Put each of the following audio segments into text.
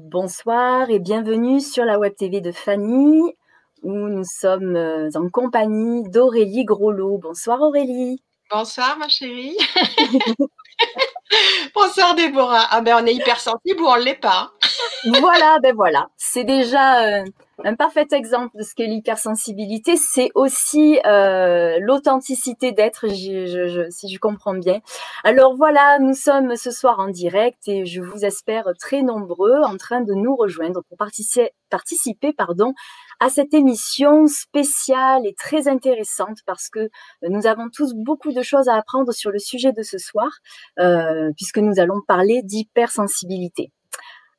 Bonsoir et bienvenue sur la Web TV de Fanny, où nous sommes euh, en compagnie d'Aurélie Groslot. Bonsoir Aurélie. Bonsoir ma chérie. Bonsoir Déborah. Ah ben on est hypersensible ou on ne l'est pas. voilà, ben voilà. C'est déjà euh, un parfait exemple de ce qu'est l'hypersensibilité. C'est aussi euh, l'authenticité d'être, si je comprends bien. Alors voilà, nous sommes ce soir en direct et je vous espère très nombreux en train de nous rejoindre pour participer, à cette émission spéciale et très intéressante parce que nous avons tous beaucoup de choses à apprendre sur le sujet de ce soir, euh, puisque nous allons parler d'hypersensibilité.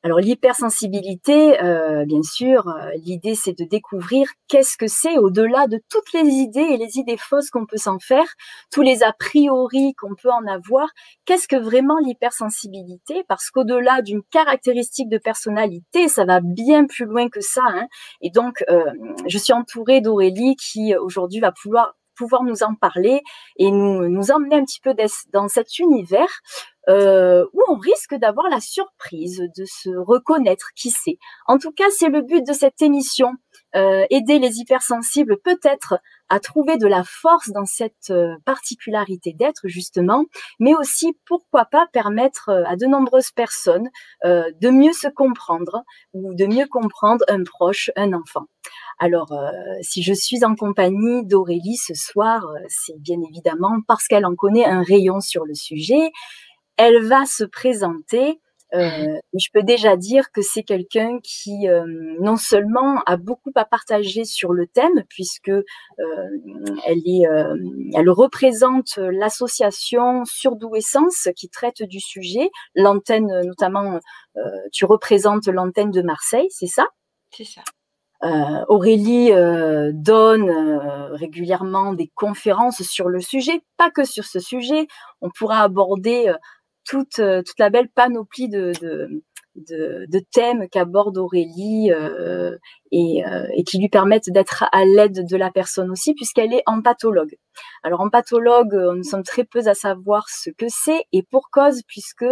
Alors l'hypersensibilité, euh, bien sûr, euh, l'idée c'est de découvrir qu'est-ce que c'est au-delà de toutes les idées et les idées fausses qu'on peut s'en faire, tous les a priori qu'on peut en avoir. Qu'est-ce que vraiment l'hypersensibilité? Parce qu'au-delà d'une caractéristique de personnalité, ça va bien plus loin que ça. Hein. Et donc, euh, je suis entourée d'Aurélie qui aujourd'hui va pouvoir pouvoir nous en parler et nous, nous emmener un petit peu dans cet univers euh, où on risque d'avoir la surprise de se reconnaître, qui sait. En tout cas, c'est le but de cette émission, euh, aider les hypersensibles peut-être à trouver de la force dans cette euh, particularité d'être justement, mais aussi pourquoi pas permettre à de nombreuses personnes de mieux se comprendre ou de mieux comprendre un proche, un enfant. Alors, si je suis en compagnie d'Aurélie ce soir, c'est bien évidemment parce qu'elle en connaît un rayon sur le sujet elle va se présenter. Euh, je peux déjà dire que c'est quelqu'un qui euh, non seulement a beaucoup à partager sur le thème, puisque euh, elle est, elle représente l'association Surdouessence qui traite du sujet. L'antenne, notamment, tu représentes l'antenne de Marseille, c'est ça? C'est ça. Aurélie donne régulièrement des conférences sur le sujet, pas que sur ce sujet. On pourra aborder toute, euh, toute la belle panoplie de, thèmes qu'aborde Aurélie euh, euh, et, qui lui permettent d'être à l'aide de la personne aussi, puisqu'elle est empathologue. Alors empathologue, nous sommes très peu à savoir ce que c'est et pour cause, puisque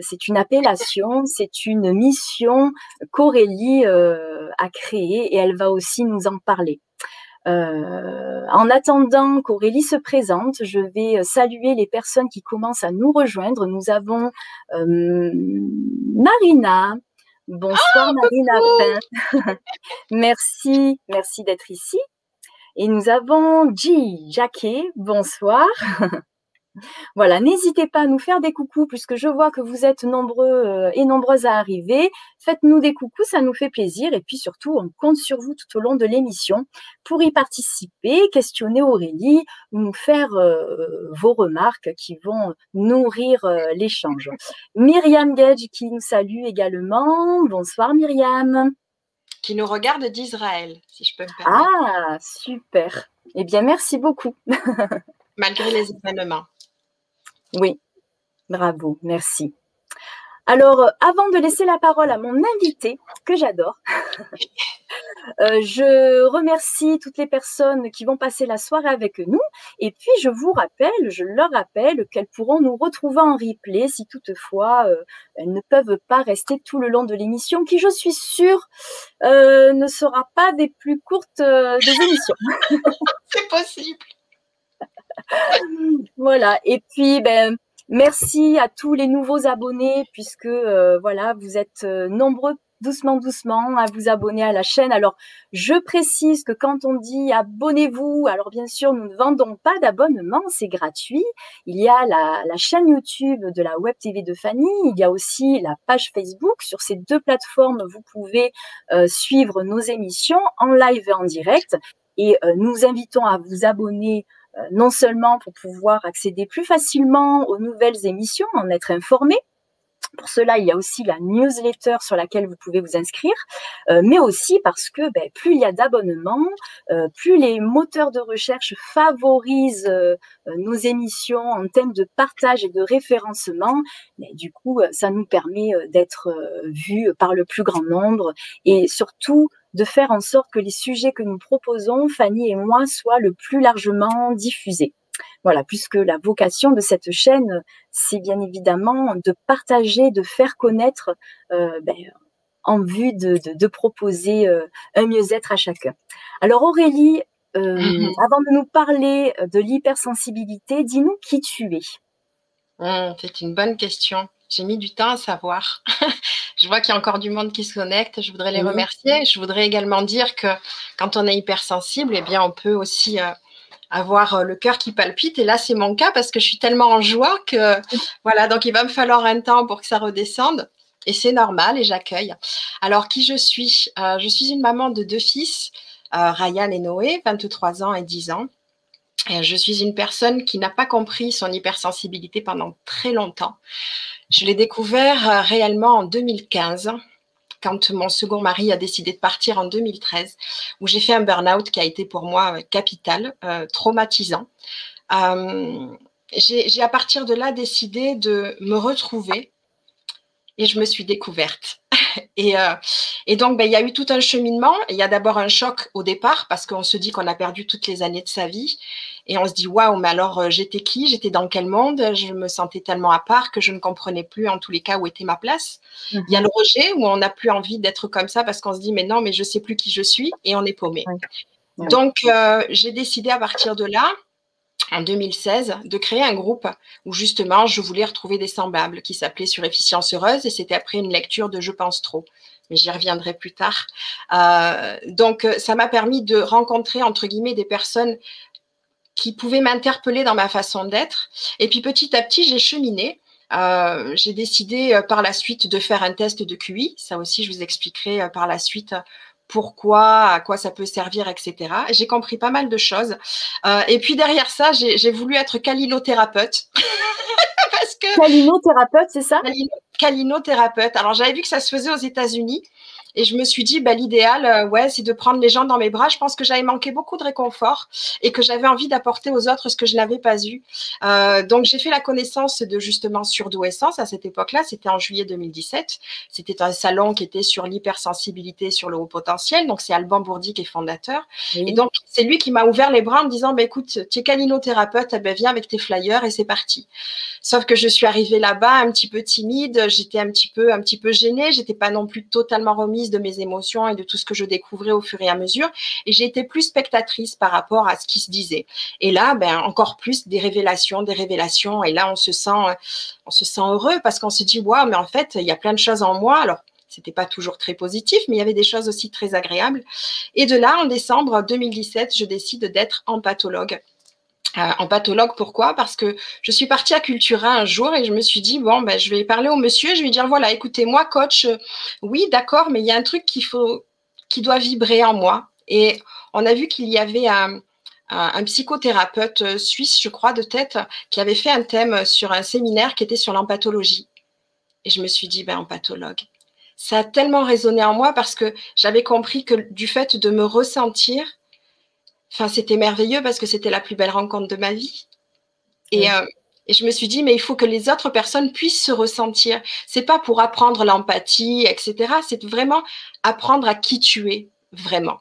c'est une appellation, c'est une mission qu'Aurélie a créée et elle va aussi nous en parler. Euh, en attendant qu'Aurélie se présente, je vais euh, saluer les personnes qui commencent à nous rejoindre. Nous avons euh, Marina. Bonsoir ah, Marina. merci, merci d'être ici. Et nous avons G. Jacquet. Bonsoir. Voilà, n'hésitez pas à nous faire des coucous puisque je vois que vous êtes nombreux euh, et nombreuses à arriver. Faites-nous des coucous, ça nous fait plaisir. Et puis surtout, on compte sur vous tout au long de l'émission pour y participer, questionner Aurélie, nous faire euh, vos remarques qui vont nourrir euh, l'échange. Myriam Gage qui nous salue également. Bonsoir Myriam. Qui nous regarde d'Israël, si je peux me permettre. Ah, super. Eh bien, merci beaucoup. Malgré les événements. Oui, bravo, merci. Alors, euh, avant de laisser la parole à mon invité, que j'adore, euh, je remercie toutes les personnes qui vont passer la soirée avec nous. Et puis, je vous rappelle, je leur rappelle qu'elles pourront nous retrouver en replay si toutefois euh, elles ne peuvent pas rester tout le long de l'émission, qui, je suis sûre, ne sera pas des plus courtes des émissions. C'est possible. voilà. Et puis, ben, merci à tous les nouveaux abonnés, puisque euh, voilà, vous êtes euh, nombreux doucement, doucement à vous abonner à la chaîne. Alors, je précise que quand on dit abonnez-vous, alors bien sûr, nous ne vendons pas d'abonnement, c'est gratuit. Il y a la, chaîne YouTube de la Web TV de Fanny, il y a aussi la page Facebook. Sur ces deux plateformes, vous pouvez euh, suivre nos émissions en live et en direct. Et nous invitons à vous abonner euh, non seulement pour pouvoir accéder plus facilement aux nouvelles émissions, en être informé, pour cela, il y a aussi la newsletter sur laquelle vous pouvez vous inscrire, euh, mais aussi parce que ben, plus il y a d'abonnements, euh, plus les moteurs de recherche favorisent nos émissions en termes de partage et de référencement. Mais du coup, ça nous permet d'être vus par le plus grand nombre et surtout de faire en sorte que les sujets que nous proposons, Fanny et moi, soient le plus largement diffusés. Voilà, puisque la vocation de cette chaîne, c'est bien évidemment de partager, de faire connaître euh, ben, en vue de, proposer un mieux-être à chacun. Alors Aurélie, mmh avant de nous parler de l'hypersensibilité, dis-nous qui tu es. Mmh, c'est une bonne question. J'ai mis du temps à savoir. je vois qu'il y a encore du monde qui se connecte. Je voudrais les remercier. Je voudrais également dire que quand on est hypersensible, eh bien, on peut aussi euh, avoir euh, le cœur qui palpite. Et là, c'est mon cas parce que je suis tellement en joie que voilà. Donc, il va me falloir un temps pour que ça redescende. Et c'est normal et j'accueille. Alors, qui je suis? Euh, Je suis une maman de deux fils, Ryan et Noé, 23 ans et 10 ans. Je suis une personne qui n'a pas compris son hypersensibilité pendant très longtemps. Je l'ai découvert euh, réellement en 2015 quand mon second mari a décidé de partir en 2013, où j'ai fait un burn-out qui a été pour moi euh, capital, euh, traumatisant. j'ai à partir de là décidé de me retrouver et je me suis découverte. Et, et donc, ben, il y a eu tout un cheminement. Il y a d'abord un choc au départ parce qu'on se dit qu'on a perdu toutes les années de sa vie. Et on se dit, waouh, mais alors euh, j'étais qui? J'étais dans quel monde? Je me sentais tellement à part que je ne comprenais plus en tous les cas où était ma place. Il y a mhm. le rejet où on n'a plus envie d'être comme ça parce qu'on se dit, mais non, mais je sais plus qui je suis et on est paumé. Donc, euh, j'ai décidé à partir de là, en 2016, de créer un groupe où justement je voulais retrouver des semblables qui s'appelait Sur Efficience Heureuse et c'était après une lecture de Je pense trop mais j'y reviendrai plus tard. Euh, donc, ça m'a permis de rencontrer, entre guillemets, des personnes qui pouvaient m'interpeller dans ma façon d'être. Et puis petit à petit, j'ai cheminé. Euh, j'ai décidé euh, par la suite de faire un test de QI. Ça aussi, je vous expliquerai euh, par la suite pourquoi, à quoi ça peut servir, etc. J'ai compris pas mal de choses. et puis derrière ça, j'ai voulu être calinothérapeute. Parce que calinothérapeute, c'est ça? Calinothérapeute. Alors j'avais vu que ça se faisait aux États-Unis. Et je me suis dit, bah, l'idéal, euh, ouais, c'est de prendre les gens dans mes bras. Je pense que j'avais manqué beaucoup de réconfort et que j'avais envie d'apporter aux autres ce que je n'avais pas eu. Euh, donc, j'ai fait la connaissance de justement Surdouessence à cette époque-là. C'était en juillet 2017. C'était un salon qui était sur l'hypersensibilité, sur le haut potentiel. Donc, c'est Alban Bourdi qui est fondateur. Et donc, c'est lui qui m'a ouvert les bras en me disant, bah, écoute, tu es calinothérapeute, eh ben, viens avec tes flyers et c'est parti. Sauf que je suis arrivée là-bas un petit peu timide. J'étais un petit peu, un petit peu gênée. J'étais pas non plus totalement remise de mes émotions et de tout ce que je découvrais au fur et à mesure. Et j'ai été plus spectatrice par rapport à ce qui se disait. Et là, ben, encore plus des révélations, des révélations. Et là, on se sent, heureux parce qu'on se dit, waouh, mais en fait, il y a plein de choses en moi. Alors, c'était pas toujours très positif, mais il y avait des choses aussi très agréables. Et de là, en décembre 2017, je décide d'être empathologue. Euh, en pathologue. Pourquoi? Parce que je suis partie à Cultura un jour et je me suis dit, bon, ben, je vais parler au monsieur, je vais dire, voilà, écoutez, moi, coach, euh, oui, d'accord, mais il y a un truc qui doit vibrer en moi. Et on a vu qu'il y avait un, un, psychothérapeute euh, suisse, je crois, de tête, qui avait fait un thème sur un séminaire qui était sur l'empathologie. Et je me suis dit, ben, empathologue. Ça a tellement résonné en moi parce que j'avais compris que du fait de me ressentir, Enfin, c'était merveilleux parce que c'était la plus belle rencontre de ma vie. Et, euh, et, je me suis dit, mais il faut que les autres personnes puissent se ressentir. C'est pas pour apprendre l'empathie, etc. C'est vraiment apprendre à qui tu es vraiment.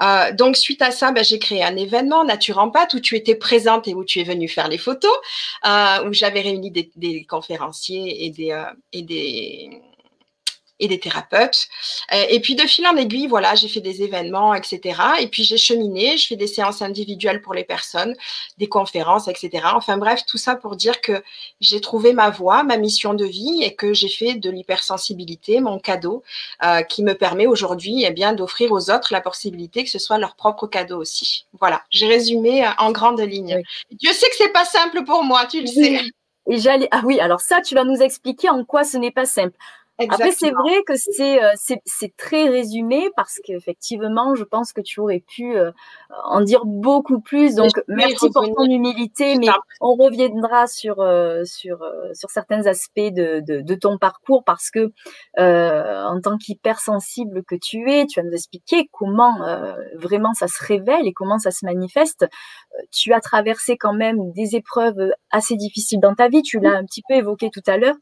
Euh, donc, suite à ça, ben, j'ai créé un événement Nature en pâte où tu étais présente et où tu es venue faire les photos, euh, où j'avais réuni des, des conférenciers et des, euh, et des et des thérapeutes. Euh, et puis de fil en aiguille, voilà, j'ai fait des événements, etc. Et puis j'ai cheminé, je fais des séances individuelles pour les personnes, des conférences, etc. Enfin bref, tout ça pour dire que j'ai trouvé ma voie, ma mission de vie et que j'ai fait de l'hypersensibilité mon cadeau euh, qui me permet aujourd'hui eh bien d'offrir aux autres la possibilité que ce soit leur propre cadeau aussi. Voilà, j'ai résumé euh, en grande ligne. Dieu sait que c'est pas simple pour moi, tu le sais. Et j'allais ah oui, alors ça tu vas nous expliquer en quoi ce n'est pas simple. Après, c'est vrai que euh, c'est c'est très résumé parce qu'effectivement, je pense que tu aurais pu euh, en dire beaucoup plus. Donc, merci pour ton humilité, mais on reviendra sur euh, sur sur certains aspects de, de, de ton parcours parce que en tant qu'hypersensible que tu es, tu vas nous expliquer comment vraiment ça se révèle et comment ça se manifeste. Tu as traversé quand même des épreuves assez difficiles dans ta vie. Tu l'as un petit peu évoqué tout à l'heure.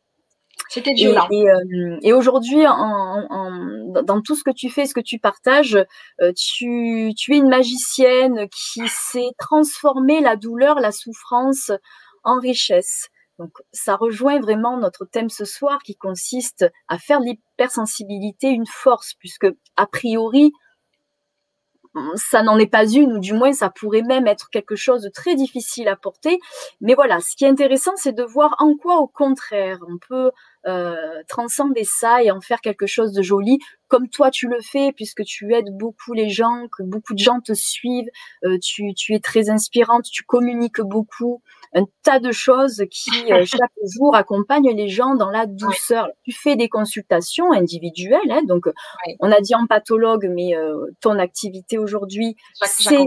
C'était violent. Et, euh, aujourd'hui, dans tout ce que tu fais, ce que tu partages, euh, tu, es une magicienne qui sait transformer la douleur, la souffrance en richesse. Donc, ça rejoint vraiment notre thème ce soir qui consiste à faire de l'hypersensibilité une force, puisque a priori, ça n'en est pas une, ou du moins ça pourrait même être quelque chose de très difficile à porter. Mais voilà, ce qui est intéressant, c'est de voir en quoi, au contraire, on peut euh, transcender ça et en faire quelque chose de joli, comme toi tu le fais, puisque tu aides beaucoup les gens, que beaucoup de gens te suivent, euh, tu, tu es très inspirante, tu communiques beaucoup un tas de choses qui euh, chaque jour accompagnent les gens dans la douceur. Tu fais des consultations individuelles, hein, donc on a dit en pathologue, mais euh, ton activité aujourd'hui, c'est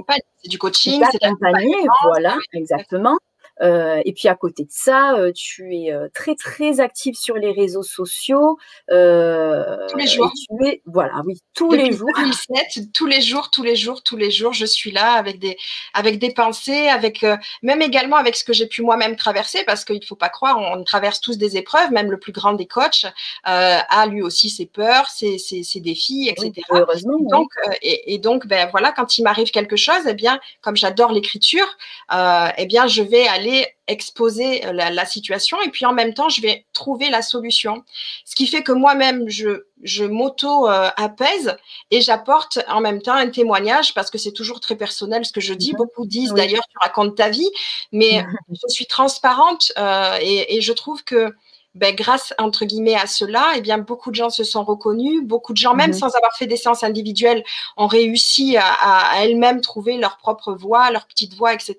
du coaching, c'est d'accompagner, voilà, exactement. Euh, et puis à côté de ça, euh, tu es euh, très très active sur les réseaux sociaux. tous les jours. Tu es, voilà, oui, tous les jours. 2007, tous les jours, tous les jours, tous les jours, je suis là avec des avec des pensées, avec même également avec ce que j'ai pu moi-même traverser, parce qu'il ne faut pas croire, on, traverse tous des épreuves. Même le plus grand des coachs a lui aussi ses peurs, ses, ses, ses défis, etc. heureusement. Donc et, et, donc ben voilà, quand il m'arrive quelque chose, eh bien comme j'adore l'écriture, eh bien je vais aller exposer euh, la, situation et puis en même temps, je vais trouver la solution. Ce qui fait que moi-même, je, je m'auto-apaise euh, et j'apporte en même temps un témoignage parce que c'est toujours très personnel ce que je dis. Mhm. Beaucoup disent d'ailleurs, tu racontes ta vie, mais je suis transparente euh, et, je trouve que ben, grâce entre guillemets à cela, eh bien beaucoup de gens se sont reconnus, beaucoup de gens même mhm. sans avoir fait des séances individuelles ont réussi à, à elles-mêmes trouver leur propre voix, leur petite voix, etc.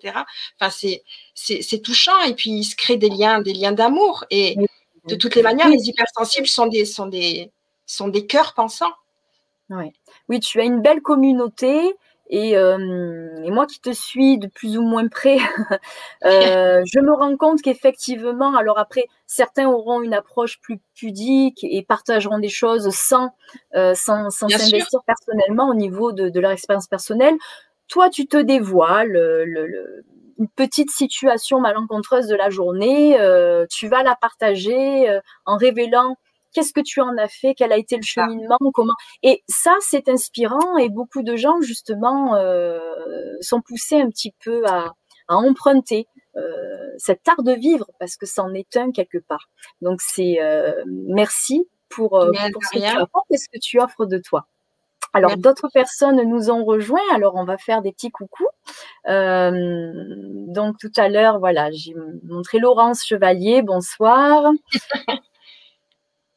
Enfin c'est c'est touchant et puis il se crée des liens, des liens d'amour. Et de toutes les manières, les hypersensibles sont des, sont des, sont des cœurs pensants. Oui. oui, tu as une belle communauté. Et, euh, et, moi qui te suis de plus ou moins près, euh, je me rends compte qu'effectivement, alors après, certains auront une approche plus pudique et partageront des choses sans euh, sans s'investir personnellement au niveau de, de, leur expérience personnelle. Toi, tu te dévoiles, le, le, une petite situation malencontreuse de la journée, tu vas la partager en révélant qu'est-ce que tu en as fait, quel a été le cheminement, comment. Et ça, c'est inspirant et beaucoup de gens, justement, euh, sont poussés un petit peu à, à emprunter cet art de vivre parce que c'en est un quelque part. Donc, c'est merci pour, pour ce que tu apportes et ce que tu offres de toi. Alors, d'autres personnes nous ont rejoints. Alors, on va faire des petits coucous. Euh, donc, tout à l'heure, voilà, j'ai montré Laurence Chevalier. Bonsoir.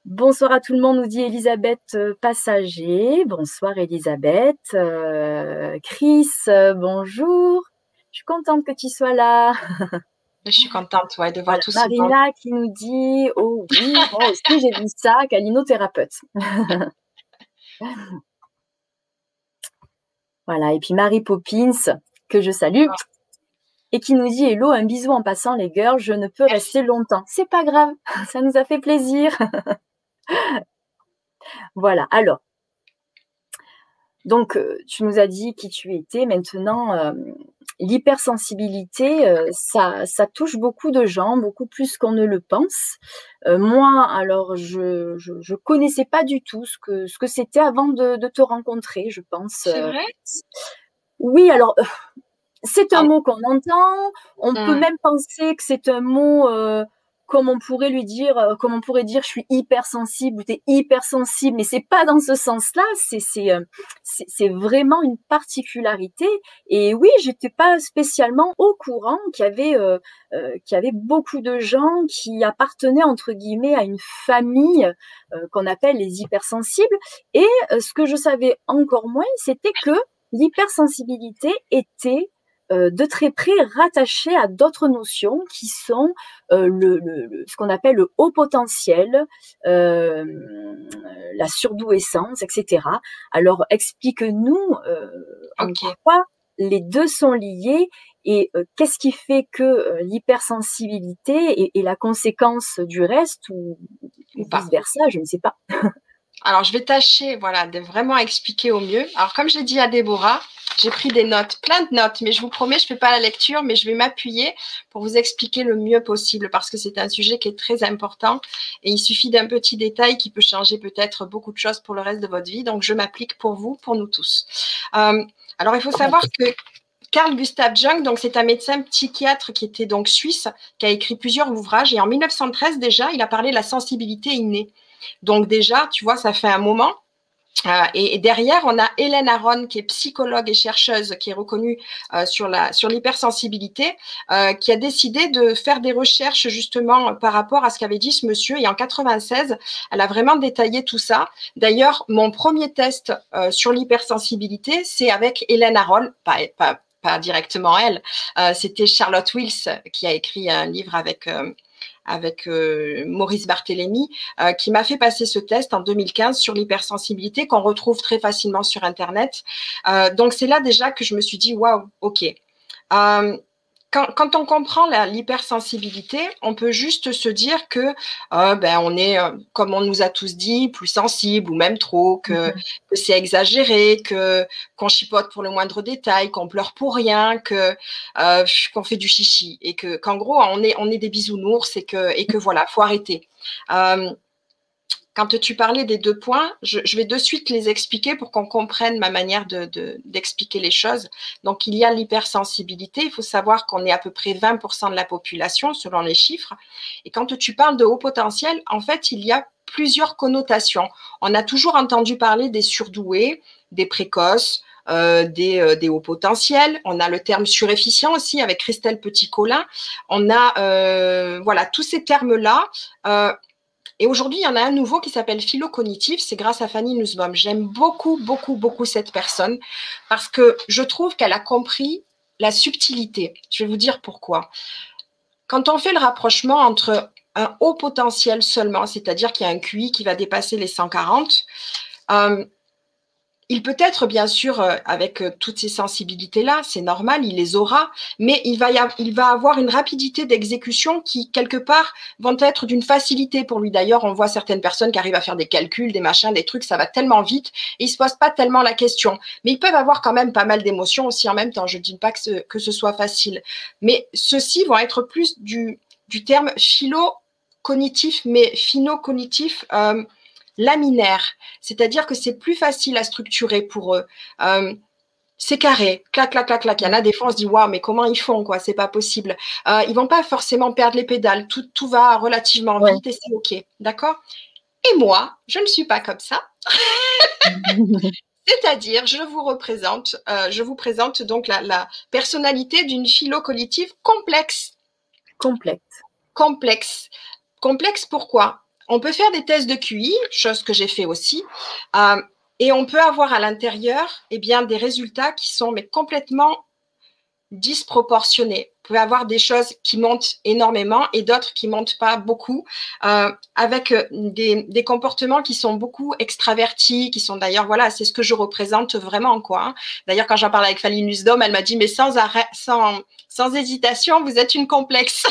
Bonsoir à tout le monde, nous dit Elisabeth euh, Passager. Bonsoir Elisabeth. Euh, Chris, bonjour. Je suis contente que tu sois là. Je suis contente ouais, de voir tout ça. Marina qui nous dit Oh oui, moi aussi j'ai vu ça, calinothérapeute. Voilà, et puis Marie Poppins, que je salue, ah. et qui nous dit Hello, un bisou en passant les girls, je ne peux rester longtemps. C'est pas grave, ça nous a fait plaisir. voilà, alors. Donc, euh, tu nous as dit qui tu étais. Maintenant, euh, l'hypersensibilité, euh, ça, ça, touche beaucoup de gens, beaucoup plus qu'on ne le pense. Euh, moi, alors, je, je, connaissais pas du tout ce que ce que c'était avant de, de, te rencontrer, je pense. C'est vrai? Oui, alors. C'est un ah. mot qu'on entend. On peut mmh. même penser que c'est un mot comme on pourrait lui dire, euh, comme on pourrait dire, je suis hypersensible ou tu es hypersensible, mais c'est pas dans ce sens-là, euh, c'est c'est vraiment une particularité. Et oui, j'étais pas spécialement au courant qu'il y avait euh, qu'il y avait beaucoup de gens qui appartenaient entre guillemets à une famille qu'on appelle les hypersensibles. Et ce que je savais encore moins, c'était que l'hypersensibilité était euh, de très près rattaché à d'autres notions qui sont euh, le, ce qu'on appelle le haut potentiel, euh, la surdouessance, etc. Alors explique-nous en quoi les deux sont liés et qu'est-ce qui fait que l'hypersensibilité est, la conséquence du reste ou, ou vice versa, je ne sais pas. Alors, je vais tâcher, voilà, de vraiment expliquer au mieux. Alors, comme je l'ai dit à Déborah, j'ai pris des notes, plein de notes, mais je vous promets, je ne fais pas la lecture, mais je vais m'appuyer pour vous expliquer le mieux possible parce que c'est un sujet qui est très important et il suffit d'un petit détail qui peut changer peut-être beaucoup de choses pour le reste de votre vie. Donc, je m'applique pour vous, pour nous tous. Euh, alors, il faut savoir que Carl Gustav Jung, donc c'est un médecin psychiatre qui était donc suisse, qui a écrit plusieurs ouvrages. Et en 1913 déjà, il a parlé de la sensibilité innée. Donc déjà, tu vois, ça fait un moment. Euh, et, derrière, on a Hélène Aron, qui est psychologue et chercheuse, qui est reconnue euh, sur sur l'hypersensibilité, euh, qui a décidé de faire des recherches justement par rapport à ce qu'avait dit ce monsieur. Et en 96, elle a vraiment détaillé tout ça. D'ailleurs, mon premier test sur l'hypersensibilité, c'est avec Hélène Aron, pas, pas, pas directement elle. C'était Charlotte Wills qui a écrit un livre avec avec euh, Maurice Barthélémy, euh, qui m'a fait passer ce test en 2015 sur l'hypersensibilité qu'on retrouve très facilement sur Internet. Euh, donc c'est là déjà que je me suis dit, waouh, ok quand, on comprend l'hypersensibilité, on peut juste se dire que euh, ben, on est, euh, comme on nous a tous dit, plus sensible ou même trop, que, mm-hmm. c'est exagéré, que qu'on chipote pour le moindre détail, qu'on pleure pour rien, que euh, qu'on fait du chichi. Et que qu'en gros on est on est des bisounours et que et que voilà, faut arrêter quand tu parlais des deux points, je, vais de suite les expliquer pour qu'on comprenne ma manière d'expliquer les choses. Donc, il y a l'hypersensibilité. Il faut savoir qu'on est à peu près 20% de la population selon les chiffres. Et quand tu parles de haut potentiel, en fait, il y a plusieurs connotations. On a toujours entendu parler des surdoués, des précoces, euh, euh, des, hauts potentiels. On a le terme surefficient aussi avec Christelle Petit-Colin. On a euh, voilà tous ces termes-là. Et aujourd'hui, il y en a un nouveau qui s'appelle Philo-Cognitif. C'est grâce à Fanny Nussbaum. J'aime beaucoup, beaucoup, beaucoup cette personne parce que je trouve qu'elle a compris la subtilité. Je vais vous dire pourquoi. Quand on fait le rapprochement entre un haut potentiel seulement, c'est-à-dire qu'il y a un QI qui va dépasser les 140, il peut être, bien sûr, euh, avec euh, toutes ces sensibilités-là, c'est normal, il les aura, mais il va, il va avoir une rapidité d'exécution qui, quelque part, vont être d'une facilité pour lui. D'ailleurs, on voit certaines personnes qui arrivent à faire des calculs, des machins, des trucs, ça va tellement vite, et ils se posent pas tellement la question. Mais ils peuvent avoir quand même pas mal d'émotions aussi en même temps. Je ne dis pas que ce, que ce soit facile. Mais ceux-ci vont être plus du, du terme philo-cognitif, mais phino-cognitif. Euh, laminaire, c'est-à-dire que c'est plus facile à structurer pour eux. Euh, c'est carré, clac, clac, clac, clac. Il y en a des fois, on se dit, waouh, mais comment ils font, quoi? C'est pas possible. Euh, ils vont pas forcément perdre les pédales. Tout, tout va relativement vite et c'est OK. D'accord? Et moi, je ne suis pas comme ça. C'est-à-dire, je vous représente, euh, je vous présente donc la, la personnalité d'une philo-collective complexe. Complexe. Complexe. Complexe pourquoi? On peut faire des tests de QI, chose que j'ai fait aussi, euh, et on peut avoir à l'intérieur eh bien, des résultats qui sont mais complètement disproportionnés. Vous pouvez avoir des choses qui montent énormément et d'autres qui montent pas beaucoup, euh, avec euh, des, comportements qui sont beaucoup extravertis, qui sont d'ailleurs, voilà, c'est ce que je représente vraiment, quoi. Hein. D'ailleurs, quand j'en parle avec Fanny Nussbaum, elle m'a dit, mais sans arrêt, sans, sans hésitation, vous êtes une complexe.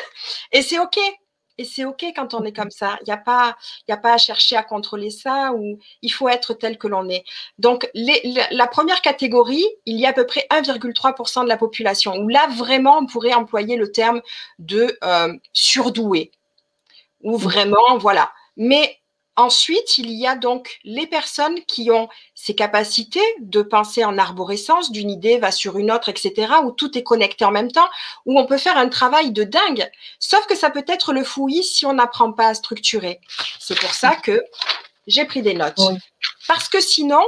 et c'est OK, et c'est OK quand on est comme ça. Il n'y a, pas, a pas à chercher à contrôler ça ou il faut être tel que l'on est. Donc, la, première catégorie, il y a à peu près 1,3% de la population où là, vraiment, on pourrait employer le terme de euh, surdoué. Ou vraiment, voilà. Mais Ensuite, il y a donc les personnes qui ont ces capacités de penser en arborescence, d'une idée va sur une autre, etc., où tout est connecté en même temps, où on peut faire un travail de dingue. Sauf que ça peut être le fouillis si on n'apprend pas à structurer. C'est pour ça que j'ai pris des notes. Parce que sinon,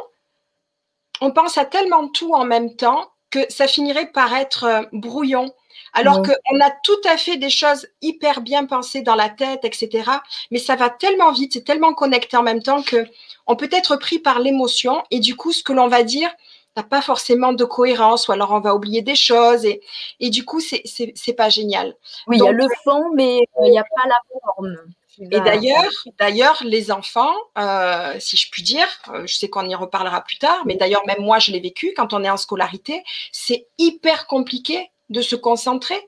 on pense à tellement de tout en même temps que ça finirait par être euh, brouillon. Alors qu'on a tout à fait des choses hyper bien pensées dans la tête, etc. Mais ça va tellement vite, c'est tellement connecté en même temps que on peut être pris par l'émotion et du coup, ce que l'on va dire n'a pas forcément de cohérence ou alors on va oublier des choses et, et du coup, c'est, c'est, pas génial. Oui, il y a le fond, mais euh, il n'y a pas la forme. Et d'ailleurs, d'ailleurs, les enfants, euh, si je puis dire, euh, je sais qu'on y reparlera plus tard, mais d'ailleurs même moi je l'ai vécu quand on est en scolarité, c'est hyper compliqué de se concentrer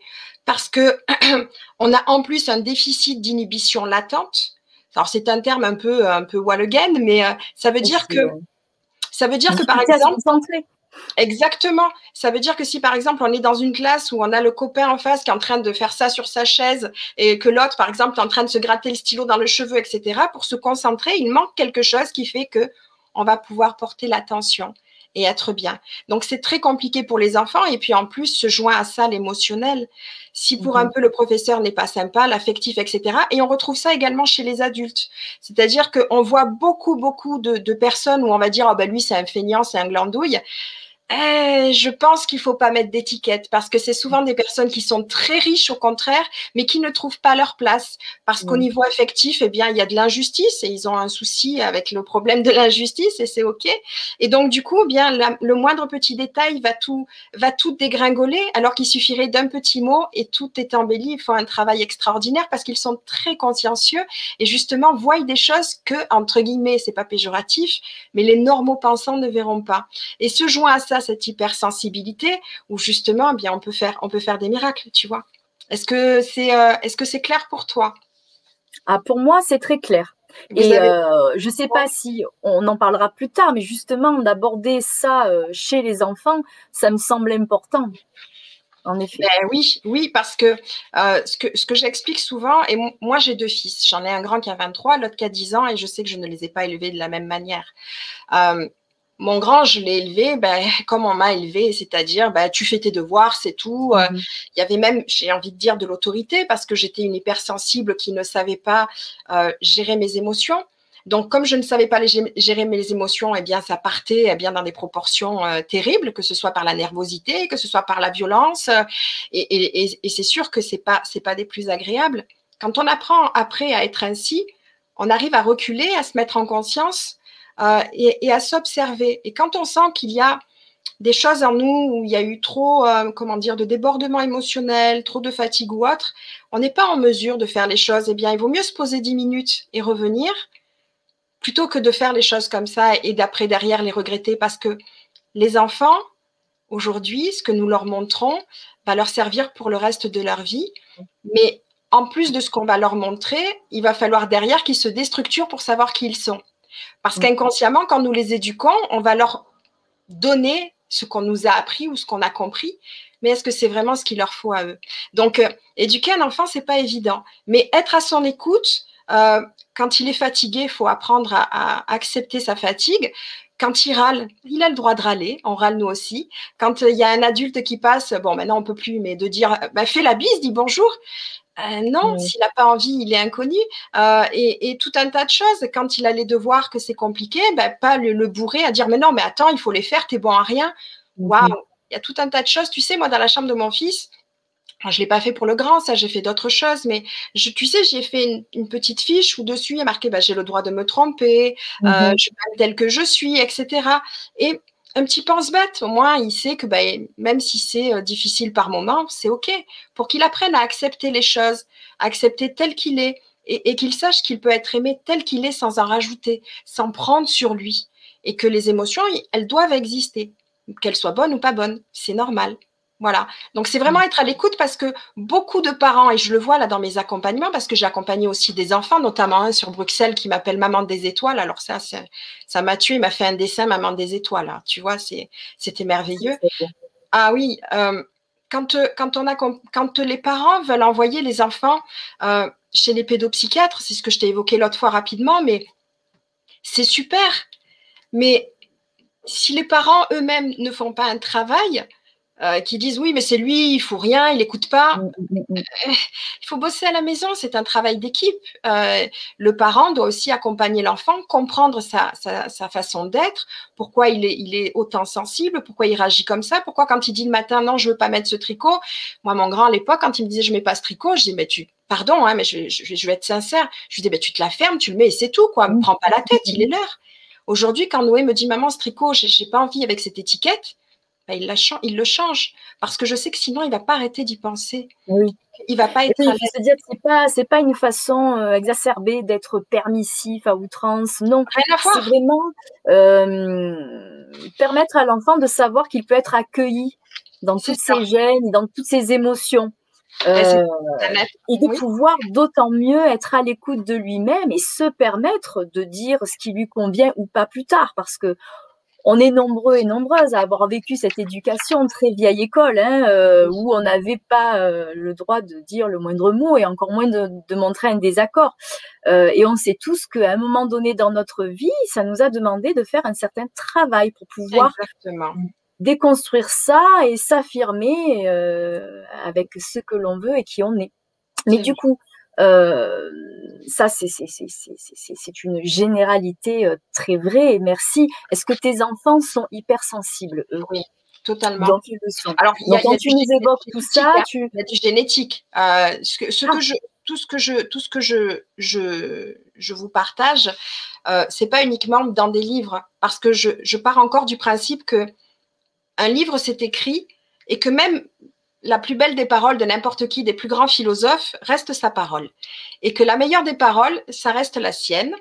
parce que on a en plus un déficit d'inhibition latente. Alors c'est un terme un peu un peu again, mais euh, ça veut dire que ça veut dire que par exemple Exactement. Ça veut dire que si par exemple on est dans une classe où on a le copain en face qui est en train de faire ça sur sa chaise et que l'autre par exemple est en train de se gratter le stylo dans le cheveu, etc. Pour se concentrer, il manque quelque chose qui fait que on va pouvoir porter l'attention. Et être bien. Donc c'est très compliqué pour les enfants et puis en plus se joint à ça l'émotionnel. Si pour un mhm. peu le professeur n'est pas sympa, l'affectif, etc. Et on retrouve ça également chez les adultes. C'est-à-dire qu'on voit beaucoup, beaucoup de, de, personnes où on va dire, oh ben lui c'est un feignant, c'est un glandouille. Eh, je pense qu'il faut pas mettre d'étiquette parce que c'est souvent des personnes qui sont très riches au contraire, mais qui ne trouvent pas leur place parce qu'au niveau affectif, eh bien, il y a de l'injustice et ils ont un souci avec le problème de l'injustice et c'est ok. Et donc du coup, eh bien, le moindre petit détail va tout va tout dégringoler alors qu'il suffirait d'un petit mot et tout est embelli. Il faut un travail extraordinaire parce qu'ils sont très consciencieux et justement voient des choses que entre guillemets, c'est pas péjoratif, mais les normaux pensants ne verront pas. Et se joint à ça cette hypersensibilité, où justement, eh bien, on peut faire, on peut faire des miracles, tu vois. Est-ce que c'est, euh, est-ce que c'est clair pour toi? Ah, pour moi, c'est très clair. et euh, je ne sais pas si on en parlera plus tard, mais justement d'aborder ça euh, chez les enfants, ça me semble important. En effet. Ben oui, oui, parce que ce que, ce que j'explique souvent, et moi j'ai deux fils, j'en ai un grand qui a 23, l'autre qui a 10 ans, et je sais que je ne les ai pas élevés de la même manière mon grand, je l'ai élevé ben, comme on m'a élevé, c'est-à-dire ben, tu fais tes devoirs, c'est tout. Euh, mhm. Il y avait même, j'ai envie de dire, de l'autorité parce que j'étais une hypersensible qui ne savait pas euh, gérer mes émotions. Donc, comme je ne savais pas gérer mes émotions, eh bien, ça partait eh bien dans des proportions euh, terribles, que ce soit par la nervosité, que ce soit par la violence. et, et c'est sûr que c'est pas c'est pas des plus agréables. Quand on apprend après à être ainsi, on arrive à reculer, à se mettre en conscience euh, et, à s'observer. Et quand on sent qu'il y a des choses en nous où il y a eu trop, euh, comment dire, de débordement émotionnel, trop de fatigue ou autre, on n'est pas en mesure de faire les choses. Eh bien, il vaut mieux se poser 10 minutes et revenir plutôt que de faire les choses comme ça et d'après derrière les regretter parce que les enfants, aujourd'hui, ce que nous leur montrons va leur servir pour le reste de leur vie. Mais en plus de ce qu'on va leur montrer, il va falloir derrière qu'ils se déstructurent pour savoir qui ils sont. Parce mm. qu'inconsciemment, quand nous les éduquons, on va leur donner ce qu'on nous a appris ou ce qu'on a compris. Mais est-ce que c'est vraiment ce qu'il leur faut à eux? Donc, euh, éduquer un enfant, c'est pas évident. Mais être à son écoute, euh, quand il est fatigué, il faut apprendre à, accepter sa fatigue. Quand il râle, il a le droit de râler. On râle nous aussi. Quand il y a un adulte qui passe, bon, maintenant on peut plus, mais de dire, bah, fais la bise, dis bonjour. Euh, non, s'il n'a pas envie, il est inconnu. Euh, et, tout un tas de choses. Quand il a les devoirs, que c'est compliqué, ben, pas le, le, bourrer à dire mais non, mais attends, il faut les faire, t'es bon à rien. Mhm. Waouh, il y a tout un tas de choses. Tu sais, moi, dans la chambre de mon fils, je ne l'ai pas fait pour le grand, ça, j'ai fait d'autres choses, mais je, tu sais, j'ai fait une, petite fiche où dessus il y a marqué ben, j'ai le droit de me tromper, euh, mhm. je suis tel que je suis, etc. Et un petit pense-bête. Au moins, il sait que ben, même si c'est euh, difficile par moment, c'est OK. Pour qu'il apprenne à accepter les choses, à accepter tel qu'il est, et, qu'il sache qu'il peut être aimé tel qu'il est sans en rajouter, sans prendre sur lui. Et que les émotions, elles doivent exister, qu'elles soient bonnes ou pas bonnes. C'est normal. Voilà. Donc c'est vraiment mm. être à l'écoute parce que beaucoup de parents, et je le vois là dans mes accompagnements, parce que j'ai accompagné aussi des enfants, notamment un sur Bruxelles qui m'appelle Maman des étoiles. Alors ça, ça m'a tué, il m'a fait un dessin Maman des étoiles. Hein. Tu vois, c'était merveilleux. Ah oui, euh, quand, quand, on a, quand les parents veulent envoyer les enfants euh, chez les pédopsychiatres, c'est ce que je t'ai évoqué l'autre fois rapidement, mais c'est super. Mais si les parents eux-mêmes ne font pas un travail, euh, qui disent oui, mais c'est lui, il faut rien, il n'écoute pas. Mm, mm, mm, euh, il faut bosser à la maison, c'est un travail d'équipe. Euh, le parent doit aussi accompagner l'enfant, comprendre sa, sa, façon d'être, pourquoi il est, il est autant sensible, pourquoi il réagit comme ça, pourquoi quand il dit le matin non, je veux pas mettre ce tricot. Moi, mon grand à l'époque, quand il me disait je mets pas ce tricot, je dis mais tu, pardon, hein, mais je, je, vais être sincère. Je lui dis mais tu te la fermes, tu le mets et c'est tout quoi. Me prends pas la tête, il est l'heure. Aujourd'hui, quand Noé me dit maman ce tricot, j'ai pas envie avec cette étiquette bah, il, la il, le change parce que je sais que sinon il va pas arrêter d'y penser. Oui. Il va pas être. il faut se dire que c'est pas c'est pas une façon euh, exacerbée d'être permissif à outrance. Non, c'est vraiment euh, permettre à l'enfant de savoir qu'il peut être accueilli dans toutes ses gènes, dans toutes ses émotions. Euh, et de pouvoir d'autant mieux être à l'écoute de lui-même et se permettre de dire ce qui lui convient ou pas plus tard parce que on est nombreux et nombreuses à avoir vécu cette éducation très vieille école, hein, euh, où on n'avait pas euh, le droit de dire le moindre mot et encore moins de, de montrer un désaccord. Euh, et on sait tous qu'à un moment donné dans notre vie, ça nous a demandé de faire un certain travail pour pouvoir Exactement. déconstruire ça et s'affirmer euh, avec ce que l'on veut et qui on est. Mais du coup, euh, ça, c'est une généralité euh, très vraie. Et merci. Est-ce que tes enfants sont hypersensibles, eux? Oui, totalement. Donc, ils le sont. Alors, il y a, Donc, il y a quand tu nous évoques tout ça, hein. tu... Il y a du génétique. Euh, ce que, ce Ah. que je, tout ce que je, tout ce que je, je, je vous partage, euh, c'est pas uniquement dans des livres, parce que je, je pars encore du principe que un livre s'est écrit et que même la plus belle des paroles de n'importe qui, des plus grands philosophes, reste sa parole. Et que la meilleure des paroles, ça reste la sienne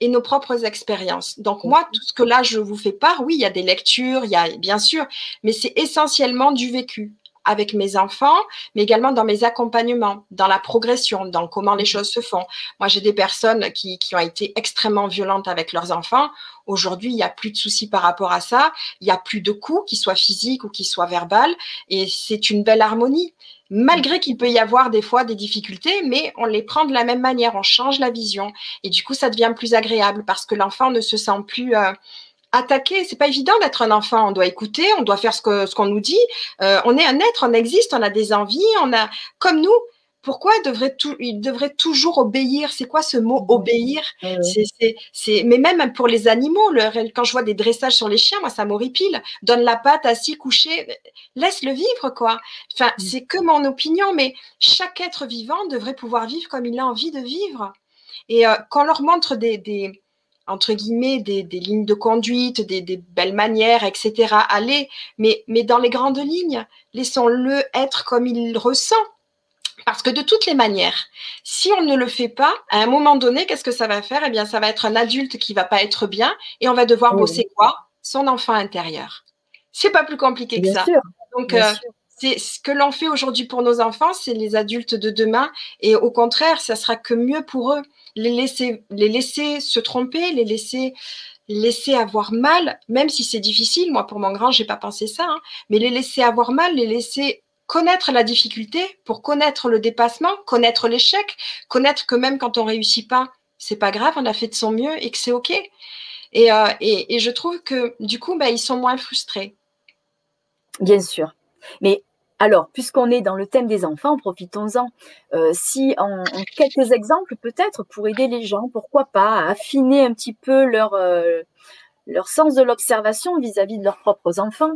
et nos propres expériences. Donc moi, tout ce que là, je vous fais part, oui, il y a des lectures, il y a bien sûr, mais c'est essentiellement du vécu avec mes enfants, mais également dans mes accompagnements, dans la progression, dans comment les choses se font. Moi, j'ai des personnes qui, qui ont été extrêmement violentes avec leurs enfants. Aujourd'hui, il n'y a plus de soucis par rapport à ça. Il n'y a plus de coups, qu'ils soient physiques ou qu'ils soient verbales. Et c'est une belle harmonie. Malgré qu'il peut y avoir des fois des difficultés, mais on les prend de la même manière, on change la vision. Et du coup, ça devient plus agréable parce que l'enfant ne se sent plus... Euh, attaquer. C'est pas évident d'être un enfant. On doit écouter, on doit faire ce que ce qu'on nous dit. Euh, on est un être, on existe, on a des envies, on a comme nous. Pourquoi il devrait, tout, il devrait toujours obéir? C'est quoi ce mot obéir? Oui. c'est, c'est, c'est, Mais même pour les animaux, le, quand je vois des dressages sur les chiens, moi ça m'horripile. Donne la patte, assis, couché, laisse-le vivre quoi. Enfin, c'est que mon opinion, mais chaque être vivant devrait pouvoir vivre comme il a envie de vivre. Et euh, quand on leur montre des, des entre guillemets, des, des, lignes de conduite, des, des, belles manières, etc. Allez, mais, mais dans les grandes lignes, laissons-le être comme il ressent. Parce que de toutes les manières, si on ne le fait pas, à un moment donné, qu'est-ce que ça va faire? Eh bien, ça va être un adulte qui va pas être bien et on va devoir Oui. bosser quoi? Son enfant intérieur. C'est pas plus compliqué que ça. sûr. Donc, Bien euh, sûr. c'est ce que l'on fait aujourd'hui pour nos enfants, c'est les adultes de demain. Et au contraire, ça sera que mieux pour eux. Les laisser, les laisser se tromper, les laisser, laisser avoir mal, même si c'est difficile. Moi, pour mon grand, j'ai pas pensé ça, hein, mais les laisser avoir mal, les laisser connaître la difficulté pour connaître le dépassement, connaître l'échec, connaître que même quand on réussit pas, c'est pas grave, on a fait de son mieux et que c'est ok. Et, euh, et, et, je trouve que du coup, bah, ils sont moins frustrés. Bien sûr. Mais alors, puisqu'on est dans le thème des enfants, profitons-en. Euh, si en, quelques exemples, peut-être pour aider les gens, pourquoi pas, à affiner un petit peu leur, euh, leur sens de l'observation vis-à-vis de leurs propres enfants.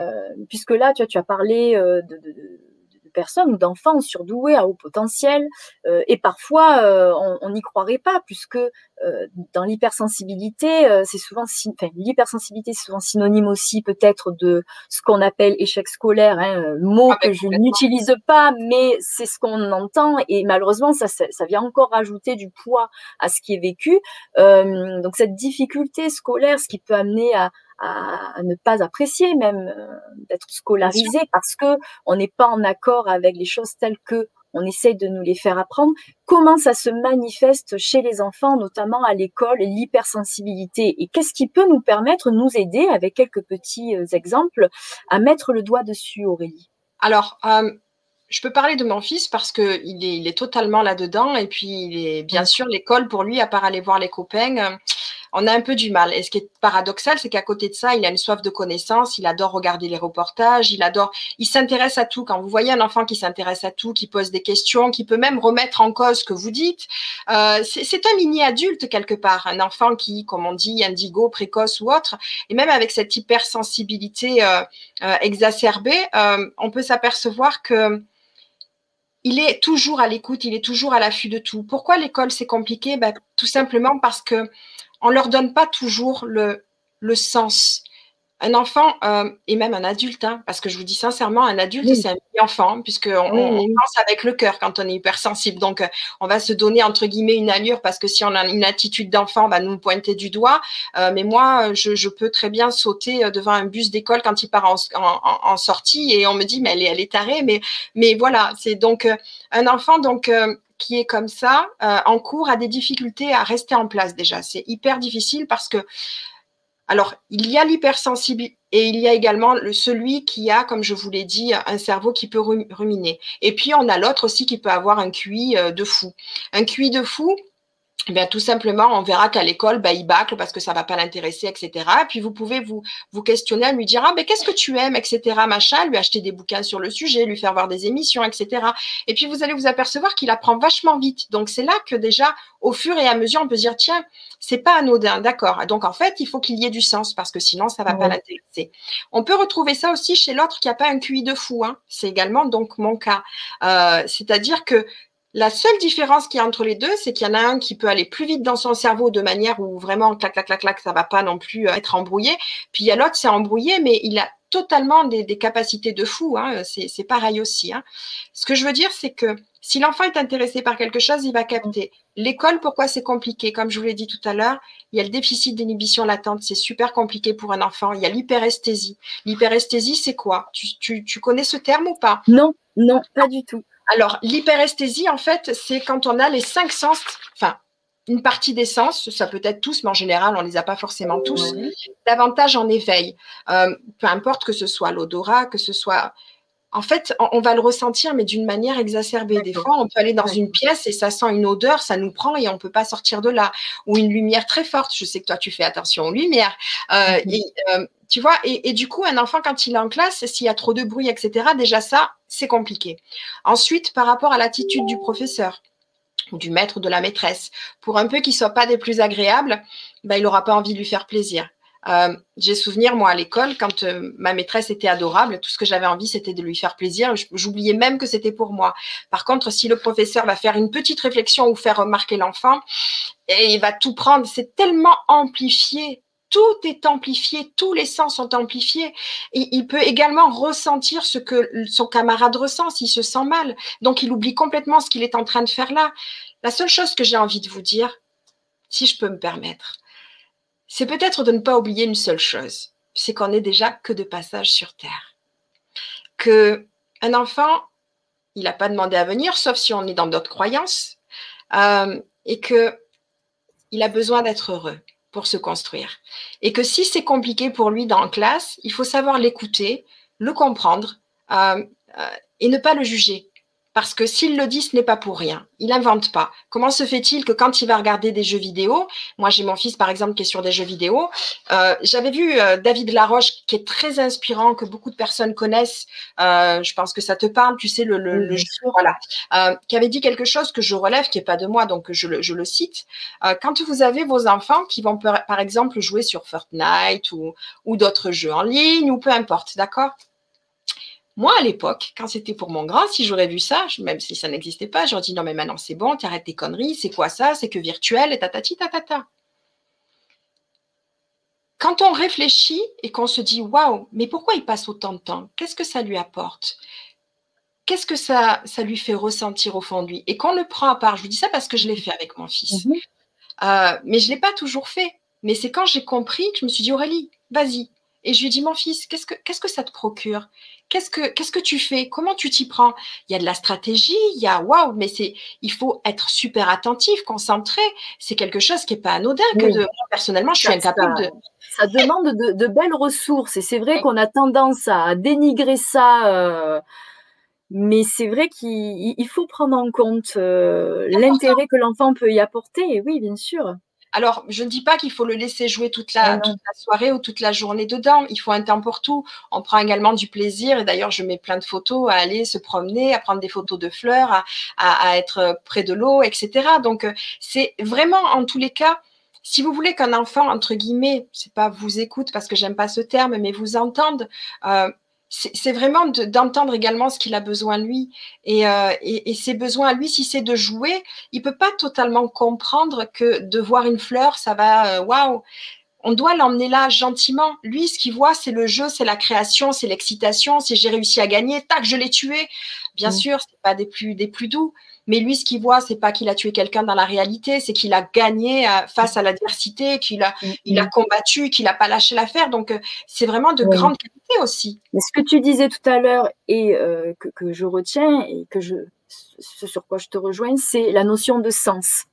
Euh, puisque là, tu, as, parlé de, personnes ou d'enfants surdoués à haut potentiel, euh, et parfois on n'y croirait pas, puisque dans l'hypersensibilité, c'est souvent, enfin, l'hypersensibilité, c'est souvent synonyme aussi peut-être de ce qu'on appelle échec scolaire, hein, mot ah, que je n'utilise pas, mais c'est ce qu'on entend, et malheureusement, ça, ça, ça, vient encore rajouter du poids à ce qui est vécu. Euh, donc cette difficulté scolaire, ce qui peut amener à, à, ne pas apprécier même euh, d'être scolarisé parce que on n'est pas en accord avec les choses telles que on essaye de nous les faire apprendre. Comment ça se manifeste chez les enfants, notamment à l'école, l'hypersensibilité? Et qu'est-ce qui peut nous permettre, nous aider, avec quelques petits euh, exemples, à mettre le doigt dessus, Aurélie? Alors, euh, je peux parler de mon fils parce que il est, il est totalement là-dedans. Et puis, il est, bien sûr, l'école, pour lui, à part aller voir les copains, on a un peu du mal. Et ce qui est paradoxal, c'est qu'à côté de ça, il a une soif de connaissance, il adore regarder les reportages, il adore, il s'intéresse à tout. Quand vous voyez un enfant qui s'intéresse à tout, qui pose des questions, qui peut même remettre en cause ce que vous dites, euh, c'est un mini-adulte quelque part, un enfant qui, comme on dit, indigo, précoce ou autre, et même avec cette hypersensibilité euh, euh, exacerbée, on peut s'apercevoir que il est toujours à l'écoute, il est toujours à l'affût de tout. Pourquoi l'école c'est compliqué? Ben, Tout simplement parce que on leur donne pas toujours le, le sens. Un enfant euh, et même un adulte, hein, parce que je vous dis sincèrement, un adulte oui. c'est un enfant puisqu'on oui. on pense avec le cœur quand on est hypersensible. Donc euh, on va se donner entre guillemets une allure parce que si on a une attitude d'enfant, on va nous pointer du doigt. Euh, mais moi, je, je, peux très bien sauter devant un bus d'école quand il part en, en, en, sortie et on me dit mais elle est, elle est tarée. Mais mais voilà, c'est donc euh, un enfant donc qui est comme ça, euh, en cours, a des difficultés à rester en place déjà. C'est hyper difficile parce que Alors, il y a l'hypersensibilité et il y a également le, celui qui a, comme je vous l'ai dit, un cerveau qui peut ruminer. Et puis, on a l'autre aussi qui peut avoir un QI euh, de fou. Un QI de fou, eh bien, tout simplement, on verra qu'à l'école, bah, il bâcle parce que ça va pas l'intéresser, etc. Et puis, vous pouvez vous, vous questionner, lui dire, ah, mais qu'est-ce que tu aimes, etc., machin, lui acheter des bouquins sur le sujet, lui faire voir des émissions, etc. Et puis, vous allez vous apercevoir qu'il apprend vachement vite. Donc, c'est là que déjà, au fur et à mesure, on peut se dire, tiens, c'est pas anodin, d'accord. Donc, en fait, il faut qu'il y ait du sens parce que sinon, ça va pas l'intéresser. On peut retrouver ça aussi chez l'autre qui a pas un QI de fou. Hein. C'est également donc mon cas. Euh, c'est-à-dire que la seule différence qu'il y a entre les deux, c'est qu'il y en a un qui peut aller plus vite dans son cerveau de manière où vraiment, clac, clac, clac, clac, ça va pas non plus euh, être embrouillé. Puis il y a l'autre, c'est embrouillé, mais il a totalement des, capacités de fou. Hein. C'est pareil aussi. Hein. Ce que je veux dire, c'est que si l'enfant est intéressé par quelque chose, il va capter. L'école, pourquoi c'est compliqué? Comme je vous l'ai dit tout à l'heure, il y a le déficit d'inhibition latente. C'est super compliqué pour un enfant. Il y a l'hyperesthésie. L'hyperesthésie, c'est quoi? Tu, tu connais ce terme ou pas? Non, non, pas du tout. Alors, l'hyperesthésie, en fait, c'est quand on a les cinq sens, enfin, une partie des sens, ça peut être tous, mais en général, on ne les a pas forcément tous, davantage en éveil. Euh, peu importe que ce soit l'odorat, que ce soit. En fait, on, va le ressentir, mais d'une manière exacerbée. Des fois, on peut aller dans une pièce et ça sent une odeur, ça nous prend et on ne peut pas sortir de là. Ou une lumière très forte. Je sais que toi, tu fais attention aux lumières. Euh, euh, tu vois, et, du coup, un enfant, quand il est en classe, s'il y a trop de bruit, etc., déjà ça, c'est compliqué. Ensuite, par rapport à l'attitude du professeur ou du maître ou de la maîtresse, pour un peu qu'il soit pas des plus agréables, ben, il n'aura pas envie de lui faire plaisir. Euh, j'ai souvenir, moi, à l'école, quand euh, ma maîtresse était adorable, tout ce que j'avais envie, c'était de lui faire plaisir. J'oubliais même que c'était pour moi. Par contre, si le professeur va faire une petite réflexion ou faire remarquer l'enfant, et il va tout prendre, c'est tellement amplifié tout est amplifié, tous les sens sont amplifiés. Il peut également ressentir ce que son camarade ressent s'il se sent mal. Donc il oublie complètement ce qu'il est en train de faire là. La seule chose que j'ai envie de vous dire, si je peux me permettre, c'est peut-être de ne pas oublier une seule chose, c'est qu'on n'est déjà que de passage sur Terre. Que un enfant, il n'a pas demandé à venir, sauf si on est dans d'autres croyances, euh, et que il a besoin d'être heureux pour se construire. Et que si c'est compliqué pour lui dans la classe, il faut savoir l'écouter, le comprendre euh, euh, et ne pas le juger. Parce que s'il le dit, ce n'est pas pour rien. Il n'invente pas. Comment se fait-il que quand il va regarder des jeux vidéo, moi j'ai mon fils par exemple qui est sur des jeux vidéo, euh, j'avais vu euh, David Laroche qui est très inspirant, que beaucoup de personnes connaissent. Euh, je pense que ça te parle, tu sais, le, le, jeu, voilà, qui avait dit quelque chose que je relève, qui est pas de moi, donc je le, je le cite. quand vous avez vos enfants qui vont par exemple jouer sur Fortnite ou, ou d'autres jeux en ligne ou peu importe, d'accord? Moi, à l'époque, quand c'était pour mon grand, si j'aurais vu ça, même si ça n'existait pas, j'aurais dit non, mais maintenant c'est bon, tu arrêtes tes conneries, c'est quoi ça? C'est que virtuel et tatati tatata. Quand on réfléchit et qu'on se dit waouh, mais pourquoi il passe autant de temps? Qu'est-ce que ça lui apporte? Qu'est-ce que ça, ça lui fait ressentir au fond de lui? Et qu'on le prend à part, je vous dis ça parce que je l'ai fait avec mon fils. Mhm. Euh, mais je ne l'ai pas toujours fait. Mais c'est quand j'ai compris que je me suis dit Aurélie, vas-y, et je lui ai dit, mon fils, qu'est-ce que, qu'est-ce que ça te procure? Qu'est-ce que, qu'est-ce que tu fais? Comment tu t'y prends? Il y a de la stratégie, il y a waouh, mais c'est, il faut être super attentif, concentré. C'est quelque chose qui n'est pas anodin. Que de, personnellement, je suis incapable de. Ça demande de, belles ressources et c'est vrai qu'on a tendance à dénigrer ça. Euh, mais c'est vrai qu'il faut prendre en compte euh, l'intérêt que l'enfant peut y apporter. Oui, bien sûr. Alors, je ne dis pas qu'il faut le laisser jouer toute la, soirée ou toute la journée dedans. Il faut un temps pour tout. On prend également du plaisir. Et d'ailleurs, je mets plein de photos à aller se promener, à prendre des photos de fleurs, à, être près de l'eau, etc. Donc, euh, c'est vraiment, en tous les cas, si vous voulez qu'un enfant, entre guillemets, c'est pas vous écoute parce que j'aime pas ce terme, mais vous entende, euh, c'est vraiment d'entendre également ce qu'il a besoin lui. Euh, et, et, ses besoins à lui, si c'est de jouer, il peut pas totalement comprendre que de voir une fleur, ça va, euh, waouh. On doit l'emmener là gentiment. Lui, ce qu'il voit, c'est le jeu, c'est la création, c'est l'excitation, c'est j'ai réussi à gagner, tac, je l'ai tué. Bien mmh. sûr, c'est pas des plus des plus doux, mais lui, ce qu'il voit, c'est pas qu'il a tué quelqu'un dans la réalité, c'est qu'il a gagné euh, face à l'adversité, qu'il a, mm, il a mm. combattu, qu'il n'a pas lâché l'affaire. Donc, euh, c'est vraiment de grande qualité aussi. Mais ce que tu disais tout à l'heure et euh, que, je retiens et que je, ce sur quoi je te rejoins, c'est la notion de sens.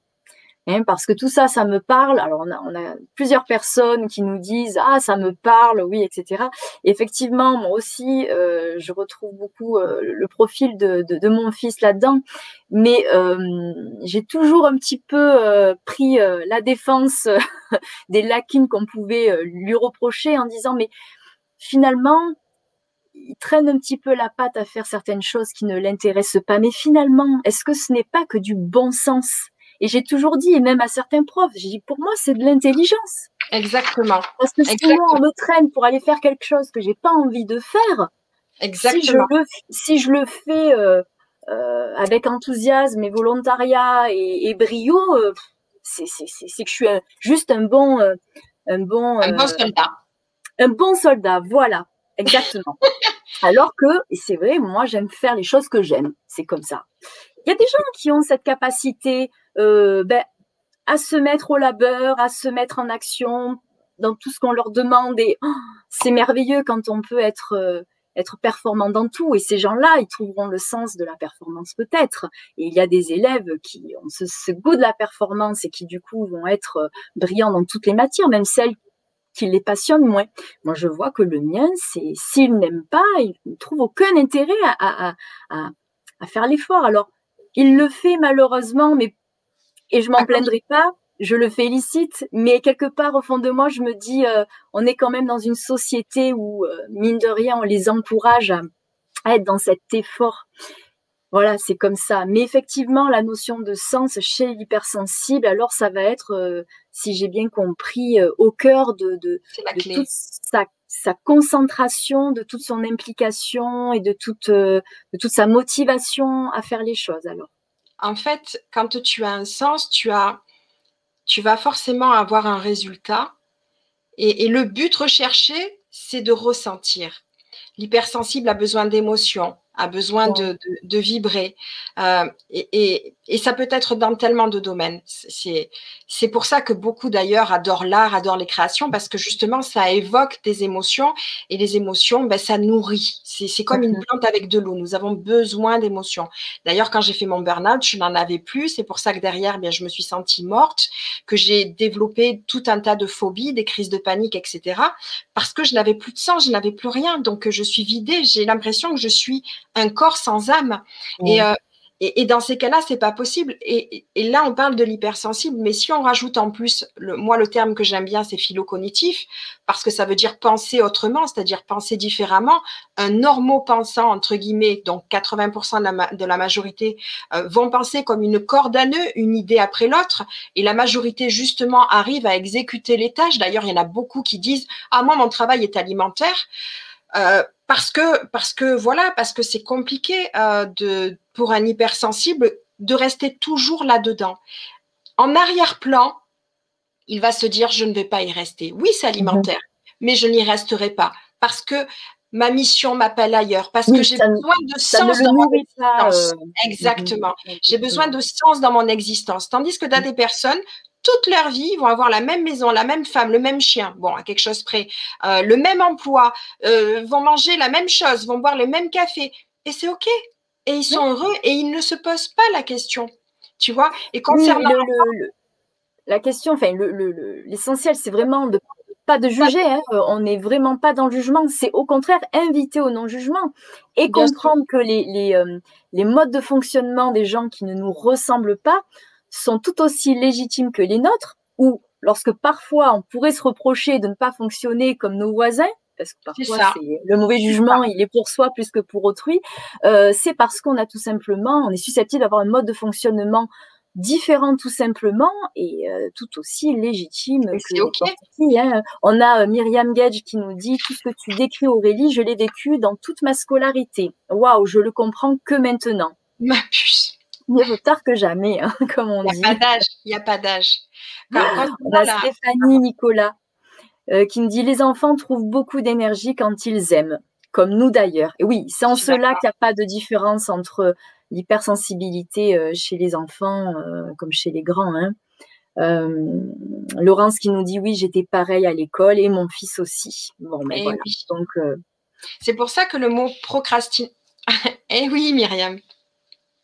Hein, parce que tout ça, ça me parle. Alors, on a, on a, plusieurs personnes qui nous disent ah ça me parle, oui, etc. effectivement, moi aussi, euh, je retrouve beaucoup euh, le profil de, de, de mon fils là-dedans, mais euh, j'ai toujours un petit peu euh, pris euh, la défense des lacunes qu'on pouvait lui reprocher en disant mais finalement il traîne un petit peu la patte à faire certaines choses qui ne l'intéressent pas. Mais finalement, est-ce que ce n'est pas que du bon sens? Et j'ai toujours dit, et même à certains profs, j'ai dit, pour moi, c'est de l'intelligence. Exactement. Parce que si moi, on me traîne pour aller faire quelque chose que j'ai pas envie de faire, Exactement. Si, je le, si je le fais euh, euh, avec enthousiasme et volontariat et, et brio, euh, c'est que je suis juste un bon, un bon, un bon soldat. Un bon soldat, voilà, exactement. Alors que, et c'est vrai, moi j'aime faire les choses que j'aime, c'est comme ça. Il y a des gens qui ont cette capacité euh, ben, à se mettre au labeur, à se mettre en action dans tout ce qu'on leur demande. Et oh, c'est merveilleux quand on peut être euh, être performant dans tout. Et ces gens-là, ils trouveront le sens de la performance peut-être. Et il y a des élèves qui ont ce, goût de la performance et qui du coup vont être euh, brillants dans toutes les matières, même celles qui les passionnent moins. Moi, je vois que le mien, c'est s'il n'aime pas, il ne trouve aucun intérêt à, à, à, à faire l'effort. Alors, il le fait malheureusement, mais et je m'en plaindrai pas, je le félicite, mais quelque part au fond de moi, je me dis, euh, on est quand même dans une société où, euh, mine de rien, on les encourage à, être dans cet effort. Voilà, c'est comme ça. Mais effectivement, la notion de sens chez l'hypersensible, alors ça va être, euh, si j'ai bien compris, au cœur de, de, de toute sa, sa, concentration, de toute son implication et de toute, de toute sa motivation à faire les choses. Alors en fait, quand tu as un sens, tu, as, tu vas forcément avoir un résultat. Et, et le but recherché, c'est de ressentir. L'hypersensible a besoin d'émotions a besoin de, de, de, vibrer. Euh, et, et, et, ça peut être dans tellement de domaines. C'est pour ça que beaucoup d'ailleurs adorent l'art, adorent les créations, parce que justement, ça évoque des émotions. Et les émotions, ben, ça nourrit. C'est comme une plante avec de l'eau. Nous avons besoin d'émotions. D'ailleurs, quand j'ai fait mon burn-out, je n'en avais plus. C'est pour ça que derrière, bien, je me suis sentie morte, que j'ai développé tout un tas de phobies, des crises de panique, etc. Parce que je n'avais plus de sang, je n'avais plus rien. Donc, je suis vidée. J'ai l'impression que je suis un corps sans âme. Et, euh, et, et, dans ces cas-là, c'est pas possible. Et, et, là, on parle de l'hypersensible, mais si on rajoute en plus, le, moi, le terme que j'aime bien, c'est philocognitif, parce que ça veut dire penser autrement, c'est-à-dire penser différemment. Un normo-pensant, entre guillemets, donc 80% de la, de la majorité, euh, vont penser comme une corde à nœud, une idée après l'autre, et la majorité, justement, arrive à exécuter les tâches. D'ailleurs, il y en a beaucoup qui disent, ah, moi, mon travail est alimentaire. Euh, parce que parce que voilà parce que c'est compliqué euh, de pour un hypersensible de rester toujours là dedans. En arrière-plan, il va se dire je ne vais pas y rester. Oui, c'est alimentaire, mmh. mais je n'y resterai pas parce que ma mission m'appelle ailleurs parce oui, que j'ai besoin de sens dans mon existence. Euh... Exactement. Mmh. J'ai besoin de sens dans mon existence. Tandis que dans des personnes, toute leur vie, vont avoir la même maison, la même femme, le même chien, bon, à quelque chose près, euh, le même emploi, euh, vont manger la même chose, vont boire le même café. Et c'est OK. Et ils sont oui. heureux et ils ne se posent pas la question. Tu vois? Et concernant. Oui, le, le, la question, enfin, l'essentiel, c'est vraiment de pas de juger. Hein. On n'est vraiment pas dans le jugement. C'est au contraire inviter au non-jugement et comprendre que les, les, euh, les modes de fonctionnement des gens qui ne nous ressemblent pas sont tout aussi légitimes que les nôtres, ou lorsque parfois on pourrait se reprocher de ne pas fonctionner comme nos voisins, parce que parfois le mauvais jugement, il est pour soi plus que pour autrui, euh, c'est parce qu'on a tout simplement, on est susceptible d'avoir un mode de fonctionnement différent tout simplement et euh, tout aussi légitime que okay. hein. On a euh, Myriam Gage qui nous dit tout ce que tu décris Aurélie, je l'ai vécu dans toute ma scolarité. Waouh, je le comprends que maintenant. Ma puce mieux vaut tard que jamais, hein, comme on il dit. Il n'y a pas d'âge, il n'y a pas d'âge. On a Stéphanie Nicolas euh, qui me dit les enfants trouvent beaucoup d'énergie quand ils aiment, comme nous d'ailleurs. Et oui, c'est en cela qu'il n'y a pas de différence entre l'hypersensibilité euh, chez les enfants euh, comme chez les grands. Hein. Euh, Laurence qui nous dit oui, j'étais pareil à l'école et mon fils aussi. Bon, mais et voilà. Oui. Donc, euh, c'est pour ça que le mot procrastine. eh oui, Myriam.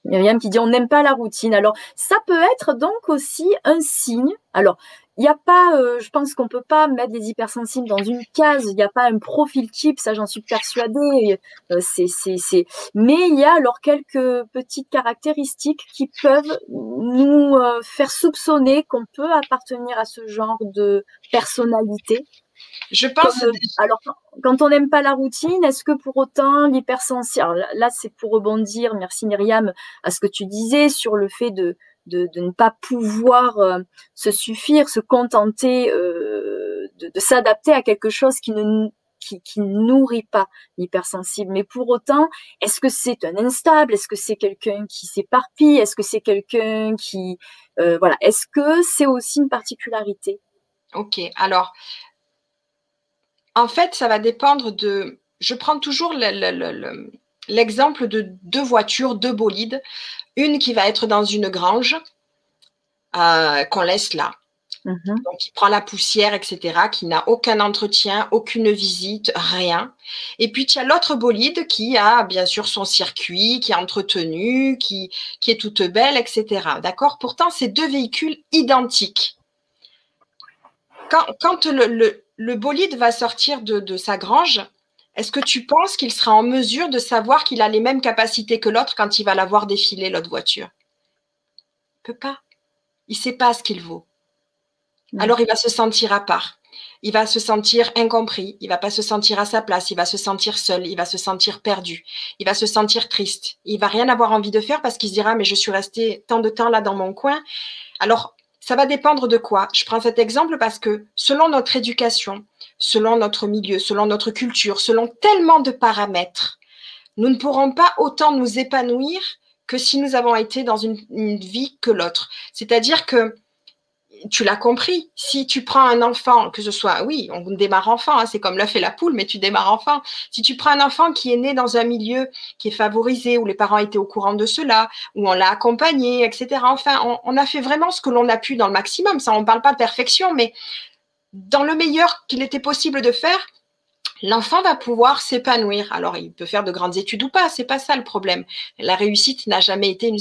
Myriam qui dit on n'aime pas la routine. Alors ça peut être donc aussi un signe. Alors il n'y a pas, euh, je pense qu'on peut pas mettre les hypersensibles dans une case. Il n'y a pas un profil type, ça j'en suis persuadée. Euh, c'est, c'est, c'est. Mais il y a alors quelques petites caractéristiques qui peuvent nous euh, faire soupçonner qu'on peut appartenir à ce genre de personnalité. Je pense. alors, quand on n'aime pas la routine, est-ce que pour autant l'hypersensible, là, c'est pour rebondir, merci Myriam, à ce que tu disais sur le fait de, de, ne pas pouvoir euh, se suffire, se contenter euh, de, s'adapter à quelque chose qui ne qui, qui nourrit pas l'hypersensible. Mais pour autant, est-ce que c'est un instable? Est-ce que c'est quelqu'un qui s'éparpille? Est-ce que c'est quelqu'un qui euh, voilà Est-ce que c'est aussi une particularité? Ok. Alors, en fait, ça va dépendre de. Je prends toujours l'exemple de deux voitures, deux bolides. Une qui va être dans une grange euh, qu'on laisse là. Mhm. Donc, qui prend la poussière, etc., qui n'a aucun entretien, aucune visite, rien. Et puis, tu as l'autre bolide qui a bien sûr son circuit, qui est entretenu, qui, qui est toute belle, etc. D'accord? Pourtant, c'est deux véhicules identiques. Quand, quand le, le bolide va sortir de, sa grange, est-ce que tu penses qu'il sera en mesure de savoir qu'il a les mêmes capacités que l'autre quand il va la voir défiler, l'autre voiture? Il peut pas. Il ne sait pas ce qu'il vaut. Alors il va se sentir à part. Il va se sentir incompris. Il va pas se sentir à sa place. Il va se sentir seul. Il va se sentir perdu. Il va se sentir triste. Il va rien avoir envie de faire parce qu'il se dira mais je suis resté tant de temps là dans mon coin. Alors ça va dépendre de quoi? Je prends cet exemple parce que selon notre éducation, selon notre milieu, selon notre culture, selon tellement de paramètres, nous ne pourrons pas autant nous épanouir que si nous avons été dans une, vie que l'autre. C'est-à-dire que tu l'as compris. Si tu prends un enfant, que ce soit, oui, on démarre enfant, hein, c'est comme l'œuf et la poule, mais tu démarres enfant. Si tu prends un enfant qui est né dans un milieu qui est favorisé, où les parents étaient au courant de cela, où on l'a accompagné, etc. Enfin, on, on, a fait vraiment ce que l'on a pu dans le maximum. Ça, on ne parle pas de perfection, mais dans le meilleur qu'il était possible de faire, l'enfant va pouvoir s'épanouir. Alors, il peut faire de grandes études ou pas, c'est pas ça le problème. La réussite n'a jamais été une,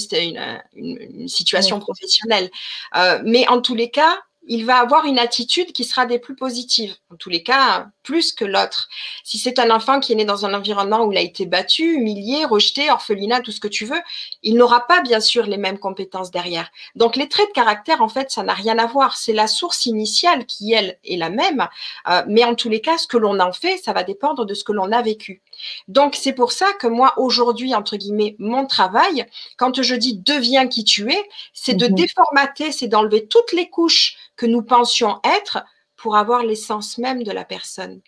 une, situation professionnelle. Euh, mais en tous les cas, il va avoir une attitude qui sera des plus positives. En tous les cas, plus que l'autre. Si c'est un enfant qui est né dans un environnement où il a été battu, humilié, rejeté, orphelinat, tout ce que tu veux, il n'aura pas bien sûr les mêmes compétences derrière. Donc les traits de caractère, en fait, ça n'a rien à voir. C'est la source initiale qui, elle, est la même. Euh, mais en tous les cas, ce que l'on en fait, ça va dépendre de ce que l'on a vécu. Donc c'est pour ça que moi, aujourd'hui, entre guillemets, mon travail, quand je dis deviens qui tu es, c'est de mhm. déformater, c'est d'enlever toutes les couches que nous pensions être pour avoir l'essence même de la personne.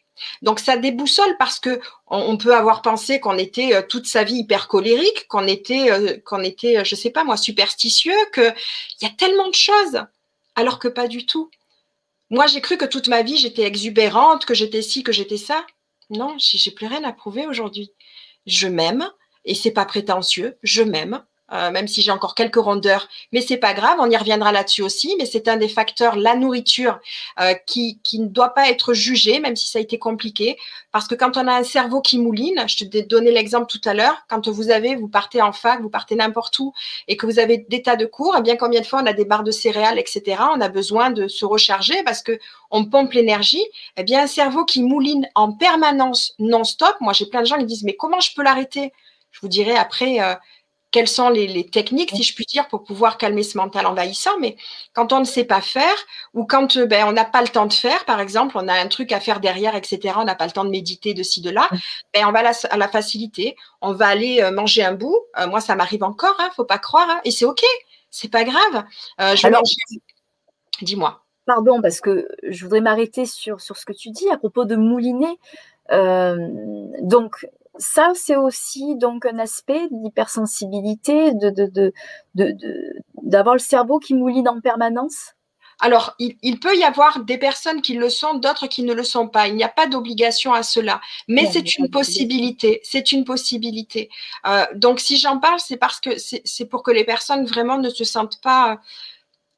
Donc ça déboussole parce que on, peut avoir pensé qu'on était euh, toute sa vie hyper colérique, qu'on était, euh, qu'on était, euh, je sais pas moi, superstitieux, que il y a tellement de choses, alors que pas du tout. Moi, j'ai cru que toute ma vie j'étais exubérante, que j'étais ci, que j'étais ça. Non, j'ai plus rien à prouver aujourd'hui. Je m'aime et c'est pas prétentieux. Je m'aime. Euh, même si j'ai encore quelques rondeurs, mais c'est pas grave, on y reviendra là-dessus aussi. Mais c'est un des facteurs, la nourriture, euh, qui, qui ne doit pas être jugé, même si ça a été compliqué, parce que quand on a un cerveau qui mouline, je te donné l'exemple tout à l'heure, quand vous avez, vous partez en fac, vous partez n'importe où, et que vous avez des tas de cours, eh bien combien de fois on a des barres de céréales, etc. On a besoin de se recharger parce que on pompe l'énergie. Eh bien un cerveau qui mouline en permanence, non-stop. Moi j'ai plein de gens qui disent mais comment je peux l'arrêter? Je vous dirai après. Euh, quelles sont les, techniques, si je puis dire, pour pouvoir calmer ce mental envahissant. Mais quand on ne sait pas faire, ou quand euh, ben, on n'a pas le temps de faire, par exemple, on a un truc à faire derrière, etc., on n'a pas le temps de méditer de ci, de là, ben, on va à la, facilité, on va aller euh, manger un bout. Euh, moi, ça m'arrive encore, hein, faut pas croire, hein, et c'est OK, c'est pas grave. je Alors, Dis-moi. Pardon, parce que je voudrais m'arrêter sur, sur ce que tu dis à propos de mouliner. donc, ça, c'est aussi donc un aspect d'hypersensibilité, de, de, d'avoir le cerveau qui mouline en permanence alors, il, peut y avoir des personnes qui le sont, d'autres qui ne le sont pas. Il n'y a pas d'obligation à cela, mais c'est une possibilité. C'est une possibilité. Euh, donc, si j'en parle, c'est parce que c'est pour que les personnes vraiment ne se sentent pas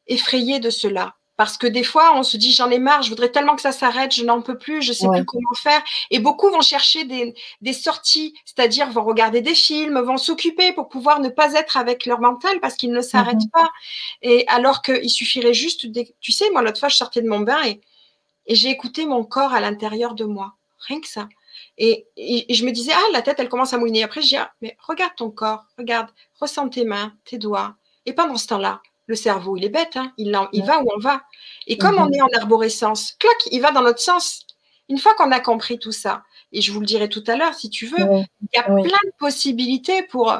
effrayées de cela. Parce que des fois, on se dit j'en ai marre, je voudrais tellement que ça s'arrête, je n'en peux plus, je sais plus comment faire. Et beaucoup vont chercher des, des sorties, c'est-à-dire vont regarder des films, vont s'occuper pour pouvoir ne pas être avec leur mental parce qu'ils ne s'arrêtent mhm. pas. Et alors qu'il suffirait juste, tu sais, moi l'autre fois, je sortais de mon bain et, et j'ai écouté mon corps à l'intérieur de moi, rien que ça. Et, et, je me disais, ah, la tête, elle commence à mouiner. Après, je dis, ah, mais regarde ton corps, regarde, ressens tes mains, tes doigts. Et pendant ce temps-là, le cerveau, il est bête, hein. il, il va où on va. Et comme on mhm. est en arborescence, clac, il va dans notre sens. Une fois qu'on a compris tout ça, et je vous le dirai tout à l'heure si tu veux, il y a plein de possibilités pour.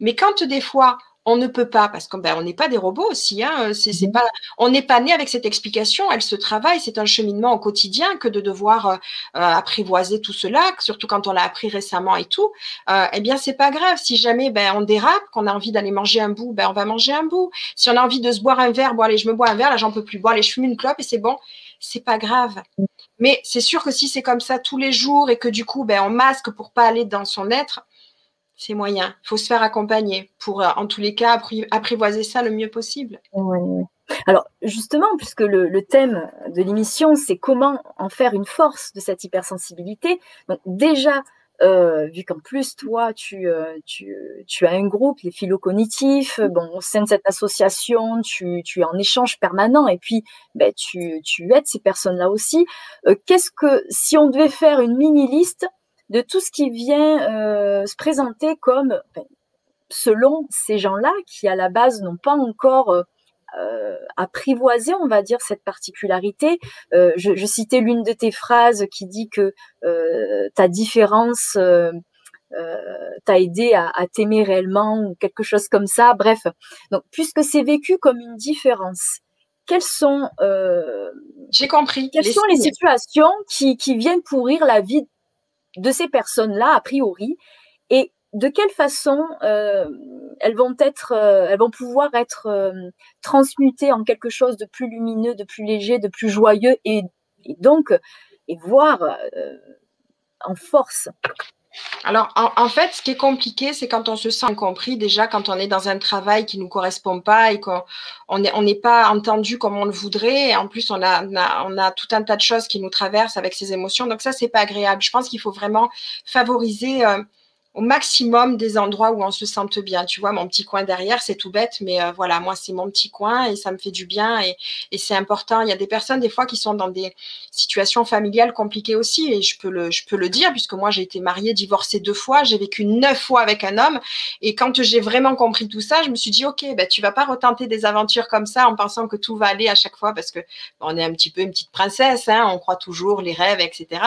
Mais quand des fois on ne peut pas, parce qu'on ben, n'est pas des robots aussi. Hein, c'est, mhm. pas, on n'est pas né avec cette explication. Elle se travaille. C'est un cheminement au quotidien que de devoir euh, euh, apprivoiser tout cela, surtout quand on l'a appris récemment et tout. Euh, eh bien, c'est pas grave. Si jamais ben, on dérape, qu'on a envie d'aller manger un bout, ben, on va manger un bout. Si on a envie de se boire un verre, bon allez, je me bois un verre, là j'en peux plus. boire, allez, je fume une clope et c'est bon. C'est pas grave. Mais c'est sûr que si c'est comme ça tous les jours et que du coup, ben, on masque pour pas aller dans son être, c'est moyen. Il faut se faire accompagner pour, euh, en tous les cas, apprivoiser ça le mieux possible. Alors, justement, puisque le, thème de l'émission, c'est comment en faire une force de cette hypersensibilité. Donc, déjà, euh, vu qu'en plus, toi, tu, euh, tu, tu, as un groupe, les philo-cognitifs, bon, au sein de cette association, tu, tu es en échange permanent et puis ben, tu, tu aides ces personnes-là aussi. Qu'est-ce que, si on devait faire une mini-liste de tout ce qui vient euh, se présenter comme, selon ces gens-là, qui à la base n'ont pas encore euh, euh, apprivoisé, on va dire, cette particularité. Je, citais l'une de tes phrases qui dit que ta différence t'a aidé à, t'aimer réellement ou quelque chose comme ça. Bref, donc puisque c'est vécu comme une différence, quelles sont, j'ai compris, quelles sont les situations qui, qui viennent pourrir la vie de ces personnes-là, a priori, et de quelle façon euh, elles vont être, euh, elles vont pouvoir être euh, transmutées en quelque chose de plus lumineux, de plus léger, de plus joyeux, et, et donc et voir en force. Alors, en, fait, ce qui est compliqué, c'est quand on se sent compris, déjà quand on est dans un travail qui ne nous correspond pas et qu'on n'est on n'est pas entendu comme on le voudrait. Et en plus, on a, on a, tout un tas de choses qui nous traversent avec ces émotions. Donc ça, c'est pas agréable. Je pense qu'il faut vraiment favoriser euh, au maximum des endroits où on se sente bien. Tu vois, mon petit coin derrière, c'est tout bête, mais euh, voilà, moi, c'est mon petit coin et ça me fait du bien et, c'est important. Il y a des personnes, des fois, qui sont dans des situations familiales compliquées aussi et je peux le, je peux le dire puisque moi, j'ai été mariée, divorcée deux fois, j'ai vécu neuf fois avec un homme et quand j'ai vraiment compris tout ça, je me suis dit, OK, ben, tu vas pas retenter des aventures comme ça en pensant que tout va aller à chaque fois parce que on est un petit peu une petite princesse, hein, on croit toujours les rêves, etc.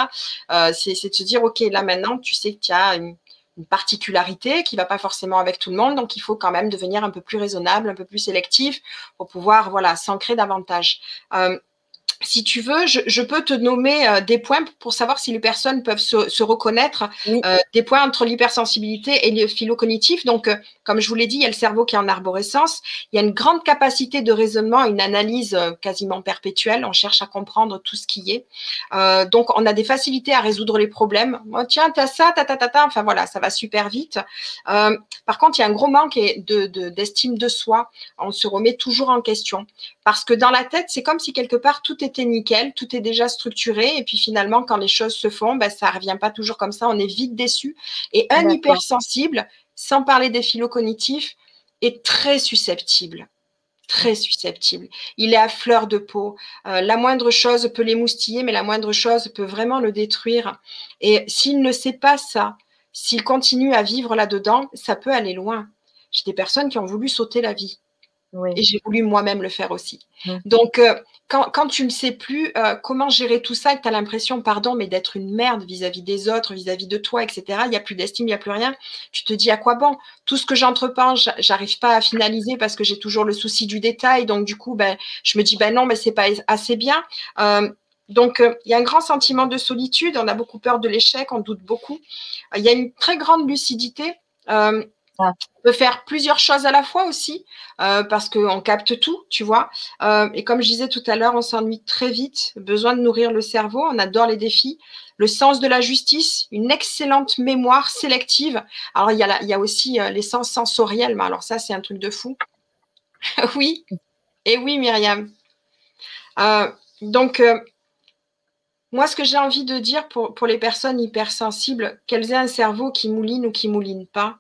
Euh, c'est de se dire, OK, là maintenant, tu sais que tu as une une particularité qui va pas forcément avec tout le monde. Donc, il faut quand même devenir un peu plus raisonnable, un peu plus sélectif pour pouvoir, voilà, s'ancrer davantage. Euh, si tu veux, je, peux te nommer euh, des points pour savoir si les personnes peuvent se, reconnaître, euh, des points entre l'hypersensibilité et le philo-cognitif. Donc, euh, comme je vous l'ai dit, il y a le cerveau qui est en arborescence. Il y a une grande capacité de raisonnement, une analyse quasiment perpétuelle. On cherche à comprendre tout ce qui est. donc, on a des facilités à résoudre les problèmes. Oh, tiens, t'as ça, ta, ta, ta, ta. Enfin, voilà, ça va super vite. par contre, il y a un gros manque d'estime de, de soi. On se remet toujours en question. Parce que dans la tête, c'est comme si quelque part tout était nickel, tout est déjà structuré. Et puis finalement, quand les choses se font, ben, ça ne revient pas toujours comme ça. On est vite déçu. Et un hypersensible, sans parler des philo-cognitifs, est très susceptible très susceptible. Il est à fleur de peau. Euh, la moindre chose peut l'émoustiller, mais la moindre chose peut vraiment le détruire. Et s'il ne sait pas ça, s'il continue à vivre là-dedans, ça peut aller loin. J'ai des personnes qui ont voulu sauter la vie. Et j'ai voulu moi-même le faire aussi. Mmh. Donc, euh, quand, quand, tu ne sais plus euh, comment gérer tout ça et que tu as l'impression, pardon, mais d'être une merde vis-à-vis des autres, vis-à-vis de toi, etc., il n'y a plus d'estime, il n'y a plus rien, tu te dis à quoi bon? Tout ce que j'entreprends, j'arrive pas à finaliser parce que j'ai toujours le souci du détail. Donc, du coup, ben, je me dis, ben non, mais c'est pas assez bien. Euh, donc, il y a un grand sentiment de solitude, on a beaucoup peur de l'échec, on doute beaucoup. Il y a une très grande lucidité. On peut faire plusieurs choses à la fois aussi, euh, parce qu'on capte tout, tu vois. Euh, et comme je disais tout à l'heure, on s'ennuie très vite, besoin de nourrir le cerveau, on adore les défis. Le sens de la justice, une excellente mémoire sélective. Alors, il y a, aussi euh, les sens sensoriels, mais alors ça, c'est un truc de fou. oui, et oui, Myriam. Donc, moi, ce que j'ai envie de dire pour, pour les personnes hypersensibles, qu'elles aient un cerveau qui mouline ou qui mouline pas,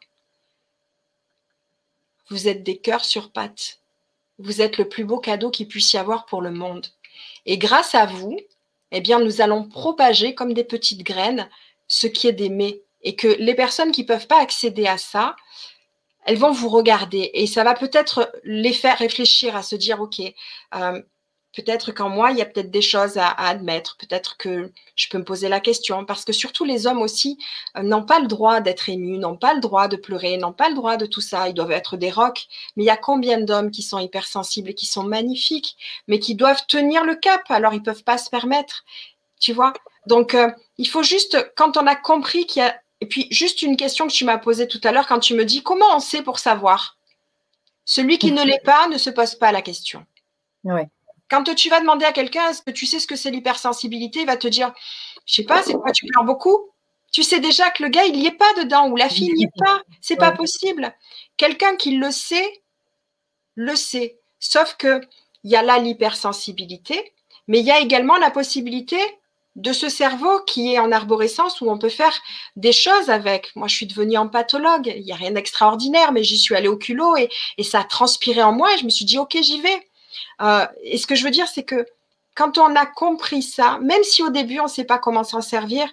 vous êtes des cœurs sur pattes. Vous êtes le plus beau cadeau qu'il puisse y avoir pour le monde. Et grâce à vous, eh bien, nous allons propager comme des petites graines ce qui est d'aimer. Et que les personnes qui ne peuvent pas accéder à ça, elles vont vous regarder et ça va peut-être les faire réfléchir à se dire, OK, euh, peut-être qu'en moi, il y a peut-être des choses à, admettre, peut-être que je peux me poser la question, parce que surtout les hommes aussi euh, n'ont pas le droit d'être émus, n'ont pas le droit de pleurer, n'ont pas le droit de tout ça, ils doivent être des rocs. Mais il y a combien d'hommes qui sont hypersensibles et qui sont magnifiques, mais qui doivent tenir le cap, alors ils ne peuvent pas se permettre, tu vois? Donc, euh, il faut juste, quand on a compris qu'il y a... Et puis, juste une question que tu m'as posée tout à l'heure, quand tu me dis, comment on sait pour savoir? Celui qui ne l'est pas ne se pose pas la question. Oui. Quand tu vas demander à quelqu'un, est-ce que tu sais ce que c'est l'hypersensibilité Il va te dire, je sais pas, c'est quoi, tu pleures beaucoup Tu sais déjà que le gars, il n'y est pas dedans, ou la fille n'y est pas. C'est pas possible. Quelqu'un qui le sait, le sait. Sauf que il y a là l'hypersensibilité, mais il y a également la possibilité de ce cerveau qui est en arborescence où on peut faire des choses avec. Moi, je suis devenue empathologue. Il n'y a rien d'extraordinaire, mais j'y suis allée au culot et, et, ça a transpiré en moi et je me suis dit, OK, j'y vais. Euh, et ce que je veux dire, c'est que quand on a compris ça, même si au début on ne sait pas comment s'en servir,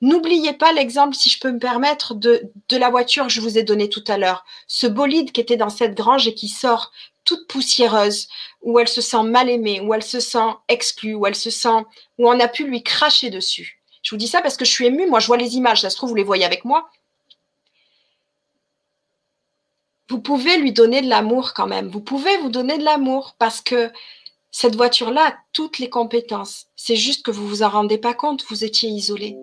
n'oubliez pas l'exemple, si je peux me permettre, de, de la voiture que je vous ai donnée tout à l'heure. Ce bolide qui était dans cette grange et qui sort toute poussiéreuse, où elle se sent mal aimée, où elle se sent exclue, où elle se sent, où on a pu lui cracher dessus. Je vous dis ça parce que je suis émue. Moi, je vois les images. Ça se trouve, vous les voyez avec moi. Vous pouvez lui donner de l'amour quand même. Vous pouvez vous donner de l'amour parce que cette voiture-là a toutes les compétences. C'est juste que vous vous en rendez pas compte, vous étiez isolé.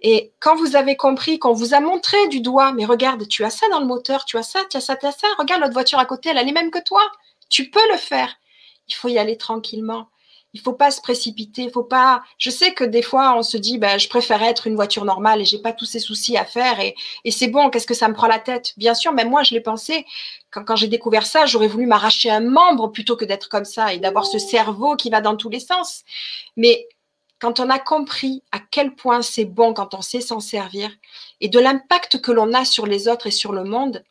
Et quand vous avez compris, qu'on vous a montré du doigt, mais regarde, tu as ça dans le moteur, tu as ça, tu as ça, tu as ça, regarde l'autre voiture à côté, elle a les mêmes que toi. Tu peux le faire. Il faut y aller tranquillement il faut pas se précipiter, faut pas. Je sais que des fois on se dit, ben, je préfère être une voiture normale et j'ai pas tous ces soucis à faire et, c'est bon. Qu'est-ce que ça me prend la tête? Bien sûr, même moi je l'ai pensé. Quand, quand j'ai découvert ça, j'aurais voulu m'arracher un membre plutôt que d'être comme ça et d'avoir ce cerveau qui va dans tous les sens. Mais quand on a compris à quel point c'est bon quand on sait s'en servir et de l'impact que l'on a sur les autres et sur le monde,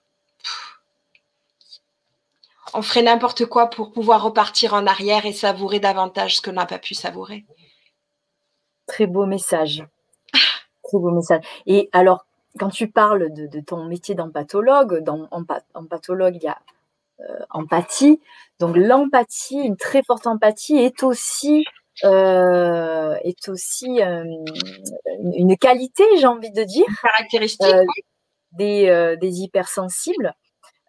on ferait n'importe quoi pour pouvoir repartir en arrière et savourer davantage ce que n'a pas pu savourer. Très beau message. Très beau message. Et alors, quand tu parles de, ton métier d'empathologue, dans en, pathologue, il y a euh, empathie. Donc l'empathie, une très forte empathie, est aussi euh, est aussi euh, une qualité, j'ai envie de dire, caractéristique des, des hypersensibles.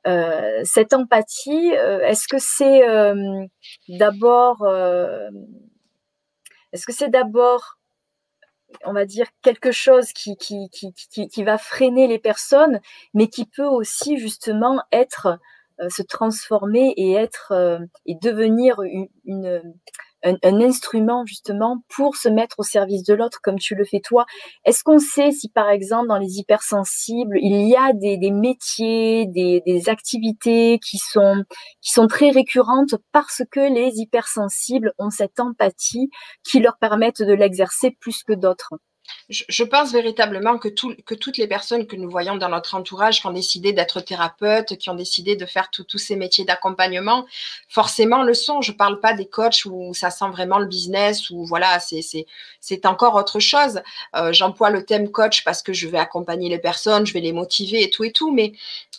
Euh, cette empathie, euh, est-ce que c'est euh, d'abord, est-ce que c'est d'abord, on va dire quelque chose qui qui, qui, qui, qui, va freiner les personnes, mais qui peut aussi justement être se transformer et être et devenir une un, instrument justement pour se mettre au service de l'autre comme tu le fais toi. Est-ce qu'on sait si par exemple dans les hypersensibles, il y a des, des métiers, des, des, activités qui sont, qui sont très récurrentes parce que les hypersensibles ont cette empathie qui leur permettent de l'exercer plus que d'autres? Je, pense véritablement que, que, toutes les personnes que nous voyons dans notre entourage qui ont décidé d'être thérapeutes, qui ont décidé de faire tous ces métiers d'accompagnement, forcément le sont. Je ne parle pas des coachs où ça sent vraiment le business, ou voilà, c'est encore autre chose. Euh, j'emploie le thème coach parce que je vais accompagner les personnes, je vais les motiver et tout et tout, mais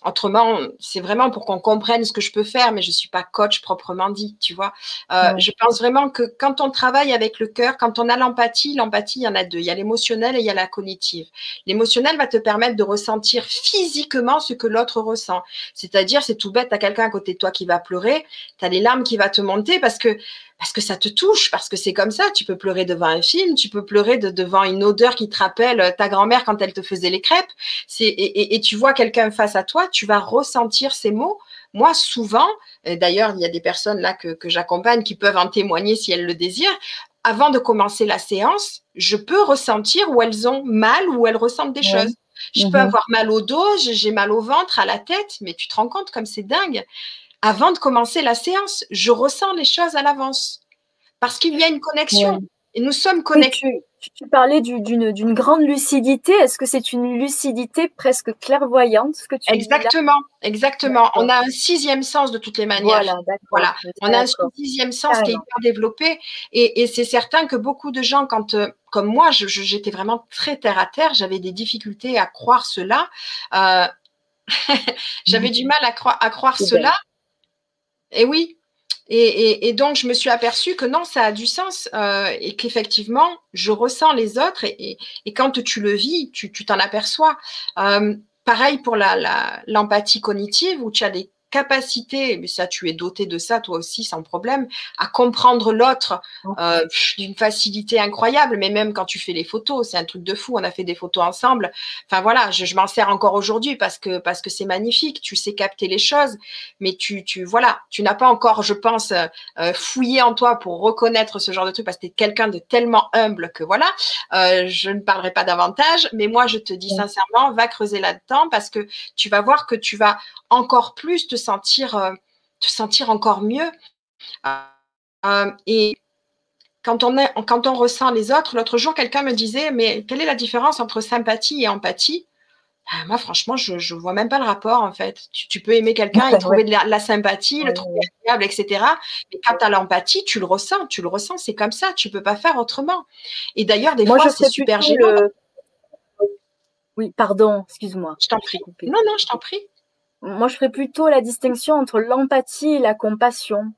autrement, c'est vraiment pour qu'on comprenne ce que je peux faire, mais je ne suis pas coach proprement dit, tu vois. Euh, je pense vraiment que quand on travaille avec le cœur, quand on a l'empathie, l'empathie, il y en a deux. Il y a et il y a la cognitive. L'émotionnel va te permettre de ressentir physiquement ce que l'autre ressent. C'est-à-dire, c'est tout bête, tu as quelqu'un à côté de toi qui va pleurer, tu as les larmes qui vont te monter parce que parce que ça te touche, parce que c'est comme ça. Tu peux pleurer devant un film, tu peux pleurer devant une odeur qui te rappelle euh, ta grand-mère quand elle te faisait les crêpes. Et, et, tu vois quelqu'un face à toi, tu vas ressentir ces mots. Moi, souvent, d'ailleurs, il y a des personnes là que, que j'accompagne qui peuvent en témoigner si elles le désirent. Avant de commencer la séance, je peux ressentir où elles ont mal, où elles ressentent des choses. Je peux mhm. avoir mal au dos, j'ai mal au ventre, à la tête, mais tu te rends compte comme c'est dingue avant de commencer la séance, je ressens les choses à l'avance. parce qu'il y a une connexion. Et nous sommes connectés. Tu, parlais d'une grande lucidité. Est-ce que c'est une lucidité presque clairvoyante ce que tu Exactement, exactement. On a un sixième sens de toutes les manières. Voilà, On a un sixième sens qui est hyper développé. Et, c'est certain que beaucoup de gens, quand, euh, comme moi, j'étais vraiment très terre à terre, j'avais des difficultés à croire cela. Euh, j'avais du mal à, à croire cela. Et oui, et, donc, je me suis aperçue que non, ça a du sens euh, et qu'effectivement, je ressens les autres et, quand tu le vis, tu t'en aperçois. Euh, pareil pour l'empathie cognitive où tu as des capacité, mais ça, tu es doté de ça, toi aussi, sans problème, à comprendre l'autre euh, d'une facilité incroyable. Mais même quand tu fais les photos, c'est un truc de fou. On a fait des photos ensemble. Enfin voilà, je, m'en sers encore aujourd'hui parce que parce que c'est magnifique. Tu sais capter les choses, mais tu tu voilà, tu n'as pas encore, je pense, euh, fouillé en toi pour reconnaître ce genre de truc parce que tu es quelqu'un de tellement humble que voilà. Euh, je ne parlerai pas davantage, mais moi je te dis sincèrement, va creuser là-dedans parce que tu vas voir que tu vas encore plus te sentir, euh, te sentir encore mieux. Euh, et quand on, est, quand on ressent les autres, l'autre jour, quelqu'un me disait, mais quelle est la différence entre sympathie et empathie? Ben, moi, franchement, je ne vois même pas le rapport, en fait. Tu, peux aimer quelqu'un et trouver de la, sympathie, le trouver agréable, etc. Mais quand tu as l'empathie, tu le ressens, tu le ressens, c'est comme ça, tu ne peux pas faire autrement. Et d'ailleurs, des fois, c'est super gênant. Oui, pardon, excuse-moi. Je t'en prie. Non, non, je t'en prie moi, je ferais plutôt la distinction entre l'empathie et la compassion.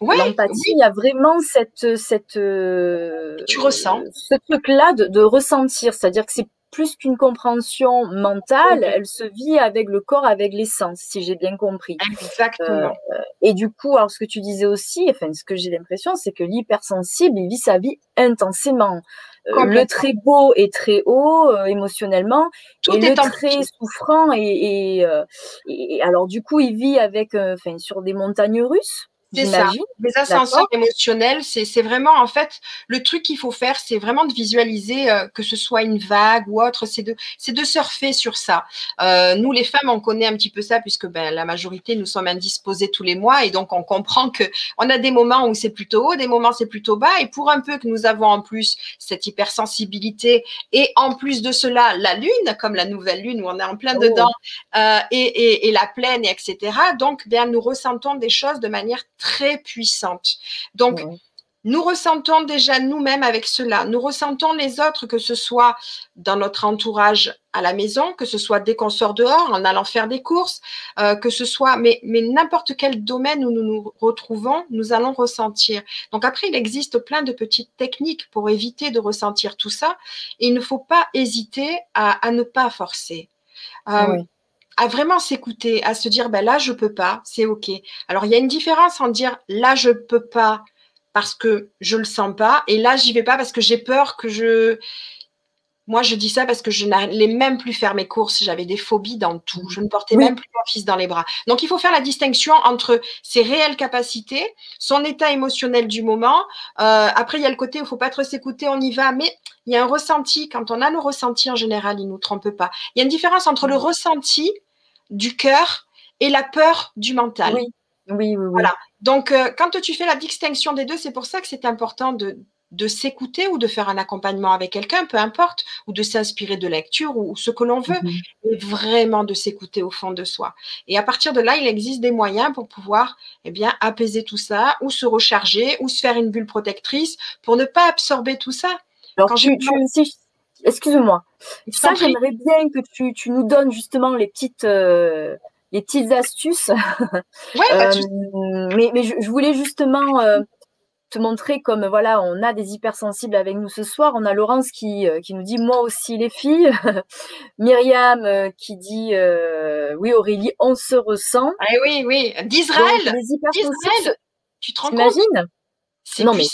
l'empathie, il y a vraiment cette, cette, euh, tu ressens ce truc-là de, ressentir, c'est-à-dire que c'est plus qu'une compréhension mentale, elle se vit avec le corps, avec l'essence, si j'ai bien compris. Exactement. Euh, et du coup, alors ce que tu disais aussi, enfin ce que j'ai l'impression, c'est que l'hypersensible, il vit sa vie intensément. Euh, le très beau est très haut euh, émotionnellement et le très souffrant et, et, alors du coup il vit avec enfin sur des montagnes russes c'est ça. Les ascenseurs émotionnels, c'est vraiment en fait le truc qu'il faut faire, c'est vraiment de visualiser euh, que ce soit une vague ou autre, c'est de, de surfer sur ça. Euh, nous, les femmes, on connaît un petit peu ça puisque ben, la majorité, nous sommes indisposées tous les mois et donc on comprend que on a des moments où c'est plutôt haut, des moments c'est plutôt bas et pour un peu que nous avons en plus cette hypersensibilité et en plus de cela la lune, comme la nouvelle lune où on est en plein oh. dedans euh, et, et, et, la pleine, etc. Donc, bien, nous ressentons des choses de manière très puissante. Donc, nous ressentons déjà nous-mêmes avec cela. Nous ressentons les autres, que ce soit dans notre entourage à la maison, que ce soit dès qu'on sort dehors, en allant faire des courses, euh, que ce soit, mais, mais n'importe quel domaine où nous nous retrouvons, nous allons ressentir. Donc après, il existe plein de petites techniques pour éviter de ressentir tout ça. Et il ne faut pas hésiter à, ne pas forcer. Euh, à vraiment s'écouter, à se dire ben là je peux pas, c'est ok. Alors il y a une différence en dire là je peux pas parce que je le sens pas et là j'y vais pas parce que j'ai peur que je moi, je dis ça parce que je n'allais même plus faire mes courses. J'avais des phobies dans tout. Je ne portais même plus mon fils dans les bras. Donc, il faut faire la distinction entre ses réelles capacités, son état émotionnel du moment. Euh, après, il y a le côté où il faut pas trop s'écouter, on y va. Mais il y a un ressenti. Quand on a le ressenti, en général, il nous trompe pas. Il y a une différence entre le ressenti du cœur et la peur du mental. Oui, oui, oui. Voilà. Donc, euh, quand tu fais la distinction des deux, c'est pour ça que c'est important de, de s'écouter ou de faire un accompagnement avec quelqu'un, peu importe, ou de s'inspirer de lecture ou, ce que l'on veut, mhm. mais vraiment de s'écouter au fond de soi. Et à partir de là, il existe des moyens pour pouvoir eh bien, apaiser tout ça, ou se recharger, ou se faire une bulle protectrice pour ne pas absorber tout ça. Alors, Quand tu, je... excuse-moi, ça, j'aimerais bien que tu, tu, nous donnes justement les petites, euh, les petites astuces. Ouais, euh, mais, mais je, voulais justement euh, te montrer comme voilà, on a des hypersensibles avec nous ce soir. On a Laurence qui, qui nous dit moi aussi les filles. Myriam qui dit oui Aurélie, on se ressent. Ah, oui, oui, d'Israël. Tu te rends compte? non, mais...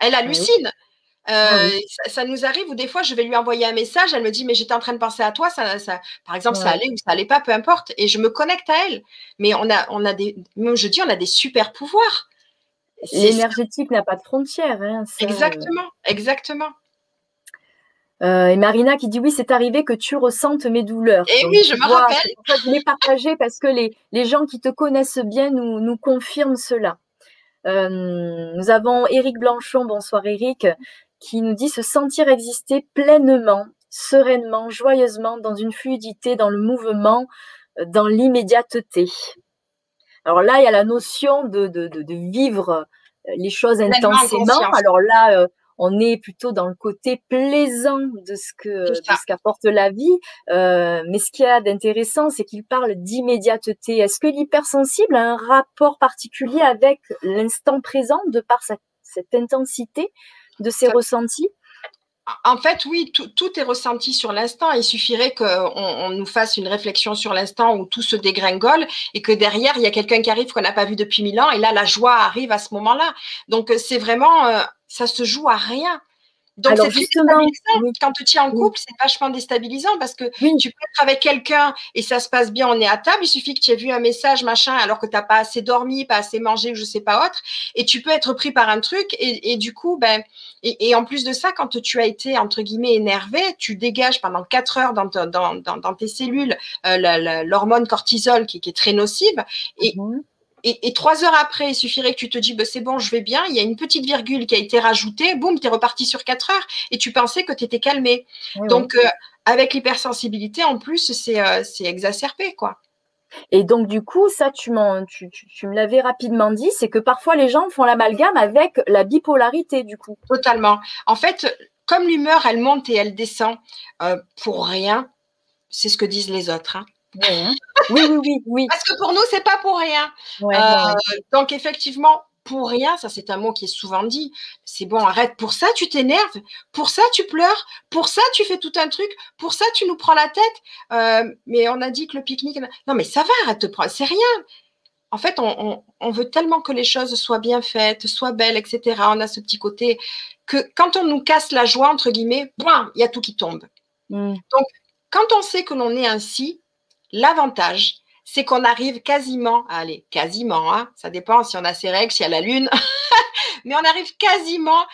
Elle hallucine. Ah euh, ça, nous arrive où des fois je vais lui envoyer un message, elle me dit mais j'étais en train de penser à toi, ça, ça par exemple ça allait ou ça allait pas, peu importe, et je me connecte à elle. Mais on a, on a des, je dis on a des super pouvoirs. L'énergétique n'a pas de frontières. Hein, exactement, exactement. Euh, et Marina qui dit oui, c'est arrivé que tu ressentes mes douleurs. Et oui, je me rappelle. Je l'ai partagé parce que les, les gens qui te connaissent bien nous, nous confirment cela. nous avons Éric Blanchon, bonsoir Éric, qui nous dit se sentir exister pleinement, sereinement, joyeusement, dans une fluidité, dans le mouvement, dans l'immédiateté. Alors là, il y a la notion de, de, de, vivre les choses intensément. Alors là, on est plutôt dans le côté plaisant de ce que ce qu'apporte la vie. Euh, mais ce qu'il y a d'intéressant, c'est qu'il parle d'immédiateté. Est-ce que l'hypersensible a un rapport particulier avec l'instant présent de par cette intensité? De ses ressentis? En fait, oui, tout, est ressenti sur l'instant. Il suffirait qu'on on nous fasse une réflexion sur l'instant où tout se dégringole et que derrière, il y a quelqu'un qui arrive qu'on n'a pas vu depuis mille ans et là, la joie arrive à ce moment-là. Donc, c'est vraiment, euh, ça se joue à rien. Donc, c'est justement, quand tu es en couple, c'est vachement déstabilisant parce que tu peux être avec quelqu'un et ça se passe bien, on est à table. Il suffit que tu aies vu un message, machin, alors que tu n'as pas assez dormi, pas assez mangé ou je sais pas autre. Et tu peux être pris par un truc. Et, du coup, ben, et, en plus de ça, quand tu as été, entre guillemets, énervé, tu dégages pendant quatre heures dans, dans, dans, tes cellules euh, l'hormone cortisol qui, est très nocive. Et, mhm. Et, trois heures après, il suffirait que tu te dis, bah, c'est bon, je vais bien, il y a une petite virgule qui a été rajoutée, boum, tu es reparti sur quatre heures et tu pensais que tu étais calmé. donc, euh, avec l'hypersensibilité, en plus, euh, c'est exacerbé, quoi. Et donc, du coup, ça, tu, tu, tu, me l'avais rapidement dit, c'est que parfois les gens font l'amalgame avec la bipolarité, du coup. Totalement. En fait, comme l'humeur, elle monte et elle descend euh, pour rien, c'est ce que disent les autres. Hein. Hein. Oui, oui, oui, oui, Parce que pour nous, c'est pas pour rien. Euh, donc, effectivement, pour rien, ça c'est un mot qui est souvent dit. C'est bon, arrête. Pour ça, tu t'énerves. Pour ça, tu pleures. Pour ça, tu fais tout un truc. Pour ça, tu nous prends la tête. Euh, mais on a dit que le pique-nique. Non, mais ça va, arrête de prendre. C'est rien. En fait, on, veut tellement que les choses soient bien faites, soient belles, etc. On a ce petit côté que quand on nous casse la joie, entre guillemets, il y a tout qui tombe. Mmh. Donc, quand on sait que l'on est ainsi, L'avantage, c'est qu'on arrive quasiment, allez, quasiment, hein, ça dépend si on a ses règles, s'il y a la lune, mais on arrive quasiment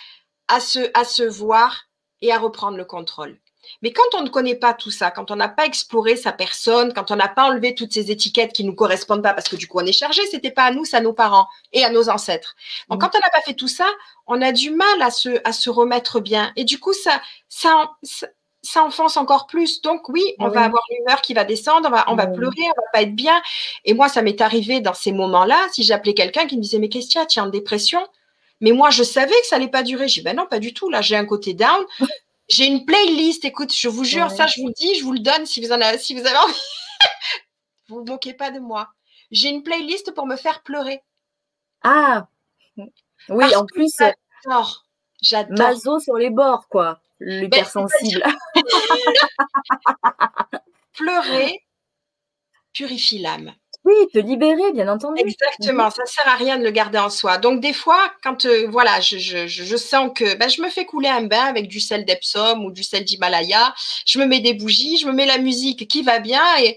à se, à se voir et à reprendre le contrôle. Mais quand on ne connaît pas tout ça, quand on n'a pas exploré sa personne, quand on n'a pas enlevé toutes ces étiquettes qui nous correspondent pas, parce que du coup on est chargé, c'était pas à nous, c'est à nos parents et à nos ancêtres. Donc mmh. quand on n'a pas fait tout ça, on a du mal à se, à se remettre bien. Et du coup, ça, ça, ça enfonce encore plus. Donc oui, on va avoir l'humeur qui va descendre, on va, on va pleurer, on va pas être bien. Et moi, ça m'est arrivé dans ces moments-là, si j'appelais quelqu'un qui me disait, mais qu'est-ce qu'il y a, tu es en dépression Mais moi, je savais que ça allait pas durer. J'ai dit, ben non, pas du tout. Là, j'ai un côté down. J'ai une playlist. Écoute, je vous jure, ça, je vous le dis, je vous le donne si vous en avez, si vous avez envie. vous vous moquez pas de moi. J'ai une playlist pour me faire pleurer. Ah, oui, en plus. J'adore. J'adore. Mazo sur les bords, quoi l'hypersensible. Pleurer purifie l'âme. Oui, te libérer, bien entendu. Exactement, ça ne sert à rien de le garder en soi. Donc, des fois, quand euh, voilà, je, sens que ben, je me fais couler un bain avec du sel d'Epsom ou du sel d'Himalaya, je me mets des bougies, je me mets la musique qui va bien et,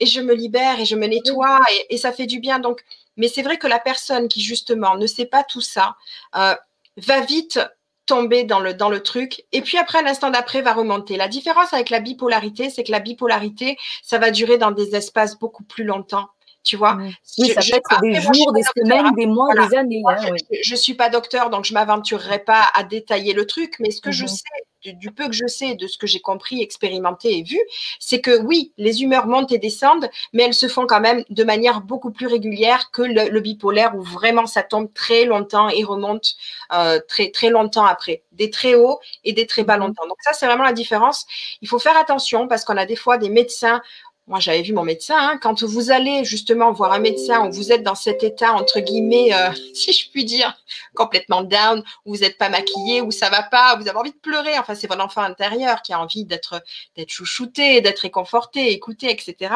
et je me libère et je me nettoie et, ça fait du bien. Donc, mais c'est vrai que la personne qui, justement, ne sait pas tout ça, euh, va vite tomber dans le, dans le truc. Et puis après, l'instant d'après va remonter. La différence avec la bipolarité, c'est que la bipolarité, ça va durer dans des espaces beaucoup plus longtemps. Tu vois? Oui, ça peut être des jours, des semaines, des mois, des années. Hein, je ne suis pas docteur, donc je ne m'aventurerai pas à détailler le truc, mais ce que je mhm. sais du, peu que je sais, de ce que j'ai compris, expérimenté et vu, c'est que oui, les humeurs montent et descendent, mais elles se font quand même de manière beaucoup plus régulière que le, bipolaire où vraiment ça tombe très longtemps et remonte euh, très, très longtemps après. Des très hauts et des très bas mhm. longtemps. Donc ça, c'est vraiment la différence. Il faut faire attention parce qu'on a des fois des médecins moi j'avais vu mon médecin, hein. quand vous allez justement voir un médecin où vous êtes dans cet état, entre guillemets, euh, si je puis dire, complètement down, où vous n'êtes pas maquillé, où ça va pas, où vous avez envie de pleurer, enfin c'est votre enfant intérieur qui a envie d'être chouchouté, d'être réconforté, écouté, etc.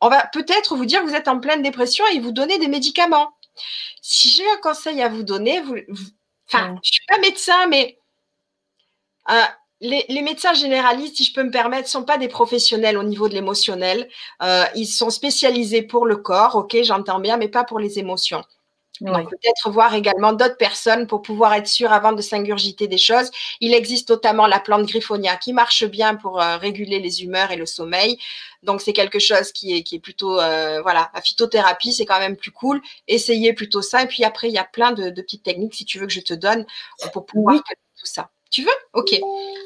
On va peut-être vous dire que vous êtes en pleine dépression et vous donner des médicaments. Si j'ai un conseil à vous donner, vous, enfin, je suis pas médecin, mais euh, les, médecins généralistes, si je peux me permettre, ne sont pas des professionnels au niveau de l'émotionnel. Euh, ils sont spécialisés pour le corps, ok, j'entends bien, mais pas pour les émotions. Peut-être voir également d'autres personnes pour pouvoir être sûr avant de s'ingurgiter des choses. Il existe notamment la plante griffonia qui marche bien pour euh, réguler les humeurs et le sommeil. Donc c'est quelque chose qui est, qui est plutôt euh, voilà la phytothérapie c'est quand même plus cool. Essayez plutôt ça et puis après il y a plein de, petites techniques si tu veux que je te donne pour pouvoir tout ça. Tu veux? Ok.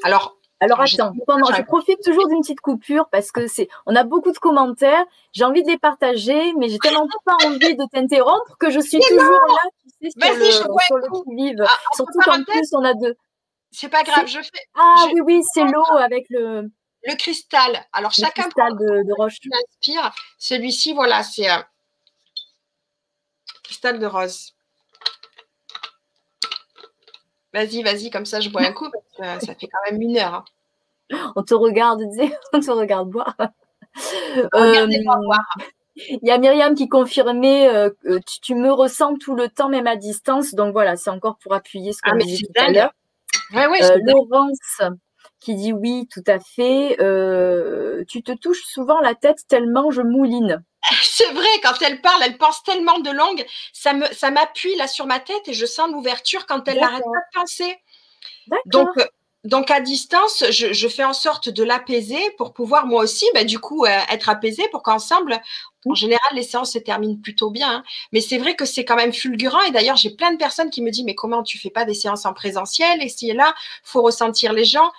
Alors alors attends, je profite toujours d'une petite coupure parce que c'est, on a beaucoup de commentaires. J'ai envie de les partager, mais j'ai tellement pas envie de t'interrompre que je suis toujours là, tu sais, sur le, sur le ah, Surtout qu'en plus on a deux. C'est pas grave, je fais. Ah oui oui, c'est l'eau avec le. Le cristal. Alors le chacun cristal de, de roche. Inspire. Celui-ci, voilà, c'est un cristal de rose. Vas-y, vas-y, comme ça je bois un coup, parce que ça fait quand même une heure. Hein. On te regarde, on te regarde boire. Euh, il y a Myriam qui confirmait euh, que tu, me ressens tout le temps, même à distance. Donc voilà, c'est encore pour appuyer ce qu'on ah, disait tout à l'heure. Ouais, ouais, euh, Laurence qui dit oui, tout à fait. tu te touches souvent la tête tellement je mouline. C'est vrai, quand elle parle, elle pense tellement de langue, ça me, ça m'appuie là sur ma tête et je sens l'ouverture quand elle n'arrête pas de penser. Donc, euh, donc à distance, je, fais en sorte de l'apaiser pour pouvoir moi aussi, bah, du coup, euh, être apaisée pour qu'ensemble, en général, les séances se terminent plutôt bien. Hein. Mais c'est vrai que c'est quand même fulgurant. Et d'ailleurs, j'ai plein de personnes qui me disent, mais comment tu fais pas des séances en présentiel Et si et là, faut ressentir les gens.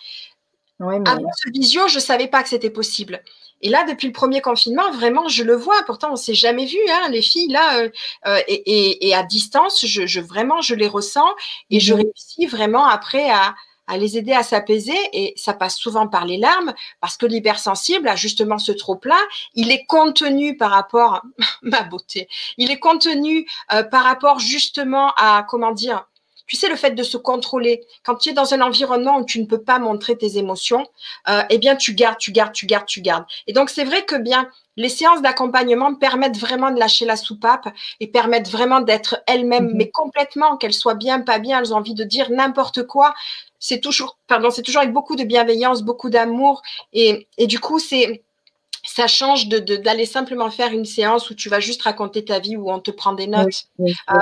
Avant ce visio, je savais pas que c'était possible. Et là, depuis le premier confinement, vraiment, je le vois. Pourtant, on s'est jamais vu, hein, les filles là, euh, euh, et, à distance, je, vraiment, je les ressens et je mhm. réussis vraiment après à, les aider à s'apaiser. Et ça passe souvent par les larmes, parce que l'hypersensible a justement ce trop plein. Il est contenu par rapport, ma beauté, il est contenu euh, par rapport justement à comment dire tu sais, le fait de se contrôler, quand tu es dans un environnement où tu ne peux pas montrer tes émotions, euh, eh bien, tu gardes, tu gardes, tu gardes, tu gardes. Et donc, c'est vrai que bien, les séances d'accompagnement permettent vraiment de lâcher la soupape et permettent vraiment d'être elles-mêmes, mhm. mais complètement, qu'elles soient bien, pas bien, elles ont envie de dire n'importe quoi. C'est toujours, pardon, c'est toujours avec beaucoup de bienveillance, beaucoup d'amour. Et, et du coup, c'est, ça change de, d'aller simplement faire une séance où tu vas juste raconter ta vie, où on te prend des notes. Euh,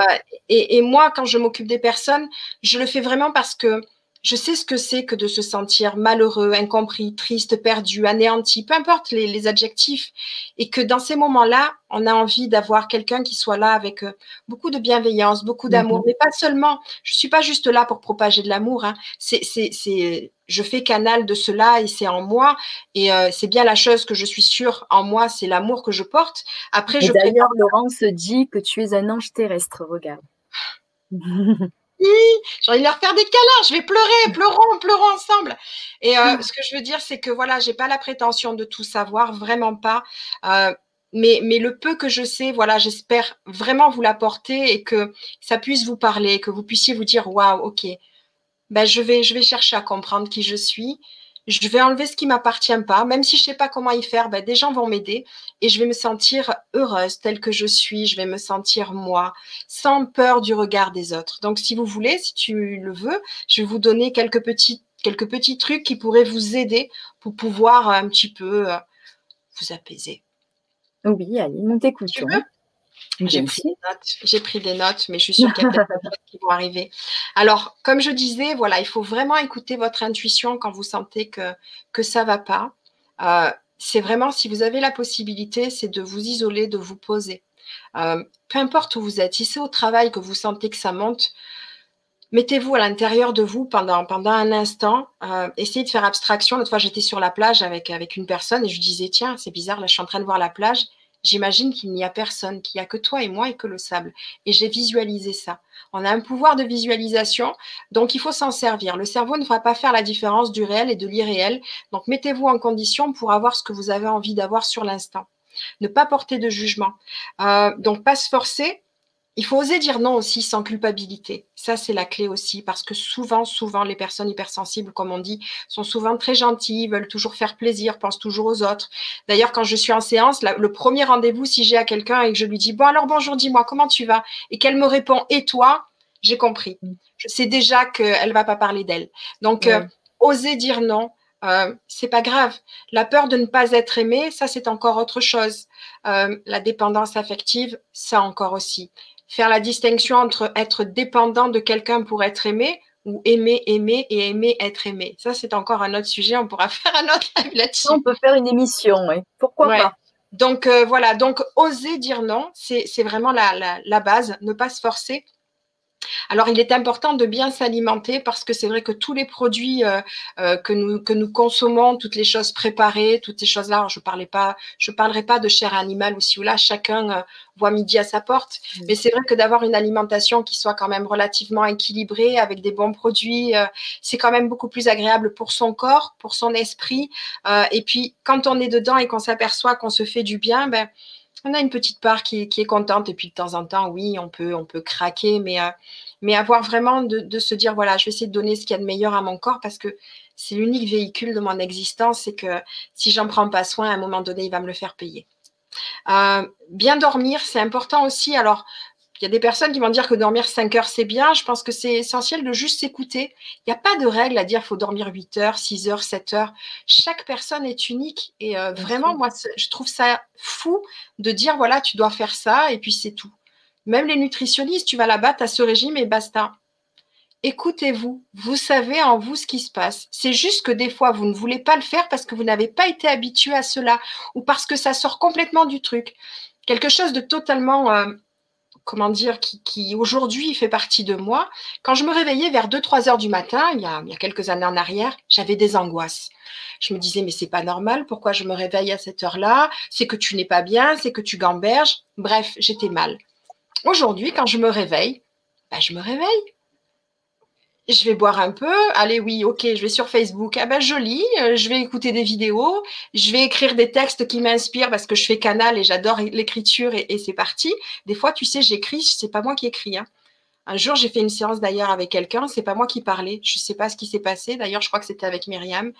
et, et, moi, quand je m'occupe des personnes, je le fais vraiment parce que je sais ce que c'est que de se sentir malheureux, incompris, triste, perdu, anéanti, peu importe les, adjectifs, et que dans ces moments-là, on a envie d'avoir quelqu'un qui soit là avec euh, beaucoup de bienveillance, beaucoup d'amour, mhm. mais pas seulement. Je suis pas juste là pour propager de l'amour. Hein. C'est, c'est, je fais canal de cela et c'est en moi, et euh, c'est bien la chose que je suis sûre en moi, c'est l'amour que je porte. Après, je d'ailleurs, Laurence dit que tu es un ange terrestre. Regarde. j'ai envie de leur faire des câlins, je vais pleurer, pleurons, pleurons ensemble. Et euh, mm. ce que je veux dire, c'est que voilà, j'ai pas la prétention de tout savoir, vraiment pas. Euh, mais, mais le peu que je sais, voilà, j'espère vraiment vous l'apporter et que ça puisse vous parler, que vous puissiez vous dire, waouh, ok, ben je vais, je vais chercher à comprendre qui je suis je vais enlever ce qui m'appartient pas, même si je sais pas comment y faire, ben, des gens vont m'aider et je vais me sentir heureuse telle que je suis, je vais me sentir moi, sans peur du regard des autres. Donc, si vous voulez, si tu le veux, je vais vous donner quelques petits, quelques petits trucs qui pourraient vous aider pour pouvoir un petit peu euh, vous apaiser. Oui, allez, nous t'écoutons. J'ai pris, des notes, j'ai pris des notes, mais je suis sûre qu'il y a d'autres qui vont arriver. Alors, comme je disais, voilà, il faut vraiment écouter votre intuition quand vous sentez que, que ça ne va pas. Euh, c'est vraiment, si vous avez la possibilité, c'est de vous isoler, de vous poser. Euh, peu importe où vous êtes, si c'est au travail que vous sentez que ça monte, mettez-vous à l'intérieur de vous pendant, pendant un instant. Euh, essayez de faire abstraction. L'autre fois, j'étais sur la plage avec, avec une personne et je disais, tiens, c'est bizarre, là, je suis en train de voir la plage. J'imagine qu'il n'y a personne, qu'il n'y a que toi et moi et que le sable. Et j'ai visualisé ça. On a un pouvoir de visualisation, donc il faut s'en servir. Le cerveau ne va pas faire la différence du réel et de l'irréel. Donc mettez-vous en condition pour avoir ce que vous avez envie d'avoir sur l'instant. Ne pas porter de jugement. Euh, donc pas se forcer, il faut oser dire non aussi sans culpabilité. Ça, c'est la clé aussi, parce que souvent, souvent, les personnes hypersensibles, comme on dit, sont souvent très gentilles, veulent toujours faire plaisir, pensent toujours aux autres. D'ailleurs, quand je suis en séance, le premier rendez-vous, si j'ai à quelqu'un et que je lui dis, bon, alors bonjour, dis-moi, comment tu vas? Et qu'elle me répond, et toi? J'ai compris. Mm. Je sais déjà qu'elle va pas parler d'elle. Donc, euh, oser dire non, euh, c'est pas grave. La peur de ne pas être aimé, ça c'est encore autre chose. Euh, la dépendance affective, ça encore aussi faire la distinction entre être dépendant de quelqu'un pour être aimé ou aimer, aimer et aimer être aimé. Ça, c'est encore un autre sujet. On pourra faire un autre live là-dessus. On peut faire une émission, oui. Pourquoi pas? Donc euh, voilà, donc oser dire non, c'est vraiment la, la, base, ne pas se forcer. Alors, il est important de bien s'alimenter parce que c'est vrai que tous les produits euh, euh, que, nous, que nous consommons, toutes les choses préparées, toutes ces choses-là, je ne pas, je parlerai pas de chair animale ou si ou là, chacun euh, voit midi à sa porte. Mmh. Mais c'est vrai que d'avoir une alimentation qui soit quand même relativement équilibrée avec des bons produits, c'est quand même beaucoup plus agréable pour son corps, pour son esprit. et puis, quand on est dedans et qu'on s'aperçoit qu'on se fait du bien, ben, on a une petite part qui, est contente et puis de temps en temps, oui, on peut, on peut craquer, mais, euh, avoir vraiment de, se dire, voilà, je vais essayer de donner ce qu'il y a de meilleur à mon corps parce que c'est l'unique véhicule de mon existence et que si j'en prends pas soin, à un moment donné, il va me le faire payer. Euh, bien dormir, c'est important aussi. Alors, il y a des personnes qui vont dire que dormir 5 heures, c'est bien. Je pense que c'est essentiel de juste s'écouter. Il n'y a pas de règle à dire qu'il faut dormir 8 heures, 6 heures, 7 heures. Chaque personne est unique. Et euh, vraiment, moi, je trouve ça fou de dire, voilà, tu dois faire ça et puis c'est tout. Même les nutritionnistes, tu vas là-bas, tu as ce régime et basta. Écoutez-vous, vous savez en vous ce qui se passe. C'est juste que des fois, vous ne voulez pas le faire parce que vous n'avez pas été habitué à cela ou parce que ça sort complètement du truc. Quelque chose de totalement euh, comment dire, qui, aujourd'hui fait partie de moi. Quand je me réveillais vers 2-3 heures du matin, il y, a, quelques années en arrière, j'avais des angoisses. Je me disais, mais c'est pas normal, pourquoi je me réveille à cette heure-là? C'est que tu n'es pas bien, c'est que tu gamberges. Bref, j'étais mal. Aujourd'hui, quand je me réveille, ben, je me réveille je vais boire un peu. Allez, oui, ok, je vais sur Facebook. Ah ben, je lis, euh, je vais écouter des vidéos, je vais écrire des textes qui m'inspirent parce que je fais canal et j'adore l'écriture et, c'est parti. Des fois, tu sais, j'écris, c'est pas moi qui écris. Hein. Un jour, j'ai fait une séance d'ailleurs avec quelqu'un, c'est pas moi qui parlais, je sais pas ce qui s'est passé. D'ailleurs, je crois que c'était avec Myriam.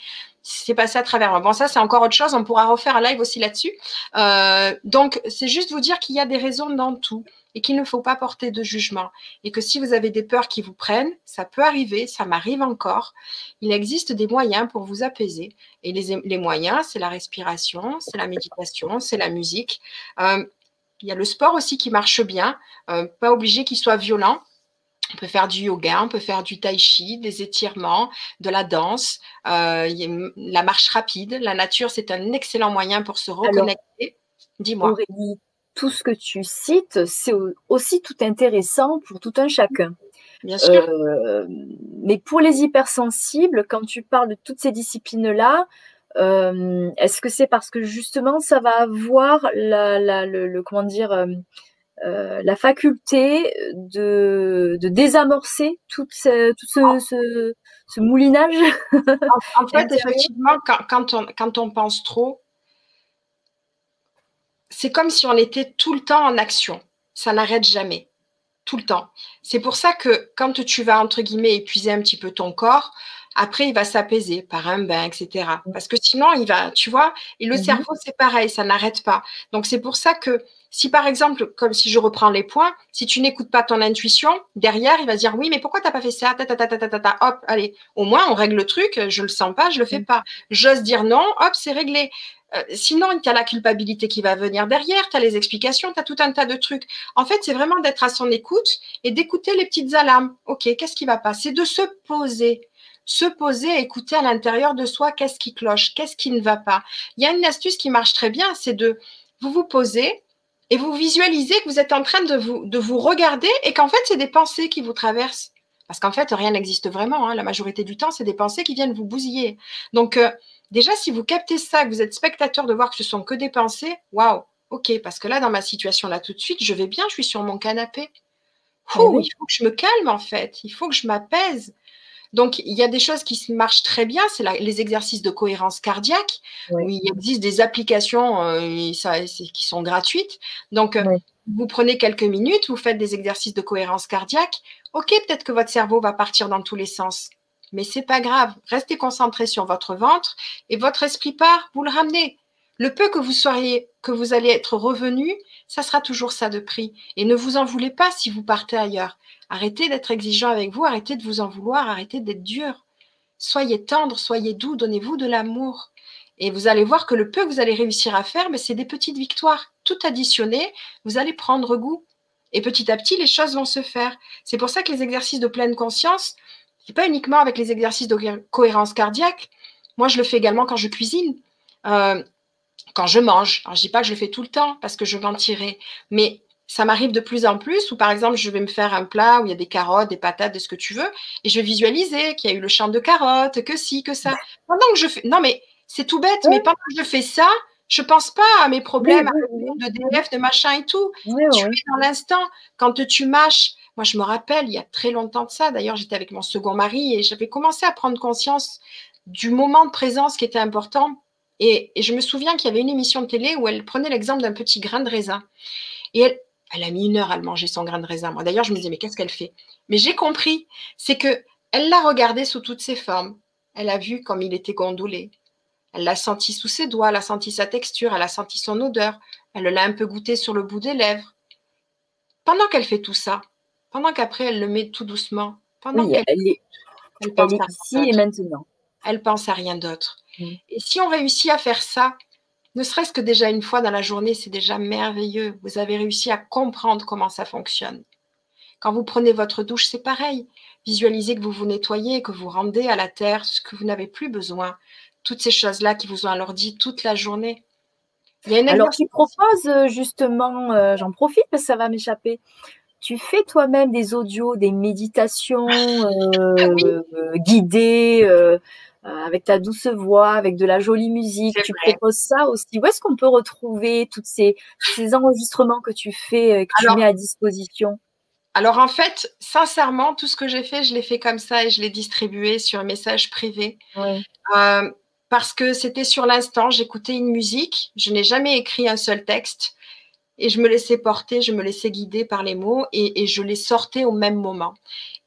C'est passé à travers moi. Bon, ça, c'est encore autre chose. On pourra refaire un live aussi là-dessus. Euh, donc, c'est juste vous dire qu'il y a des raisons dans tout et qu'il ne faut pas porter de jugement. Et que si vous avez des peurs qui vous prennent, ça peut arriver, ça m'arrive encore. Il existe des moyens pour vous apaiser. Et les, moyens, c'est la respiration, c'est la méditation, c'est la musique. Euh, il y a le sport aussi qui marche bien, euh, pas obligé qu'il soit violent. On peut faire du yoga, on peut faire du tai chi, des étirements, de la danse, euh, la marche rapide. La nature, c'est un excellent moyen pour se reconnecter. Dis-moi tout ce que tu cites, c'est aussi tout intéressant pour tout un chacun. Bien sûr. Euh, mais pour les hypersensibles, quand tu parles de toutes ces disciplines-là, euh, est-ce que c'est parce que justement ça va avoir la, le, comment dire euh, la faculté de, désamorcer tout ce, tout ce, ce, moulinage? En, fait, effectivement, quand, on, quand on pense trop, c'est comme si on était tout le temps en action. Ça n'arrête jamais. Tout le temps. C'est pour ça que quand tu vas, entre guillemets, épuiser un petit peu ton corps, après, il va s'apaiser par un bain, etc. Parce que sinon, il va, tu vois, et le mhm. cerveau, c'est pareil, ça n'arrête pas. Donc, c'est pour ça que si, par exemple, comme si je reprends les points, si tu n'écoutes pas ton intuition, derrière, il va dire, oui, mais pourquoi tu n'as pas fait ça? Ta, ta, ta, ta, ta, ta, hop, allez. Au moins, on règle le truc, je le sens pas, je le fais mhm. pas. J'ose dire non, hop, c'est réglé. Euh, sinon, il y a la culpabilité qui va venir derrière, tu as les explications, tu as tout un tas de trucs. En fait, c'est vraiment d'être à son écoute et d'écouter les petites alarmes. OK, qu'est-ce qui va pas? C'est de se poser. Se poser, écouter à l'intérieur de soi qu'est-ce qui cloche, qu'est-ce qui ne va pas. Il y a une astuce qui marche très bien, c'est de vous vous poser et vous visualisez que vous êtes en train de vous, de vous regarder et qu'en fait, c'est des pensées qui vous traversent. Parce qu'en fait, rien n'existe vraiment. Hein. La majorité du temps, c'est des pensées qui viennent vous bousiller. Donc, euh, Déjà, si vous captez ça, que vous êtes spectateur de voir que ce sont que des pensées, waouh, ok, parce que là, dans ma situation là tout de suite, je vais bien, je suis sur mon canapé. Ah il faut que je me calme en fait, il faut que je m'apaise. Donc, il y a des choses qui marchent très bien, c'est les exercices de cohérence cardiaque, il existe des applications euh, qui sont gratuites. Donc, euh, vous prenez quelques minutes, vous faites des exercices de cohérence cardiaque. Ok, peut-être que votre cerveau va partir dans tous les sens mais c'est pas grave. Restez concentré sur votre ventre et votre esprit part, vous le ramenez. Le peu que vous soyez, que vous allez être revenu, ça sera toujours ça de prix. Et ne vous en voulez pas si vous partez ailleurs. Arrêtez d'être exigeant avec vous, arrêtez de vous en vouloir, arrêtez d'être dur. Soyez tendre, soyez doux, donnez-vous de l'amour. Et vous allez voir que le peu que vous allez réussir à faire, mais c'est des petites victoires. Tout additionné, vous allez prendre goût. Et petit à petit, les choses vont se faire. C'est pour ça que les exercices de pleine conscience, c'est pas uniquement avec les exercices de cohérence cardiaque. Moi, je le fais également quand je cuisine, euh, quand je mange. Alors, je dis pas que je le fais tout le temps parce que je mentirais, mais ça m'arrive de plus en plus où, par exemple, je vais me faire un plat où il y a des carottes, des patates, de ce que tu veux, et je vais visualiser qu'il y a eu le champ de carottes, que si, que ça. Pendant que je fais, non mais c'est tout bête, mais pendant que je fais ça, je pense pas à mes problèmes de DF, de machin et tout. tu es dans l'instant. Quand tu mâches, moi je me rappelle, il y a très longtemps de ça, d'ailleurs j'étais avec mon second mari et j'avais commencé à prendre conscience du moment de présence qui était important. Et, je me souviens qu'il y avait une émission de télé où elle prenait l'exemple d'un petit grain de raisin. Et elle, elle a mis une heure à le manger son grain de raisin. Moi, d'ailleurs, je me disais, mais qu'est-ce qu'elle fait? Mais j'ai compris, c'est que elle l'a regardé sous toutes ses formes. Elle a vu comme il était gondolé. Elle l'a senti sous ses doigts, elle a senti sa texture, elle a senti son odeur, elle l'a un peu goûté sur le bout des lèvres. Pendant qu'elle fait tout ça, pendant qu'après elle le met tout doucement, pendant qu'elle elle est, elle pense ici et maintenant. Elle pense à rien d'autre. Mm. Et si on réussit à faire ça, ne serait-ce que déjà une fois dans la journée, c'est déjà merveilleux. Vous avez réussi à comprendre comment ça fonctionne. Quand vous prenez votre douche, c'est pareil. Visualisez que vous vous nettoyez, que vous rendez à la terre ce que vous n'avez plus besoin. Toutes ces choses-là qui vous ont alourdi toute la journée. Alors, tu proposes euh, justement, euh, j'en profite parce que ça va m'échapper. Tu fais toi-même des audios, des méditations euh, ah guidées euh, avec ta douce voix, avec de la jolie musique. Tu proposes ça aussi. Où est-ce qu'on peut retrouver tous ces, ces, enregistrements que tu fais, euh, que tu mets à disposition? Alors en fait, sincèrement, tout ce que j'ai fait, je l'ai fait comme ça et je l'ai distribué sur un message privé. Euh, parce que c'était sur l'instant, j'écoutais une musique, je n'ai jamais écrit un seul texte et je me laissais porter, je me laissais guider par les mots et, je les sortais au même moment.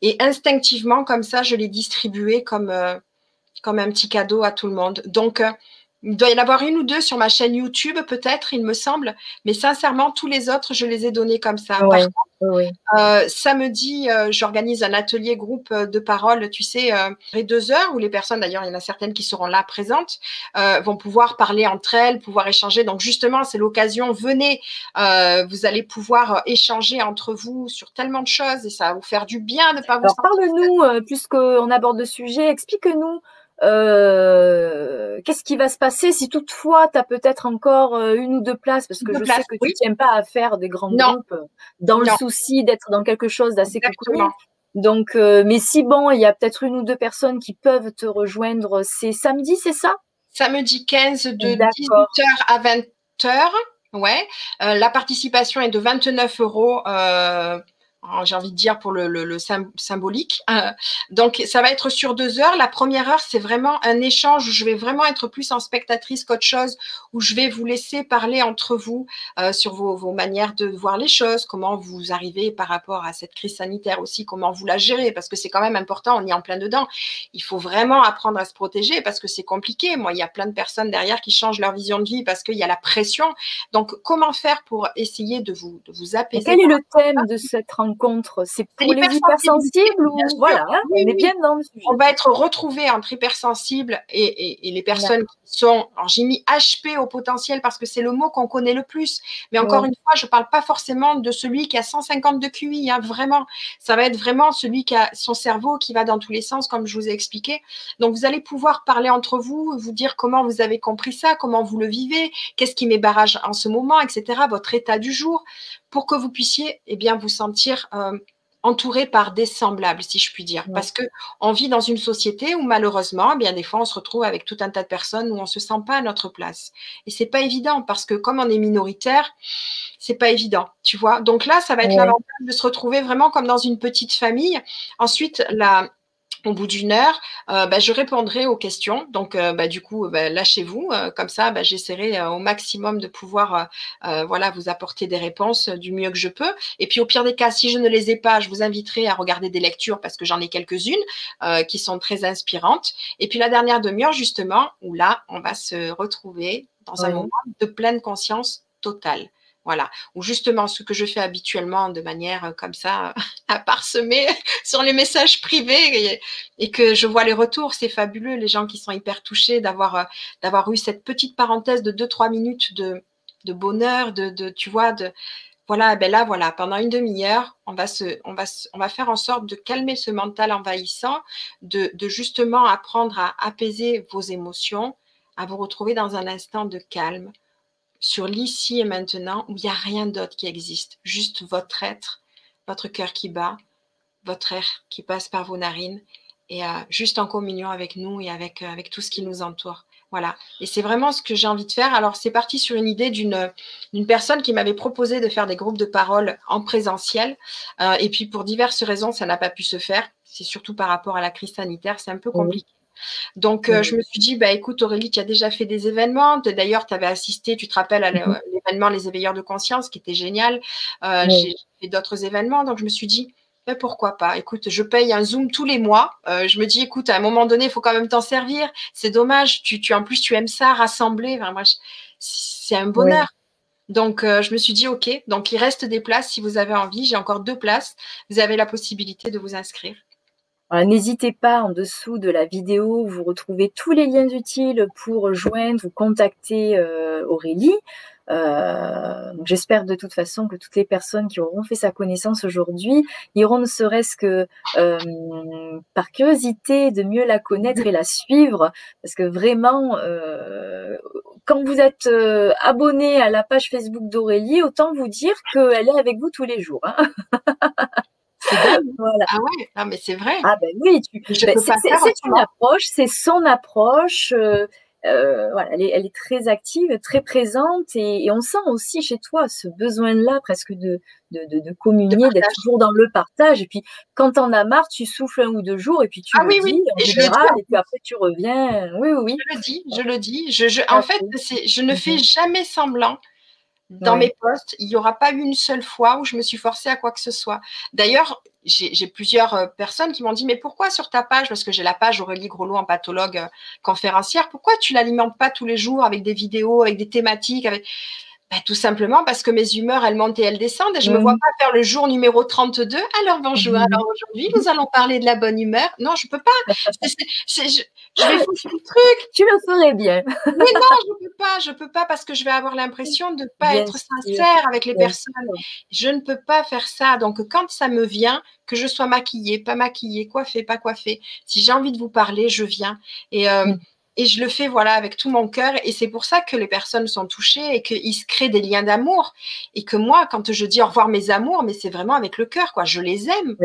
Et instinctivement, comme ça, je les distribuais comme, comme un petit cadeau à tout le monde. Donc, euh, il doit y en avoir une ou deux sur ma chaîne YouTube, peut-être, il me semble. Mais sincèrement, tous les autres, je les ai donnés comme ça. Euh, samedi, euh, j'organise un atelier groupe de parole, tu sais, euh, deux heures, où les personnes, d'ailleurs, il y en a certaines qui seront là présentes, vont pouvoir parler entre elles, pouvoir échanger. Donc, justement, c'est l'occasion. Venez, vous allez pouvoir échanger entre vous sur tellement de choses et ça va vous faire du bien de ne pas vous. Alors, parle-nous, puisqu'on aborde le sujet, explique-nous euh, qu'est-ce qui va se passer si toutefois tu as peut-être encore euh, une ou deux places? Parce que je sais que tu tiens pas à faire des grands groupes euh, dans le souci d'être dans quelque chose d'assez court. Donc, mais si bon, il y a peut-être une ou deux personnes qui peuvent te rejoindre, c'est samedi, c'est ça? Samedi 15 de 18h à 20h. Ouais. la participation est de 29 euros j'ai envie de dire pour le, le, symbolique. Euh, donc, ça va être sur deux heures. La première heure, c'est vraiment un échange où je vais vraiment être plus en spectatrice qu'autre chose, où je vais vous laisser parler entre vous euh, sur vos, vos, manières de voir les choses, comment vous arrivez par rapport à cette crise sanitaire aussi, comment vous la gérez, parce que c'est quand même important, on y est en plein dedans. Il faut vraiment apprendre à se protéger parce que c'est compliqué. Moi, il y a plein de personnes derrière qui changent leur vision de vie parce qu'il y a la pression. Donc, comment faire pour essayer de vous, de vous apaiser Quel est le thème de cette rencontre contre C'est pour les hypersensibles ou voilà, on est bien dans le sujet. On va être retrouvé entre hypersensibles et, et, les personnes qui sont. Alors j'ai mis HP au potentiel parce que c'est le mot qu'on connaît le plus. Mais encore une fois, je ne parle pas forcément de celui qui a 150 de QI. Hein, vraiment, ça va être vraiment celui qui a son cerveau qui va dans tous les sens, comme je vous ai expliqué. Donc vous allez pouvoir parler entre vous, vous dire comment vous avez compris ça, comment vous le vivez, qu'est-ce qui met barrage en ce moment, etc. Votre état du jour pour que vous puissiez eh bien, vous sentir euh, entouré par des semblables, si je puis dire. Parce que on vit dans une société où malheureusement, eh bien des fois, on se retrouve avec tout un tas de personnes où on se sent pas à notre place. Et c'est pas évident parce que comme on est minoritaire, c'est pas évident, tu vois. Donc là, ça va être l'avantage de se retrouver vraiment comme dans une petite famille. Ensuite, la au bout d'une heure, euh, bah, je répondrai aux questions. Donc, euh, bah, du coup, bah, lâchez-vous. Euh, comme ça, j'essaierai au maximum de pouvoir voilà, vous apporter des réponses du mieux que je peux. Et puis, au pire des cas, si je ne les ai pas, je vous inviterai à regarder des lectures parce que j'en ai quelques-unes qui sont très inspirantes. Et puis, la dernière demi-heure, justement, où là, on va se retrouver dans un moment de pleine conscience totale. Voilà. Ou justement, ce que je fais habituellement de manière euh, comme ça, à parsemer sur les messages privés et, que je vois les retours, c'est fabuleux. Les gens qui sont hyper touchés d'avoir euh, d'avoir eu cette petite parenthèse de 2-3 minutes de, de bonheur, de, de, tu vois, de, voilà, ben là, voilà, pendant une demi-heure, on va, se, on, va, on va faire en sorte de calmer ce mental envahissant, de justement apprendre à apaiser vos émotions, à vous retrouver dans un instant de calme, sur l'ici et maintenant, où il n'y a rien d'autre qui existe, juste votre être, votre cœur qui bat, votre air qui passe par vos narines, et euh, juste en communion avec nous et avec, euh, avec tout ce qui nous entoure. Voilà. Et c'est vraiment ce que j'ai envie de faire. Alors, c'est parti sur une idée d'une personne qui m'avait proposé de faire des groupes de parole en présentiel. Euh, et puis, pour diverses raisons, ça n'a pas pu se faire. C'est surtout par rapport à la crise sanitaire. C'est un peu compliqué. Donc, euh, je me suis dit, bah, écoute, Aurélie, tu as déjà fait des événements. D'ailleurs, tu avais assisté, tu te rappelles, à mhm. l'événement Les éveilleurs de conscience, qui était génial. Euh, j'ai fait d'autres événements. Donc, je me suis dit, ben pourquoi pas? Écoute, je paye un Zoom tous les mois. Euh, je me dis, écoute, à un moment donné, il faut quand même t'en servir. C'est dommage. Tu, tu, en plus, tu aimes ça, rassembler. Enfin, c'est un bonheur. Donc, euh, je me suis dit, OK. Donc, il reste des places si vous avez envie. J'ai encore deux places. Vous avez la possibilité de vous inscrire. N'hésitez pas, en dessous de la vidéo, vous retrouvez tous les liens utiles pour joindre ou contacter euh, Aurélie. Euh, J'espère de toute façon que toutes les personnes qui auront fait sa connaissance aujourd'hui iront ne serait-ce que euh, par curiosité de mieux la connaître et la suivre, parce que vraiment, euh, quand vous êtes euh, abonné à la page Facebook d'Aurélie, autant vous dire qu'elle est avec vous tous les jours. Hein. voilà. Ah ouais, ah, mais c'est vrai. Ah ben oui, ben, c'est une approche, c'est son approche. Euh, euh, voilà, elle est, très active, très présente et, on sent aussi chez toi ce besoin-là presque de, de, communier, d'être toujours dans le partage. Et puis quand t'en as marre, tu souffles un ou deux jours et puis tu ah, le oui, dis en et général, et puis après tu reviens. Oui, oui, oui. Je le dis, je le dis. Je, en fait, je ne fais mhm. jamais semblant. Dans mes posts, il n'y aura pas une seule fois où je me suis forcée à quoi que ce soit. D'ailleurs, j'ai plusieurs euh, personnes qui m'ont dit mais pourquoi sur ta page parce que j'ai la page Aurélie Grelot en pathologue euh, conférencière pourquoi tu l'alimentes pas tous les jours avec des vidéos avec des thématiques avec ben, tout simplement parce que mes humeurs, elles montent et elles descendent et je ne me vois pas faire le jour numéro 32. Alors bonjour, mhm. alors aujourd'hui, nous allons parler de la bonne humeur. Non, je ne peux pas. je, vais foutre le truc. Tu le ferais bien. Mais non, je ne peux pas. Je ne peux pas parce que je vais avoir l'impression de ne pas être sincère avec les personnes. Je ne peux pas faire ça. Donc, quand ça me vient, que je sois maquillée, pas maquillée, coiffée, pas coiffée, si j'ai envie de vous parler, je viens. Et. Euh, mm et je le fais voilà avec tout mon cœur. Et c'est pour ça que les personnes sont touchées et qu'ils se créent des liens d'amour. Et que moi quand je dis au revoir mes amours mais c'est vraiment avec le cœur quoi. Je les aime.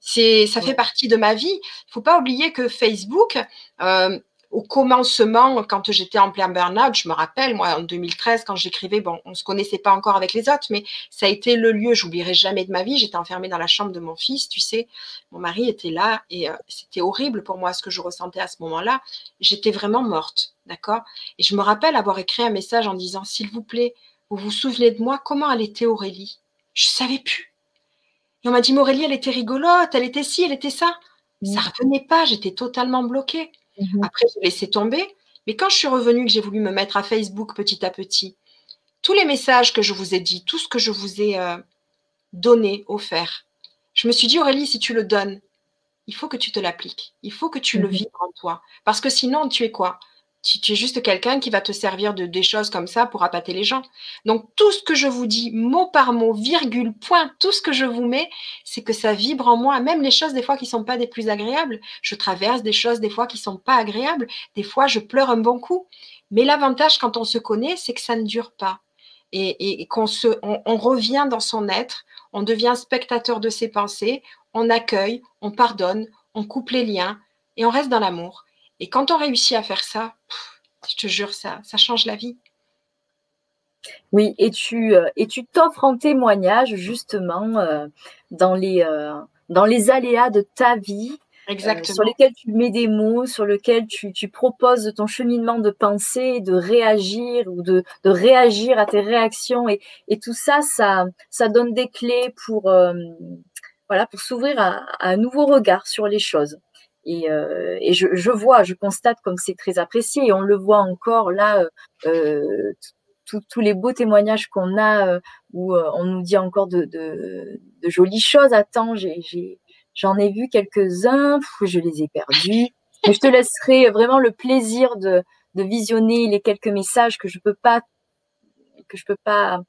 C'est ça fait partie de ma vie. Il faut pas oublier que Facebook euh, au commencement, quand j'étais en plein burn-out, je me rappelle, moi, en 2013, quand j'écrivais, bon, on ne se connaissait pas encore avec les autres, mais ça a été le lieu, j'oublierai jamais de ma vie. J'étais enfermée dans la chambre de mon fils, tu sais. Mon mari était là et euh, c'était horrible pour moi ce que je ressentais à ce moment-là. J'étais vraiment morte, d'accord? Et je me rappelle avoir écrit un message en disant, s'il vous plaît, vous vous souvenez de moi, comment elle était Aurélie? Je savais plus. Et on m'a dit, Aurélie, elle était rigolote, elle était ci, elle était ça. Ça mmh. revenait pas, j'étais totalement bloquée. Mmh Après, j'ai laissé tomber. Mais quand je suis revenue, que j'ai voulu me mettre à Facebook petit à petit, tous les messages que je vous ai dit, tout ce que je vous ai euh, donné, offert, je me suis dit, Aurélie, si tu le donnes, il faut que tu te l'appliques. Il faut que tu le mmh vives en toi. Parce que sinon, tu es quoi? Tu, es juste quelqu'un qui va te servir de des choses comme ça pour appâter les gens. Donc tout ce que je vous dis, mot par mot, virgule, point, tout ce que je vous mets, c'est que ça vibre en moi. Même les choses des fois qui sont pas des plus agréables. Je traverse des choses des fois qui sont pas agréables. Des fois, je pleure un bon coup. Mais l'avantage quand on se connaît, c'est que ça ne dure pas. Et, qu'on se, on revient dans son être, on devient spectateur de ses pensées, on accueille, on pardonne, on coupe les liens et on reste dans l'amour. Et quand on réussit à faire ça, je te jure, ça, ça change la vie. Oui, et tu euh, et tu t'offres en témoignage justement euh, dans les euh, dans les aléas de ta vie, sur lesquels tu mets des mots, sur lesquels tu, tu proposes ton cheminement de pensée, de réagir ou de, de réagir à tes réactions et, et tout ça, ça ça donne des clés pour voilà pour s'ouvrir à, à un nouveau regard sur les choses. Et, euh, et je, je, vois, je constate comme c'est très apprécié et on le voit encore là, euh, tous les beaux témoignages qu'on a euh, où euh, on nous dit encore de, de, de jolies choses. Attends, j'en ai, vu quelques-uns, je les ai perdus. Je te laisserai vraiment le plaisir de, de visionner les quelques messages que je peux pas que je peux pas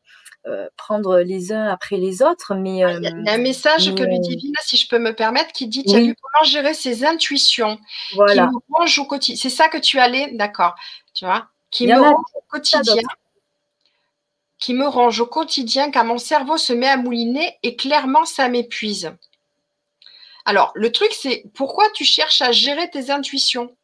prendre les uns après les autres. Mais ah, il y, a un message que Ludivine, si je peux me permettre, qui dit oui. comment gérer ses intuitions voilà. qui au quotidien. C'est ça que tu allais, d'accord, tu vois, qui me range au quotidien qui me range au quotidien car mon cerveau se met à mouliner et clairement ça m'épuise. Alors, le truc, c'est pourquoi tu cherches à gérer tes intuitions?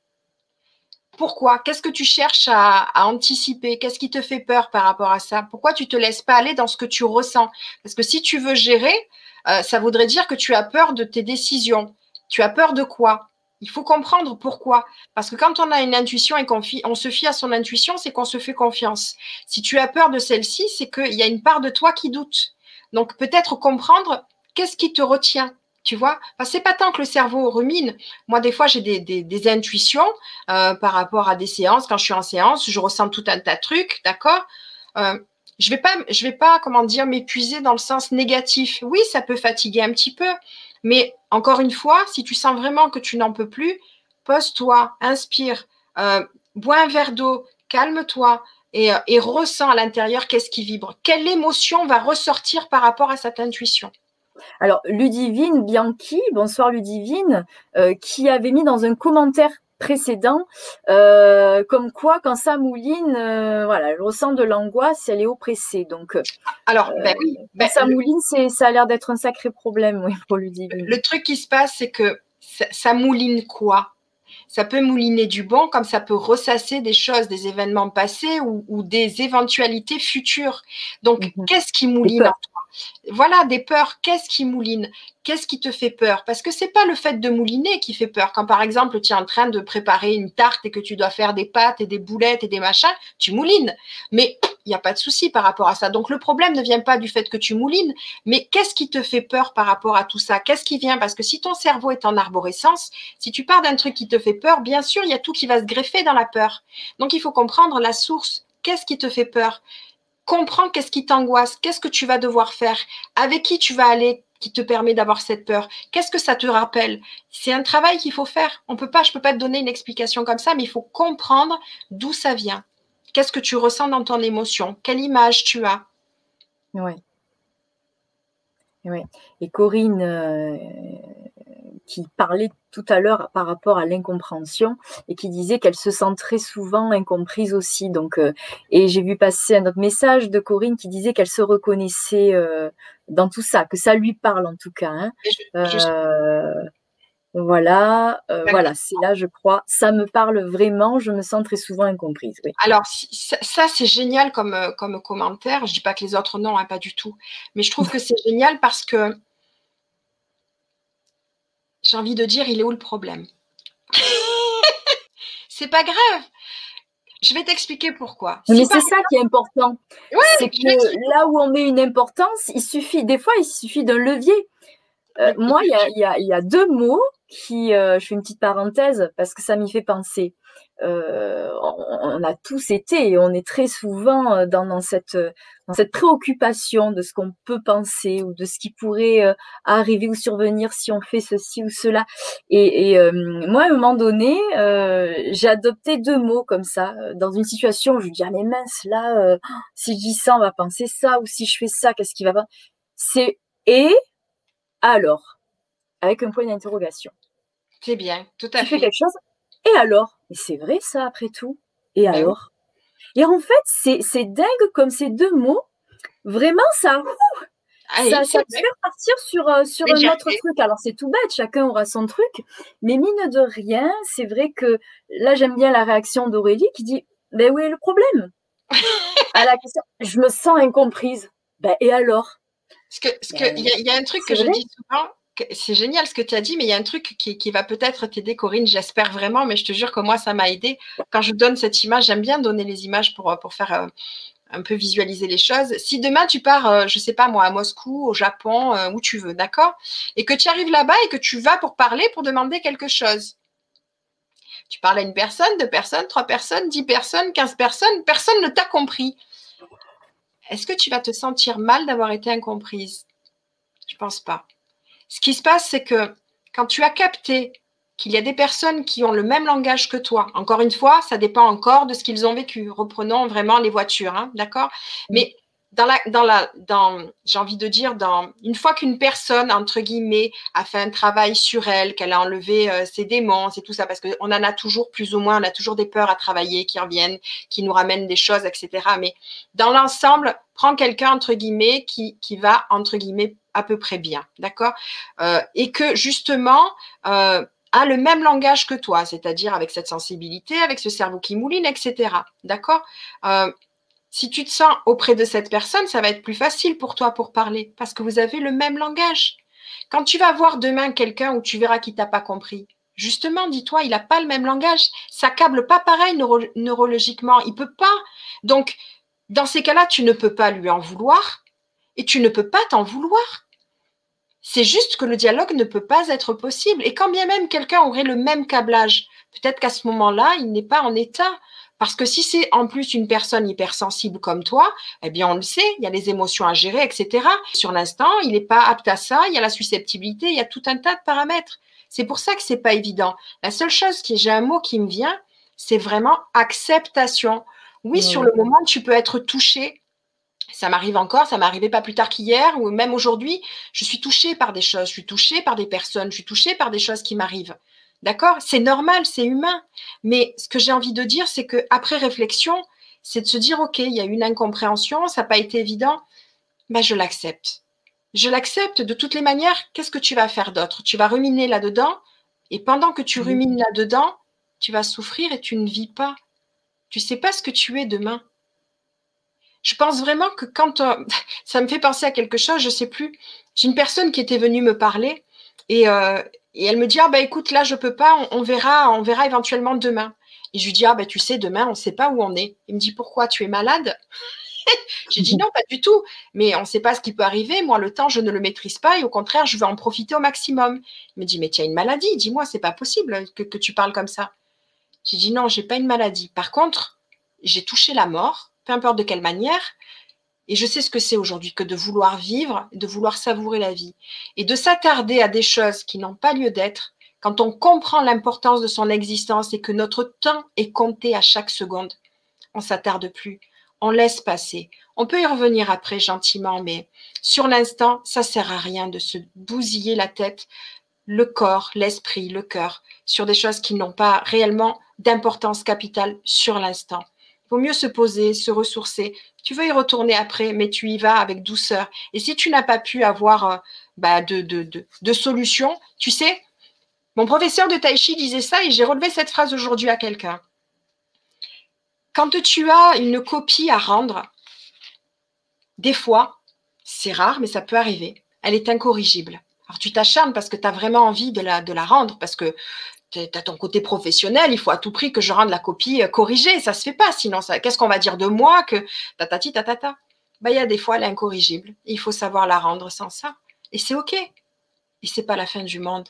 Pourquoi? Qu'est-ce que tu cherches à, anticiper? Qu'est-ce qui te fait peur par rapport à ça? Pourquoi tu te laisses pas aller dans ce que tu ressens? Parce que si tu veux gérer, euh, ça voudrait dire que tu as peur de tes décisions. Tu as peur de quoi? Il faut comprendre pourquoi. Parce que quand on a une intuition et qu'on on se fie à son intuition, c'est qu'on se fait confiance. Si tu as peur de celle-ci, c'est qu'il y a une part de toi qui doute. Donc peut-être comprendre qu'est-ce qui te retient. Tu vois, enfin, c'est pas tant que le cerveau rumine. Moi, des fois, j'ai des, intuitions euh, par rapport à des séances. Quand je suis en séance, je ressens tout un tas de trucs, d'accord? Euh, Je vais pas, je vais pas, comment dire, m'épuiser dans le sens négatif. Oui, ça peut fatiguer un petit peu, mais encore une fois, si tu sens vraiment que tu n'en peux plus, pose-toi, inspire, euh, bois un verre d'eau, calme-toi et, et ressens à l'intérieur qu'est-ce qui vibre. Quelle émotion va ressortir par rapport à cette intuition? Alors, Ludivine Bianchi, bonsoir Ludivine, euh, qui avait mis dans un commentaire précédent, euh, comme quoi quand ça mouline, euh, voilà, elle ressent de l'angoisse, elle est oppressée. Donc, alors, ben oui, ben, ça mouline, c'est, ça a l'air d'être un sacré problème, oui, pour Ludivine. Le truc qui se passe, c'est que ça, mouline quoi? Ça peut mouliner du bon, comme ça peut ressasser des choses, des événements passés ou, des éventualités futures. Donc, mhm. qu'est-ce qui mouline en voilà, des peurs. Qu'est-ce qui mouline? Qu'est-ce qui te fait peur? Parce que c'est pas le fait de mouliner qui fait peur. Quand par exemple tu es en train de préparer une tarte et que tu dois faire des pâtes et des boulettes et des machins, tu moulines. Mais il n'y a pas de souci par rapport à ça. Donc le problème ne vient pas du fait que tu moulines, mais qu'est-ce qui te fait peur par rapport à tout ça? Qu'est-ce qui vient? Parce que si ton cerveau est en arborescence, si tu pars d'un truc qui te fait peur, bien sûr, il y a tout qui va se greffer dans la peur. Donc il faut comprendre la source. Qu'est-ce qui te fait peur? Comprends qu'est-ce qui t'angoisse, qu'est-ce que tu vas devoir faire, avec qui tu vas aller qui te permet d'avoir cette peur. Qu'est-ce que ça te rappelle C'est un travail qu'il faut faire. On peut pas, je peux pas te donner une explication comme ça, mais il faut comprendre d'où ça vient. Qu'est-ce que tu ressens dans ton émotion? Quelle image tu as? Oui. Oui. Et Corinne, euh, qui parlait tout à l'heure par rapport à l'incompréhension et qui disait qu'elle se sent très souvent incomprise aussi. Donc, euh, et j'ai vu passer un autre message de Corinne qui disait qu'elle se reconnaissait euh, dans tout ça, que ça lui parle en tout cas. Hein. Euh, voilà, voilà, c'est là, je crois, ça me parle vraiment. Je me sens très souvent incomprise. Alors ça, c'est génial comme comme commentaire. Je dis pas que les autres non, hein, pas du tout, mais je trouve que c'est génial parce que j'ai envie de dire, il est où le problème? C'est pas grave. Je vais t'expliquer pourquoi. Mais c'est ça qui est important. c'est que là où on met une importance, il suffit, des fois, il suffit d'un levier. Euh, moi, il y a, deux mots qui, euh, je fais une petite parenthèse parce que ça m'y fait penser. Euh, on, a tous été et on est très souvent euh, dans, cette, dans cette préoccupation de ce qu'on peut penser ou de ce qui pourrait euh, arriver ou survenir si on fait ceci ou cela. Et, moi, à un moment donné, j'ai adopté deux mots comme ça. Dans une situation où je dis, ah mais mince, là, si je dis ça, on va penser ça, ou si je fais ça, qu'est-ce qui va pas? C'est et alors, avec un point d'interrogation. C'est bien, tout à fait. Tu quelque chose et alors? Mais c'est vrai ça après tout. Et ben alors? Et en fait, c'est dingue comme ces deux mots, vraiment ça. Ah, ça, ça te fait partir sur, euh, sur un autre truc. Alors, c'est tout bête, chacun aura son truc. Mais mine de rien, c'est vrai que là, j'aime bien la réaction d'Aurélie qui dit Ben où est le problème? À la question, je me sens incomprise. Ben, et alors? Parce que, ben, il y, a un truc que je dis souvent c'est génial ce que tu as dit, mais il y a un truc qui, va peut-être t'aider, Corinne, j'espère vraiment, mais je te jure que moi, ça m'a aidé. Quand je donne cette image, j'aime bien donner les images pour, pour faire euh, un peu visualiser les choses. Si demain tu pars, euh, je ne sais pas moi, à Moscou, au Japon, euh, où tu veux, d'accord? Et que tu arrives là-bas et que tu vas pour parler, pour demander quelque chose. Tu parles à une personne, deux personnes, trois personnes, dix personnes, quinze personnes, personne ne t'a compris. Est-ce que tu vas te sentir mal d'avoir été incomprise? Je pense pas. Ce qui se passe, c'est que quand tu as capté qu'il y a des personnes qui ont le même langage que toi. Encore une fois, ça dépend encore de ce qu'ils ont vécu. Reprenons vraiment les voitures, hein, d'accord? Mais dans la, dans la, dans, j'ai envie de dire, dans une fois qu'une personne entre guillemets a fait un travail sur elle, qu'elle a enlevé euh, ses démons, c'est tout ça, parce qu'on en a toujours plus ou moins, on a toujours des peurs à travailler qui reviennent, qui nous ramènent des choses, etc. Mais dans l'ensemble, prends quelqu'un entre guillemets qui, qui va entre guillemets à peu près bien, d'accord euh, Et que justement euh, a le même langage que toi, c'est-à-dire avec cette sensibilité, avec ce cerveau qui mouline, etc. D'accord si tu te sens auprès de cette personne, ça va être plus facile pour toi pour parler parce que vous avez le même langage. Quand tu vas voir demain quelqu'un où tu verras qu'il t'a pas compris, justement, dis-toi, il n'a pas le même langage. Ça câble pas pareil neurologiquement. Il peut pas. Donc, dans ces cas-là, tu ne peux pas lui en vouloir et tu ne peux pas t'en vouloir. C'est juste que le dialogue ne peut pas être possible. Et quand bien même quelqu'un aurait le même câblage, peut-être qu'à ce moment-là, il n'est pas en état parce que si c'est en plus une personne hypersensible comme toi, eh bien, on le sait, il y a les émotions à gérer, etc. Sur l'instant, il n'est pas apte à ça, il y a la susceptibilité, il y a tout un tas de paramètres. C'est pour ça que c'est pas évident. La seule chose qui, j'ai un mot qui me vient, c'est vraiment acceptation. Oui, sur le moment, tu peux être touché. Ça m'arrive encore, ça m'est arrivé pas plus tard qu'hier, ou même aujourd'hui, je suis touchée par des choses, je suis touchée par des personnes, je suis touchée par des choses qui m'arrivent. D'accord? C'est normal, c'est humain. Mais ce que j'ai envie de dire, c'est qu'après réflexion, c'est de se dire, OK, il y a une incompréhension, ça n'a pas été évident, ben, je l'accepte. Je l'accepte de toutes les manières. Qu'est-ce que tu vas faire d'autre? Tu vas ruminer là-dedans, et pendant que tu rumines là-dedans, tu vas souffrir et tu ne vis pas. Tu ne sais pas ce que tu es demain. Je pense vraiment que quand euh, ça me fait penser à quelque chose, je ne sais plus. J'ai une personne qui était venue me parler et, euh, et elle me dit, ah bah écoute, là, je peux pas, on, verra, on verra éventuellement demain. Et je lui dis, ah bah tu sais, demain, on ne sait pas où on est. Il me dit, pourquoi Tu es malade? J'ai dit, non, pas du tout. Mais on ne sait pas ce qui peut arriver. Moi, le temps, je ne le maîtrise pas et au contraire, je veux en profiter au maximum. Il me dit, mais tu as une maladie? Dis-moi, c'est pas possible que, tu parles comme ça. J'ai dit, non, j'ai pas une maladie. Par contre, j'ai touché la mort, peu importe de quelle manière. Et je sais ce que c'est aujourd'hui que de vouloir vivre, de vouloir savourer la vie et de s'attarder à des choses qui n'ont pas lieu d'être. Quand on comprend l'importance de son existence et que notre temps est compté à chaque seconde, on s'attarde plus, on laisse passer. On peut y revenir après gentiment, mais sur l'instant, ça sert à rien de se bousiller la tête, le corps, l'esprit, le cœur, sur des choses qui n'ont pas réellement d'importance capitale sur l'instant. Il vaut mieux se poser, se ressourcer, tu veux y retourner après, mais tu y vas avec douceur. Et si tu n'as pas pu avoir euh, bah, de, de, solution, tu sais, mon professeur de tai chi disait ça et j'ai relevé cette phrase aujourd'hui à quelqu'un. Quand tu as une copie à rendre, des fois, c'est rare, mais ça peut arriver, elle est incorrigible. Alors tu t'acharnes parce que tu as vraiment envie de la, de la rendre, parce que tu as ton côté professionnel, il faut à tout prix que je rende la copie euh, corrigée. Ça se fait pas, sinon, qu'est-ce qu'on va dire de moi que tatati tatata? Bah, Il y a des fois, elle est incorrigible. Il faut savoir la rendre sans ça. Et c'est OK. Et c'est pas la fin du monde.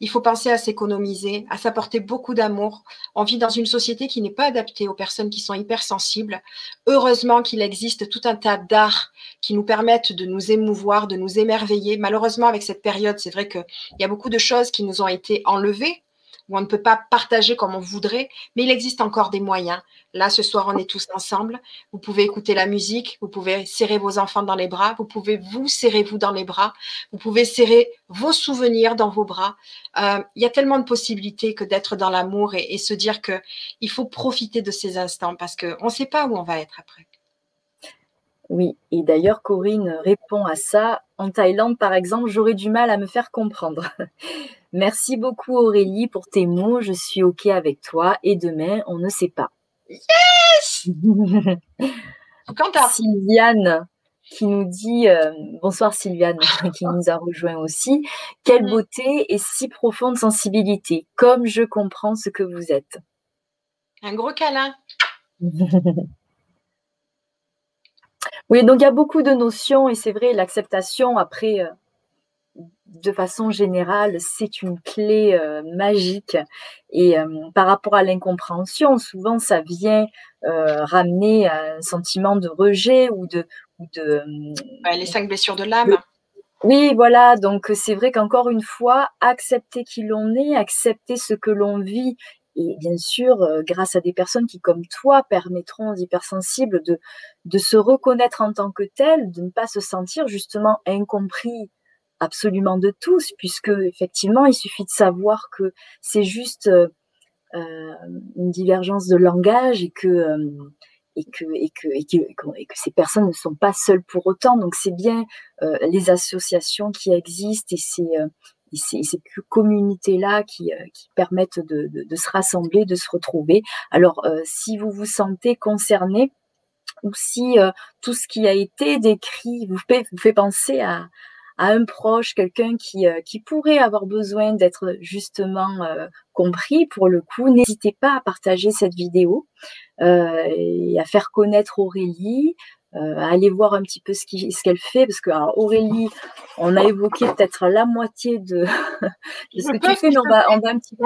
Il faut penser à s'économiser, à s'apporter beaucoup d'amour. On vit dans une société qui n'est pas adaptée aux personnes qui sont hypersensibles. Heureusement qu'il existe tout un tas d'arts qui nous permettent de nous émouvoir, de nous émerveiller. Malheureusement, avec cette période, c'est vrai qu'il y a beaucoup de choses qui nous ont été enlevées où on ne peut pas partager comme on voudrait, mais il existe encore des moyens. Là, ce soir, on est tous ensemble. Vous pouvez écouter la musique, vous pouvez serrer vos enfants dans les bras, vous pouvez vous serrer vous dans les bras, vous pouvez serrer vos souvenirs dans vos bras. Euh, il y a tellement de possibilités que d'être dans l'amour et, se dire que il faut profiter de ces instants parce qu'on ne sait pas où on va être après. Oui, et d'ailleurs, Corinne répond à ça. En Thaïlande, par exemple, j'aurais du mal à me faire comprendre. Merci beaucoup Aurélie pour tes mots. Je suis OK avec toi. Et demain, on ne sait pas. Yes Sylviane qui nous dit euh, bonsoir Sylviane qui nous a rejoint aussi. Quelle mm. beauté et si profonde sensibilité. Comme je comprends ce que vous êtes. Un gros câlin. oui, donc il y a beaucoup de notions et c'est vrai, l'acceptation après. Euh, de façon générale, c'est une clé euh, magique. Et euh, par rapport à l'incompréhension, souvent ça vient euh, ramener un sentiment de rejet ou de. Ou de les cinq blessures de l'âme. Oui, voilà. Donc, c'est vrai qu'encore une fois, accepter qui l'on est, accepter ce que l'on vit. Et bien sûr, euh, grâce à des personnes qui, comme toi, permettront aux hypersensibles de, de se reconnaître en tant que tels, de ne pas se sentir justement incompris absolument de tous, puisque effectivement, il suffit de savoir que c'est juste euh, euh, une divergence de langage et que et que, et que, et que, et que, ces personnes ne sont pas seules pour autant. Donc c'est bien euh, les associations qui existent et ces, euh, et ces, communautés-là qui, euh, qui permettent de, de, de, se rassembler, de se retrouver. Alors euh, si vous vous sentez concerné ou si tout ce qui a été décrit vous fait, vous fait penser à, à un proche, quelqu'un qui, qui pourrait avoir besoin d'être justement compris, pour le coup, n'hésitez pas à partager cette vidéo. Euh, et à faire connaître Aurélie, euh, à aller voir un petit peu ce qu'elle ce fait, parce que Aurélie, on a évoqué peut-être la moitié de, de ce que tu fais, mais on va, on va un petit peu.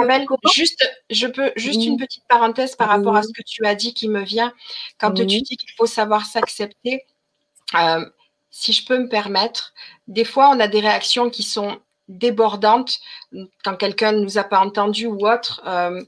juste, je peux juste une petite parenthèse par rapport à ce que tu as dit qui me vient. Quand tu dis qu'il faut savoir s'accepter, euh, si je peux me permettre, des fois on a des réactions qui sont débordantes quand quelqu'un ne nous a pas entendu ou autre. Euh,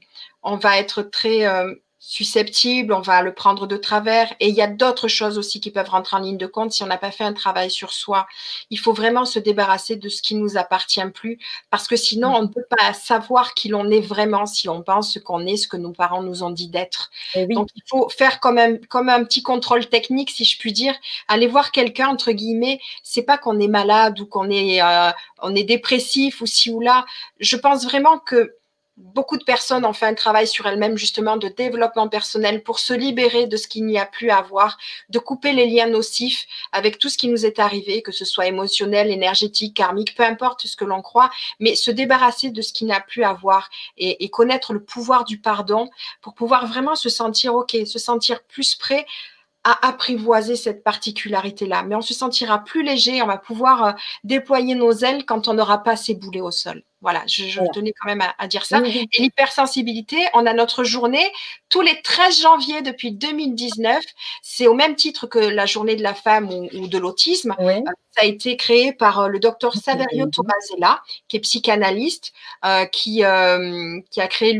on va être très euh, susceptible, on va le prendre de travers. Et il y a d'autres choses aussi qui peuvent rentrer en ligne de compte si on n'a pas fait un travail sur soi. Il faut vraiment se débarrasser de ce qui nous appartient plus, parce que sinon, on ne peut pas savoir qui l'on est vraiment si on pense ce qu'on est, ce que nos parents nous ont dit d'être. Eh Donc, il faut faire comme un, comme un petit contrôle technique, si je puis dire. Aller voir quelqu'un, entre guillemets, c'est pas qu'on est malade ou qu'on est, euh, on est dépressif ou ci ou là. Je pense vraiment que beaucoup de personnes ont fait un travail sur elles-mêmes justement de développement personnel pour se libérer de ce qu'il n'y a plus à voir, de couper les liens nocifs avec tout ce qui nous est arrivé, que ce soit émotionnel, énergétique, karmique, peu importe ce que l'on croit, mais se débarrasser de ce qui n'a plus à voir et, connaître le pouvoir du pardon pour pouvoir vraiment se sentir OK, se sentir plus prêt à apprivoiser cette particularité-là. Mais on se sentira plus léger, on va pouvoir euh, déployer nos ailes quand on n'aura pas ces boulets au sol. Voilà, je, tenais quand même à, dire ça. Et l'hypersensibilité, on a notre journée tous les 13 janvier depuis 2019. C'est au même titre que la journée de la femme ou, de l'autisme. Euh, ça a été créé par euh, le docteur Saverio Tomasella, qui est psychanalyste, qui, qui a créé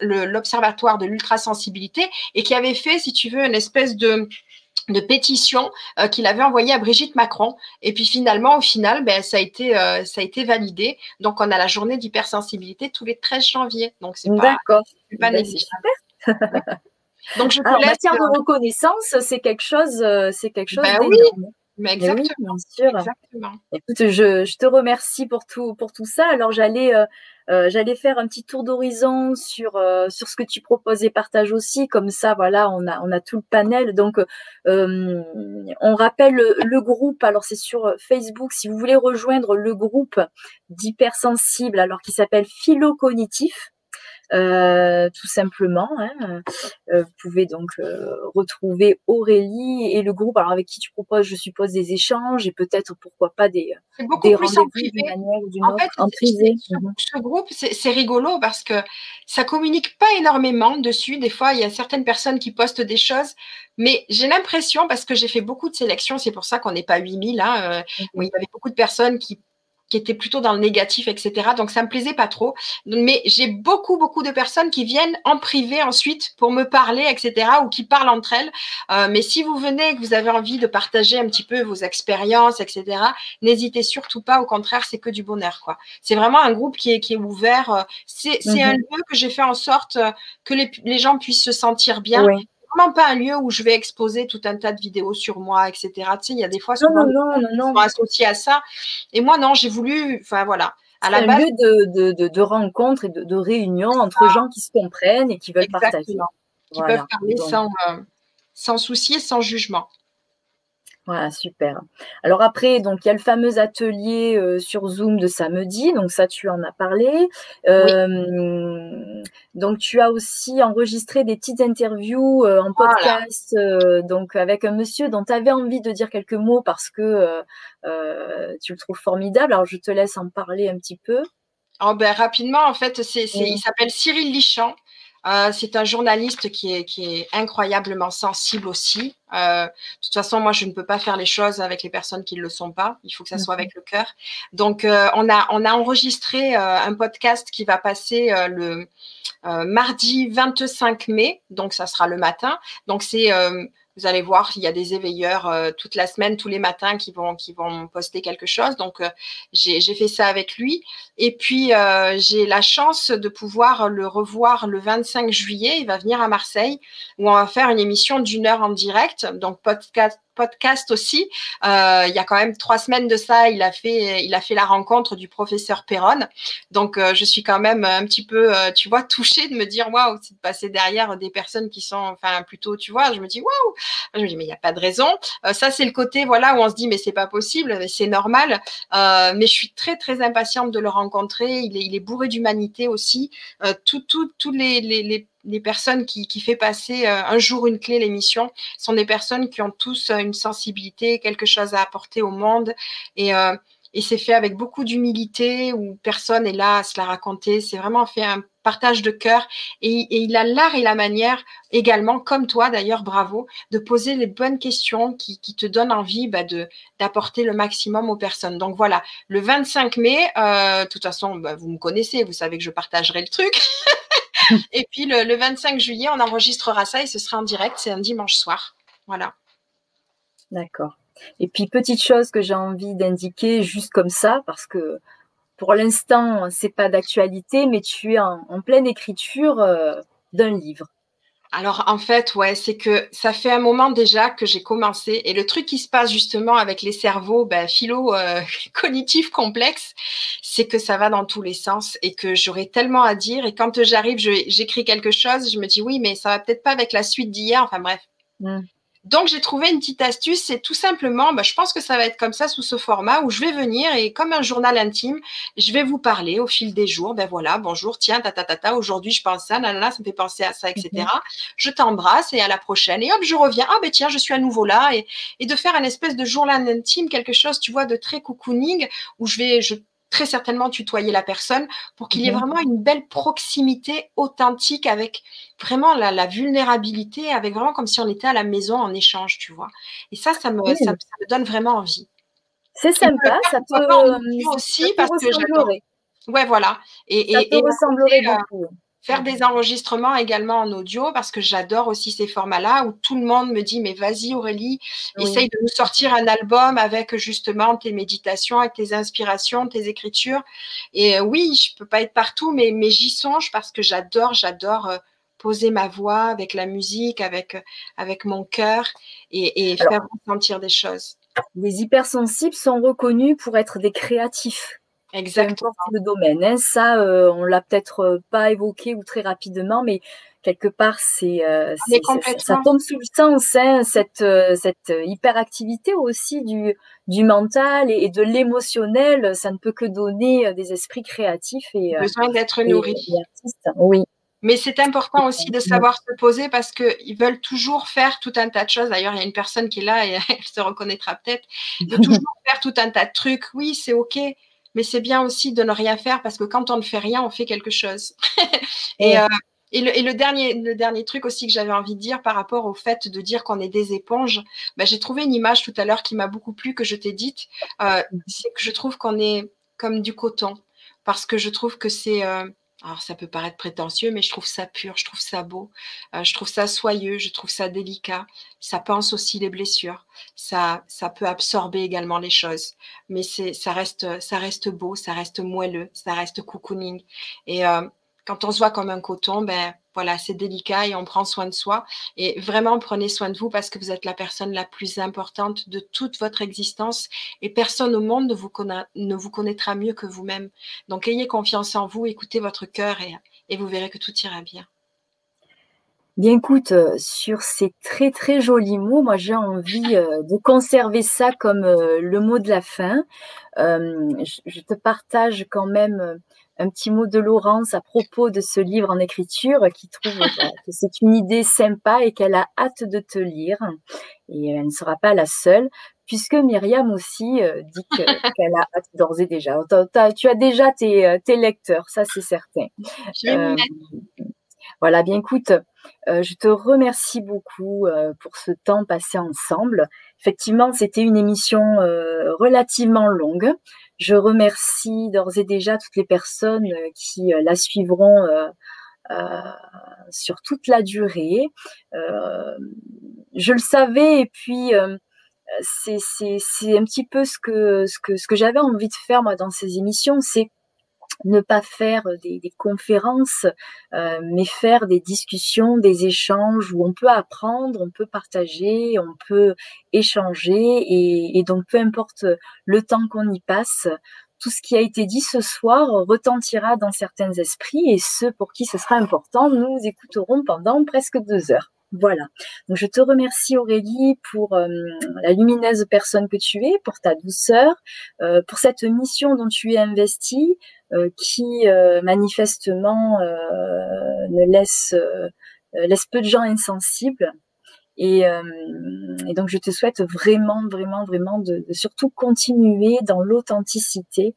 l'observatoire de l'ultrasensibilité et qui avait fait, si tu veux, une espèce de de pétition euh, qu'il avait envoyée à Brigitte Macron. Et puis finalement, au final, ben, ça, a été, euh, ça a été validé. Donc, on a la journée d'hypersensibilité tous les 13 janvier. Donc, c'est pas, pas nécessaire. Donc, je Alors, matière de euh, reconnaissance, c'est quelque chose, c'est quelque chose ben oui. Mais exactement. bien sûr. Exactement. Écoute, je, je, te remercie pour tout, pour tout ça. Alors, j'allais euh, j'allais faire un petit tour d'horizon sur euh, sur ce que tu proposes et partages aussi. Comme ça, voilà, on a on a tout le panel. Donc, euh, on rappelle le, groupe. Alors, c'est sur Facebook. Si vous voulez rejoindre le groupe d'hypersensibles, alors qui s'appelle Philo Cognitif. Euh, tout simplement. Hein. Euh, vous pouvez donc euh, retrouver Aurélie et le groupe alors avec qui tu proposes, je suppose, des échanges et peut-être pourquoi pas des, des rendez-vous d'une manière ou d'une autre en privé. Mhm. Ce, groupe, c'est rigolo parce que ça communique pas énormément dessus. Des fois, il y a certaines personnes qui postent des choses, mais j'ai l'impression, parce que j'ai fait beaucoup de sélections, c'est pour ça qu'on n'est pas 8000, hein, où il y avait beaucoup de personnes qui qui était plutôt dans le négatif, etc. Donc ça me plaisait pas trop. Mais j'ai beaucoup, beaucoup de personnes qui viennent en privé ensuite pour me parler, etc. ou qui parlent entre elles. Euh, mais si vous venez, que vous avez envie de partager un petit peu vos expériences, etc., n'hésitez surtout pas. Au contraire, c'est que du bonheur, quoi. C'est vraiment un groupe qui est, qui est ouvert. Euh, c'est mm un lieu que j'ai fait en sorte que les, les, gens puissent se sentir bien. Oui pas un lieu où je vais exposer tout un tas de vidéos sur moi, etc. Tu sais, il y a des fois souvent non, non, non, sont associés à ça. Et moi, non, j'ai voulu, enfin voilà. La un lieu de, de, de, rencontre et de, de réunion entre gens qui se comprennent et qui veulent partager. Qui peuvent parler sans, euh, sans souci et sans jugement. Voilà, super. Alors après, donc il y a le fameux atelier euh, sur Zoom de samedi, donc ça tu en as parlé. Euh, donc tu as aussi enregistré des petites interviews euh, en podcast, donc avec un monsieur dont tu avais envie de dire quelques mots parce que tu le trouves formidable. Alors je te laisse en parler un petit peu. Oh ben, rapidement, en fait, c'est, il s'appelle Cyril Lichamp. Euh, c'est un journaliste qui est, qui est incroyablement sensible aussi. Euh, de toute façon, moi, je ne peux pas faire les choses avec les personnes qui ne le sont pas. Il faut que ça soit avec le cœur. Donc, euh, on, a, on a enregistré un podcast qui va passer le mardi 25 mai. Donc, ça sera le matin. Donc, c'est vous allez voir, il y a des éveilleurs euh, toute la semaine, tous les matins qui vont, qui vont poster quelque chose. Donc, euh, j'ai fait ça avec lui. Et puis, euh, j'ai la chance de pouvoir le revoir le 25 juillet. Il va venir à Marseille où on va faire une émission d'une heure en direct. Donc, podcast, podcast aussi. Euh, il y a quand même trois semaines de ça, il a fait, il a fait la rencontre du professeur Perron. Donc, euh, je suis quand même un petit peu, euh, tu vois, touchée de me dire, waouh, c'est de passer derrière des personnes qui sont, enfin, plutôt, tu vois, je me dis, waouh. Je me dis, mais il n'y a pas de raison. ça, c'est le côté, voilà, où on se dit, mais c'est pas possible, c'est normal. mais je suis très, très impatiente de le rencontrer. Il est, il est bourré d'humanité aussi. tout, tout, tous les, les les personnes qui, qui fait passer euh, un jour une clé l'émission sont des personnes qui ont tous euh, une sensibilité, quelque chose à apporter au monde. Et, euh, et c'est fait avec beaucoup d'humilité, où personne est là à se la raconter. C'est vraiment fait un partage de cœur. Et, et il a l'art et la manière également, comme toi d'ailleurs, bravo, de poser les bonnes questions qui, qui te donnent envie bah, de d'apporter le maximum aux personnes. Donc voilà, le 25 mai, euh, de toute façon, bah, vous me connaissez, vous savez que je partagerai le truc. et puis le, 25 juillet, on enregistrera ça et ce sera en direct. C'est un dimanche soir. Voilà. D'accord. Et puis petite chose que j'ai envie d'indiquer juste comme ça, parce que pour l'instant, c'est pas d'actualité, mais tu es en, pleine écriture euh, d'un livre. Alors en fait, ouais, c'est que ça fait un moment déjà que j'ai commencé et le truc qui se passe justement avec les cerveaux ben, philo euh, cognitifs complexes, c'est que ça va dans tous les sens et que j'aurais tellement à dire et quand j'arrive, j'écris quelque chose, je me dis oui, mais ça va peut-être pas avec la suite d'hier, enfin bref. Mmh. Donc, j'ai trouvé une petite astuce, c'est tout simplement, bah, je pense que ça va être comme ça sous ce format où je vais venir et comme un journal intime, je vais vous parler au fil des jours. Ben voilà, bonjour, tiens, ta ta ta ta, aujourd'hui je pense ça, là, ça me fait penser à ça, etc. Mhm. Je t'embrasse et à la prochaine. Et hop, je reviens. Ah ben tiens, je suis à nouveau là et, et de faire un espèce de journal intime, quelque chose, tu vois, de très cocooning où je vais, je très certainement tutoyer la personne pour qu'il y ait mhm. vraiment une belle proximité authentique avec vraiment la, vulnérabilité, avec vraiment comme si on était à la maison en échange, tu vois. Et ça, ça me, ça, me donne vraiment envie. C'est sympa, ça peut aussi parce que j'adore. Ouais, voilà. Et, ça peut ressembler euh, beaucoup faire des enregistrements également en audio parce que j'adore aussi ces formats-là où tout le monde me dit mais vas-y Aurélie, essaye de nous sortir un album avec justement tes méditations, avec tes inspirations, tes écritures. Et euh, oui, je peux pas être partout, mais, mais j'y songe parce que j'adore, j'adore euh, poser ma voix avec la musique, avec, avec mon cœur et, et faire ressentir des choses. Les hypersensibles sont reconnus pour être des créatifs. Exactement. le domaine. Hein. Ça, euh, on l'a peut-être euh, pas évoqué ou très rapidement, mais quelque part, c'est, euh, ça, tombe sous le sens, hein, cette, cette hyperactivité aussi du, du mental et, de l'émotionnel. Ça ne peut que donner des esprits créatifs et besoin d'être nourri. oui. Mais c'est important aussi de savoir se poser parce qu'ils veulent toujours faire tout un tas de choses. D'ailleurs, il y a une personne qui est là et elle se reconnaîtra peut-être. De toujours faire tout un tas de trucs. Oui, c'est OK mais c'est bien aussi de ne rien faire parce que quand on ne fait rien, on fait quelque chose. et, euh, et, le, et, le, dernier, le dernier truc aussi que j'avais envie de dire par rapport au fait de dire qu'on est des éponges, bah, j'ai trouvé une image tout à l'heure qui m'a beaucoup plu, que je t'ai dite. Euh, c'est que je trouve qu'on est comme du coton parce que je trouve que c'est. Euh, alors ça peut paraître prétentieux, mais je trouve ça pur, je trouve ça beau, euh, je trouve ça soyeux, je trouve ça délicat. Ça pense aussi les blessures, ça, ça peut absorber également les choses, mais ça reste, ça reste beau, ça reste moelleux, ça reste cocooning. Et euh, quand on se voit comme un coton, ben voilà, c'est délicat et on prend soin de soi. Et vraiment, prenez soin de vous parce que vous êtes la personne la plus importante de toute votre existence et personne au monde ne vous, connaîtra mieux que vous-même. Donc, ayez confiance en vous, écoutez votre cœur et, et vous verrez que tout ira bien. Bien écoute, euh, sur ces très très jolis mots, moi j'ai envie euh, de conserver ça comme euh, le mot de la fin. je te partage quand même un petit mot de Laurence à propos de ce livre en écriture qui trouve que c'est une idée sympa et qu'elle a hâte de te lire. Et elle ne sera pas la seule, puisque Myriam aussi euh, dit qu'elle a hâte d'ores et déjà. tu as déjà tes, euh, tes lecteurs, ça c'est certain. Euh, Voilà, bien écoute, je te remercie beaucoup pour ce temps passé ensemble. Effectivement, c'était une émission relativement longue. Je remercie d'ores et déjà toutes les personnes qui la suivront sur toute la durée. je le savais et puis c'est un petit peu ce que, ce que, ce que j'avais envie de faire moi dans ces émissions, c'est ne pas faire des, conférences, euh, mais faire des discussions, des échanges où on peut apprendre, on peut partager, on peut échanger, et, et donc peu importe le temps qu'on y passe, tout ce qui a été dit ce soir retentira dans certains esprits, et ceux pour qui ce sera important, nous écouterons pendant presque deux heures. Voilà. Donc je te remercie Aurélie pour euh, la lumineuse personne que tu es, pour ta douceur, euh, pour cette mission dont tu es investie, euh, qui manifestement ne laisse laisse peu de gens insensibles. Et, et, donc je te souhaite vraiment, vraiment, vraiment de, de surtout continuer dans l'authenticité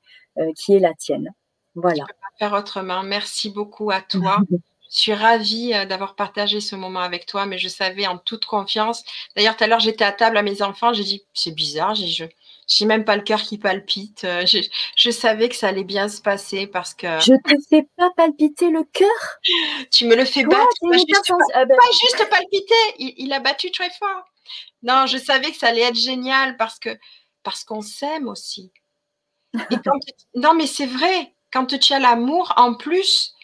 qui est la tienne. Voilà. Je peux pas faire autrement. Merci beaucoup à toi. Je suis ravie euh, d'avoir partagé ce moment avec toi, mais je savais en toute confiance. D'ailleurs, tout à l'heure, j'étais à table à mes enfants, j'ai dit, c'est bizarre, j'ai n'ai même pas le cœur qui palpite. Euh, je, savais que ça allait bien se passer parce que. Je te fais pas palpiter le cœur? Tu me le fais battre. Pas juste, ah ben. pas, juste, palpiter. Il, a battu très fort. Non, je savais que ça allait être génial parce que parce qu'on s'aime aussi. non, mais c'est vrai. Quand tu as l'amour, en plus,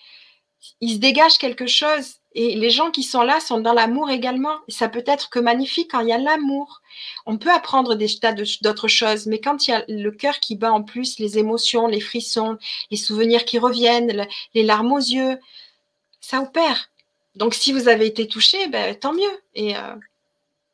il se dégage quelque chose. Et les gens qui sont là sont dans l'amour également. ça peut être que magnifique quand il y a l'amour. On peut apprendre des tas d'autres choses, mais quand il y a le cœur qui bat en plus, les émotions, les frissons, les souvenirs qui reviennent, les larmes aux yeux, ça opère. Donc si vous avez été touché, ben, tant mieux. Et euh,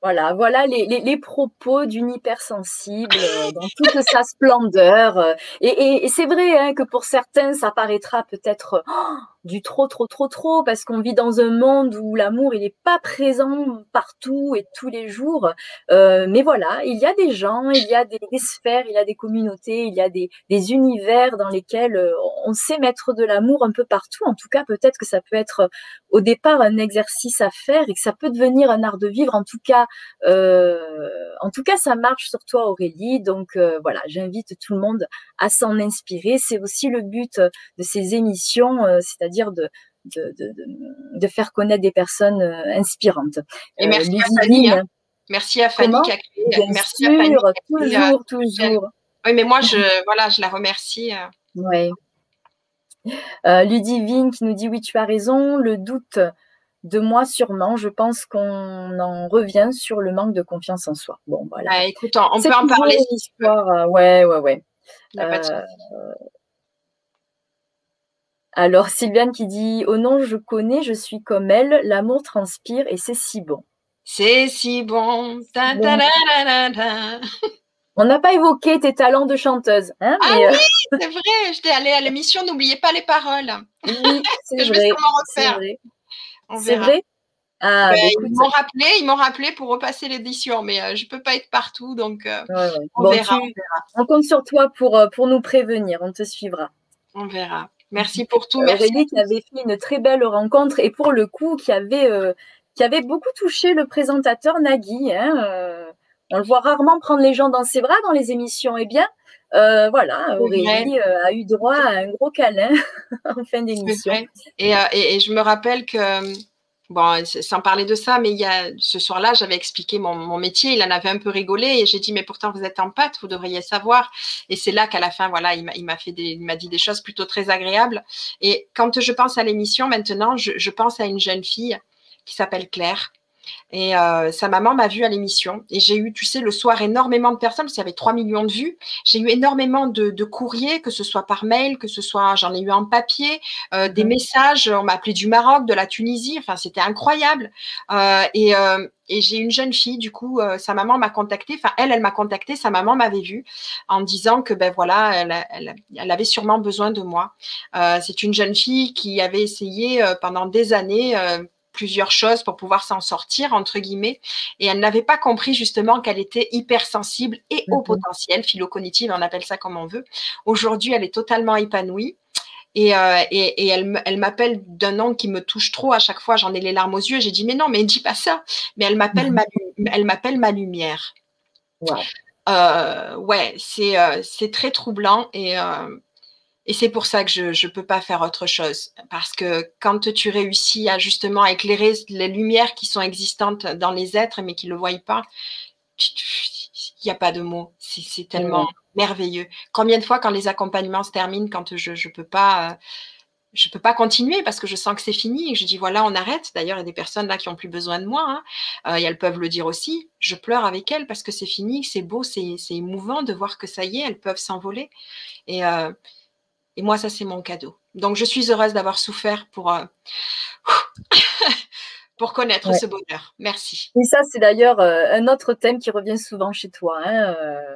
voilà, voilà les, propos d'une hypersensible euh, dans toute sa splendeur. Et, et, c'est vrai hein, que pour certains, ça paraîtra peut-être oh, du trop, trop, trop, trop, parce qu'on vit dans un monde où l'amour, il n'est pas présent partout et tous les jours. Euh, mais voilà, il y a des gens, il y a des, sphères, il y a des communautés, il y a des, des univers dans lesquels euh, on sait mettre de l'amour un peu partout. En tout cas, peut-être que ça peut être au départ un exercice à faire et que ça peut devenir un art de vivre. En tout cas, euh, en tout cas, ça marche sur toi, Aurélie. Donc euh, voilà, j'invite tout le monde à s'en inspirer. C'est aussi le but de ces émissions, euh, c'est-à-dire de, de, de, de, faire connaître des personnes inspirantes. Et merci à Fanny. Hein. Merci à Fanny qui a créé. merci à Fanny toujours, toujours. Oui, mais moi, je, voilà, je la remercie. Oui. Euh, Ludivine qui nous dit oui, tu as raison, le doute de moi sûrement. Je pense qu'on en revient sur le manque de confiance en soi. Bon, voilà. Ah, écoute, on, peut en parler. Histoire, euh, ouais, ouais, ouais. Euh, alors, Sylviane qui dit Oh non, je connais, je suis comme elle, l'amour transpire et c'est si bon. C'est si bon. On n'a pas évoqué tes talents de chanteuse. Hein, ah oui, c'est vrai. J'étais allée à l'émission, n'oubliez pas les paroles. Oui, c'est vrai. C'est vrai. C'est vrai? Ah, ben, ils m'ont rappelé, ils m'ont rappelé pour repasser l'édition, mais euh, je ne peux pas être partout, donc euh, on, verra, on, compte sur toi pour, euh, pour nous prévenir, on te suivra. On verra. Merci pour tout. Aurélie qui avait fait une très belle rencontre et pour le coup qui avait, qui avait beaucoup touché le présentateur Nagui. Hein, on le voit rarement prendre les gens dans ses bras dans les émissions. Eh bien, voilà, Aurélie a eu droit à un gros câlin en fin d'émission. Et, et, et, je me rappelle que Bon, sans parler de ça, mais il y a, ce soir-là, j'avais expliqué mon, métier, il en avait un peu rigolé et j'ai dit, mais pourtant vous êtes en pâte, vous devriez savoir. Et c'est là qu'à la fin, voilà, il m'a fait il m'a dit des choses plutôt très agréables. Et quand je pense à l'émission maintenant, je pense à une jeune fille qui s'appelle Claire, et euh, sa maman m'a vue à l'émission. Et j'ai eu, tu sais, le soir, énormément de personnes, parce qu'il y avait 3 millions de vues. J'ai eu énormément de, courriers, que ce soit par mail, que ce soit, j'en ai eu en papier, euh, des mhm. messages. On m'a appelé du Maroc, de la Tunisie. Enfin, c'était incroyable. Euh, et, et j'ai une jeune fille, du coup, sa maman m'a contactée. Enfin, elle, elle m'a contactée. Sa maman m'avait vue en disant que, ben voilà, elle, elle, elle avait sûrement besoin de moi. C'est une jeune fille qui avait essayé pendant des années plusieurs choses pour pouvoir s'en sortir, entre guillemets. Et elle n'avait pas compris justement qu'elle était hypersensible et au mhm. potentiel, philo-cognitive, on appelle ça comme on veut. Aujourd'hui, elle est totalement épanouie. Et, euh, et, et, elle, elle m'appelle d'un nom qui me touche trop à chaque fois. J'en ai les larmes aux yeux. J'ai dit mais non, mais dis pas ça. Mais elle m'appelle ma, elle m'appelle ma lumière. Euh, ouais, c'est euh, c'est très troublant et et c'est pour ça que je ne peux pas faire autre chose. Parce que quand tu réussis à justement éclairer les lumières qui sont existantes dans les êtres, mais qui ne le voient pas, il n'y a pas de mots. C'est tellement merveilleux. Combien de fois, quand les accompagnements se terminent, quand je ne peux pas. je peux pas continuer parce que je sens que c'est fini et je dis voilà, on arrête. D'ailleurs, il y a des personnes là qui ont plus besoin de moi hein. euh, et elles peuvent le dire aussi. Je pleure avec elles parce que c'est fini, c'est beau, c'est émouvant de voir que ça y est, elles peuvent s'envoler. Et, euh, et moi, ça, c'est mon cadeau. Donc, je suis heureuse d'avoir souffert pour, euh, pour connaître ce bonheur. Merci. Et ça, c'est d'ailleurs un autre thème qui revient souvent chez toi. Hein, euh,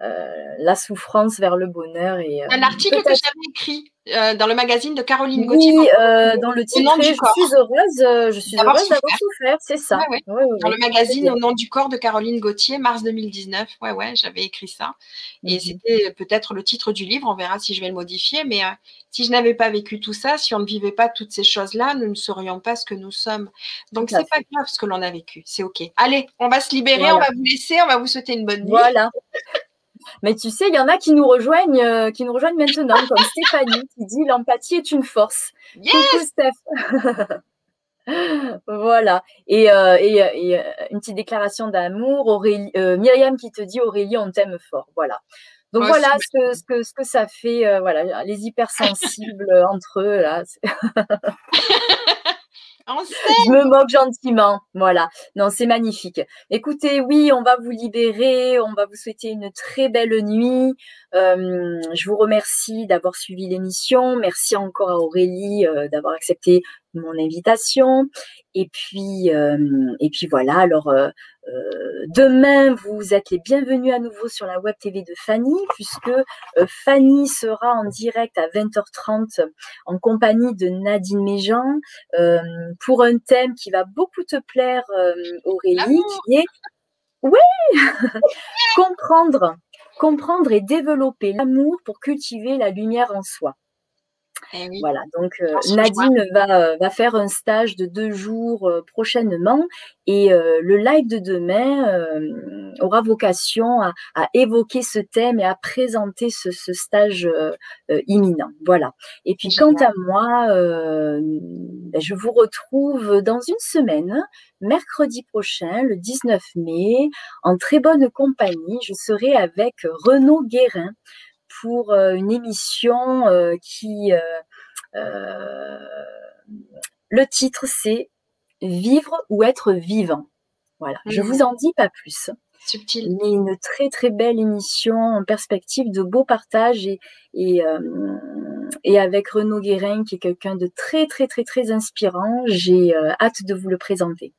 la souffrance vers le bonheur. Et, un article que j'avais écrit euh, dans le magazine de Caroline Gauthier. Oui, euh, dans le titre, je suis heureuse, je suis heureuse d'avoir souffert, c'est ça. dans le magazine Au nom du corps de Caroline Gauthier, mars 2019. Ouais, ouais, j'avais écrit ça. Et mhm. c'était peut-être le titre du livre, on verra si je vais le modifier. Mais si je n'avais pas vécu tout ça, si on ne vivait pas toutes ces choses-là, nous ne serions pas ce que nous sommes. Donc, c'est pas grave ce que l'on a vécu, c'est OK. Allez, on va se libérer, on va vous laisser, on va vous souhaiter une bonne nuit. Voilà. Mais tu sais, il y en a qui nous rejoignent, euh, qui nous rejoignent maintenant, comme Stéphanie qui dit l'empathie est une force. Coucou Steph. voilà. Et, euh, et, euh, une petite déclaration d'amour. Aurélie, Myriam qui te dit Aurélie, on t'aime fort. Voilà. Donc voilà ce que, ce que, ce, que, ça fait, voilà, les hypersensibles entre eux là. Je me moque gentiment. Voilà. Non, c'est magnifique. Écoutez, oui, on va vous libérer. On va vous souhaiter une très belle nuit. Euh, je vous remercie d'avoir suivi l'émission. Merci encore à Aurélie euh, d'avoir accepté mon invitation. Et puis, euh, et puis voilà. Alors, demain, vous êtes les bienvenus à nouveau sur la web TV de Fanny, puisque Fanny sera en direct à 20h30 en compagnie de Nadine Méjean pour un thème qui va beaucoup te plaire, Aurélie, qui est oui, comprendre comprendre et développer l'amour pour cultiver la lumière en soi. Eh voilà, donc euh, Nadine va, euh, va, faire un stage de deux jours euh, prochainement et le live de demain aura vocation à, évoquer ce thème et à présenter ce, stage imminent. Voilà. Et puis quant à moi, ben, je vous retrouve dans une semaine, mercredi prochain, le 19 mai, en très bonne compagnie. Je serai avec Renaud Guérin pour euh, une émission euh, qui... Euh, le titre, c'est Vivre ou être vivant. Voilà, je mhm. vous en dis pas plus. Subtil. Mais une très très belle émission en perspective de beaux partages et, et, et avec Renaud Guérin qui est quelqu'un de très très très très inspirant. J'ai hâte de vous le présenter.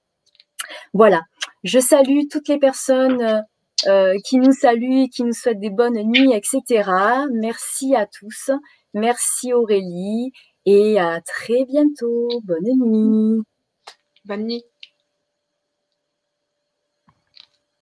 Voilà, je salue toutes les personnes euh, qui nous salue, qui nous souhaite des bonnes nuits, etc. Merci à tous. Merci Aurélie et à très bientôt. Bonne nuit. Bonne nuit.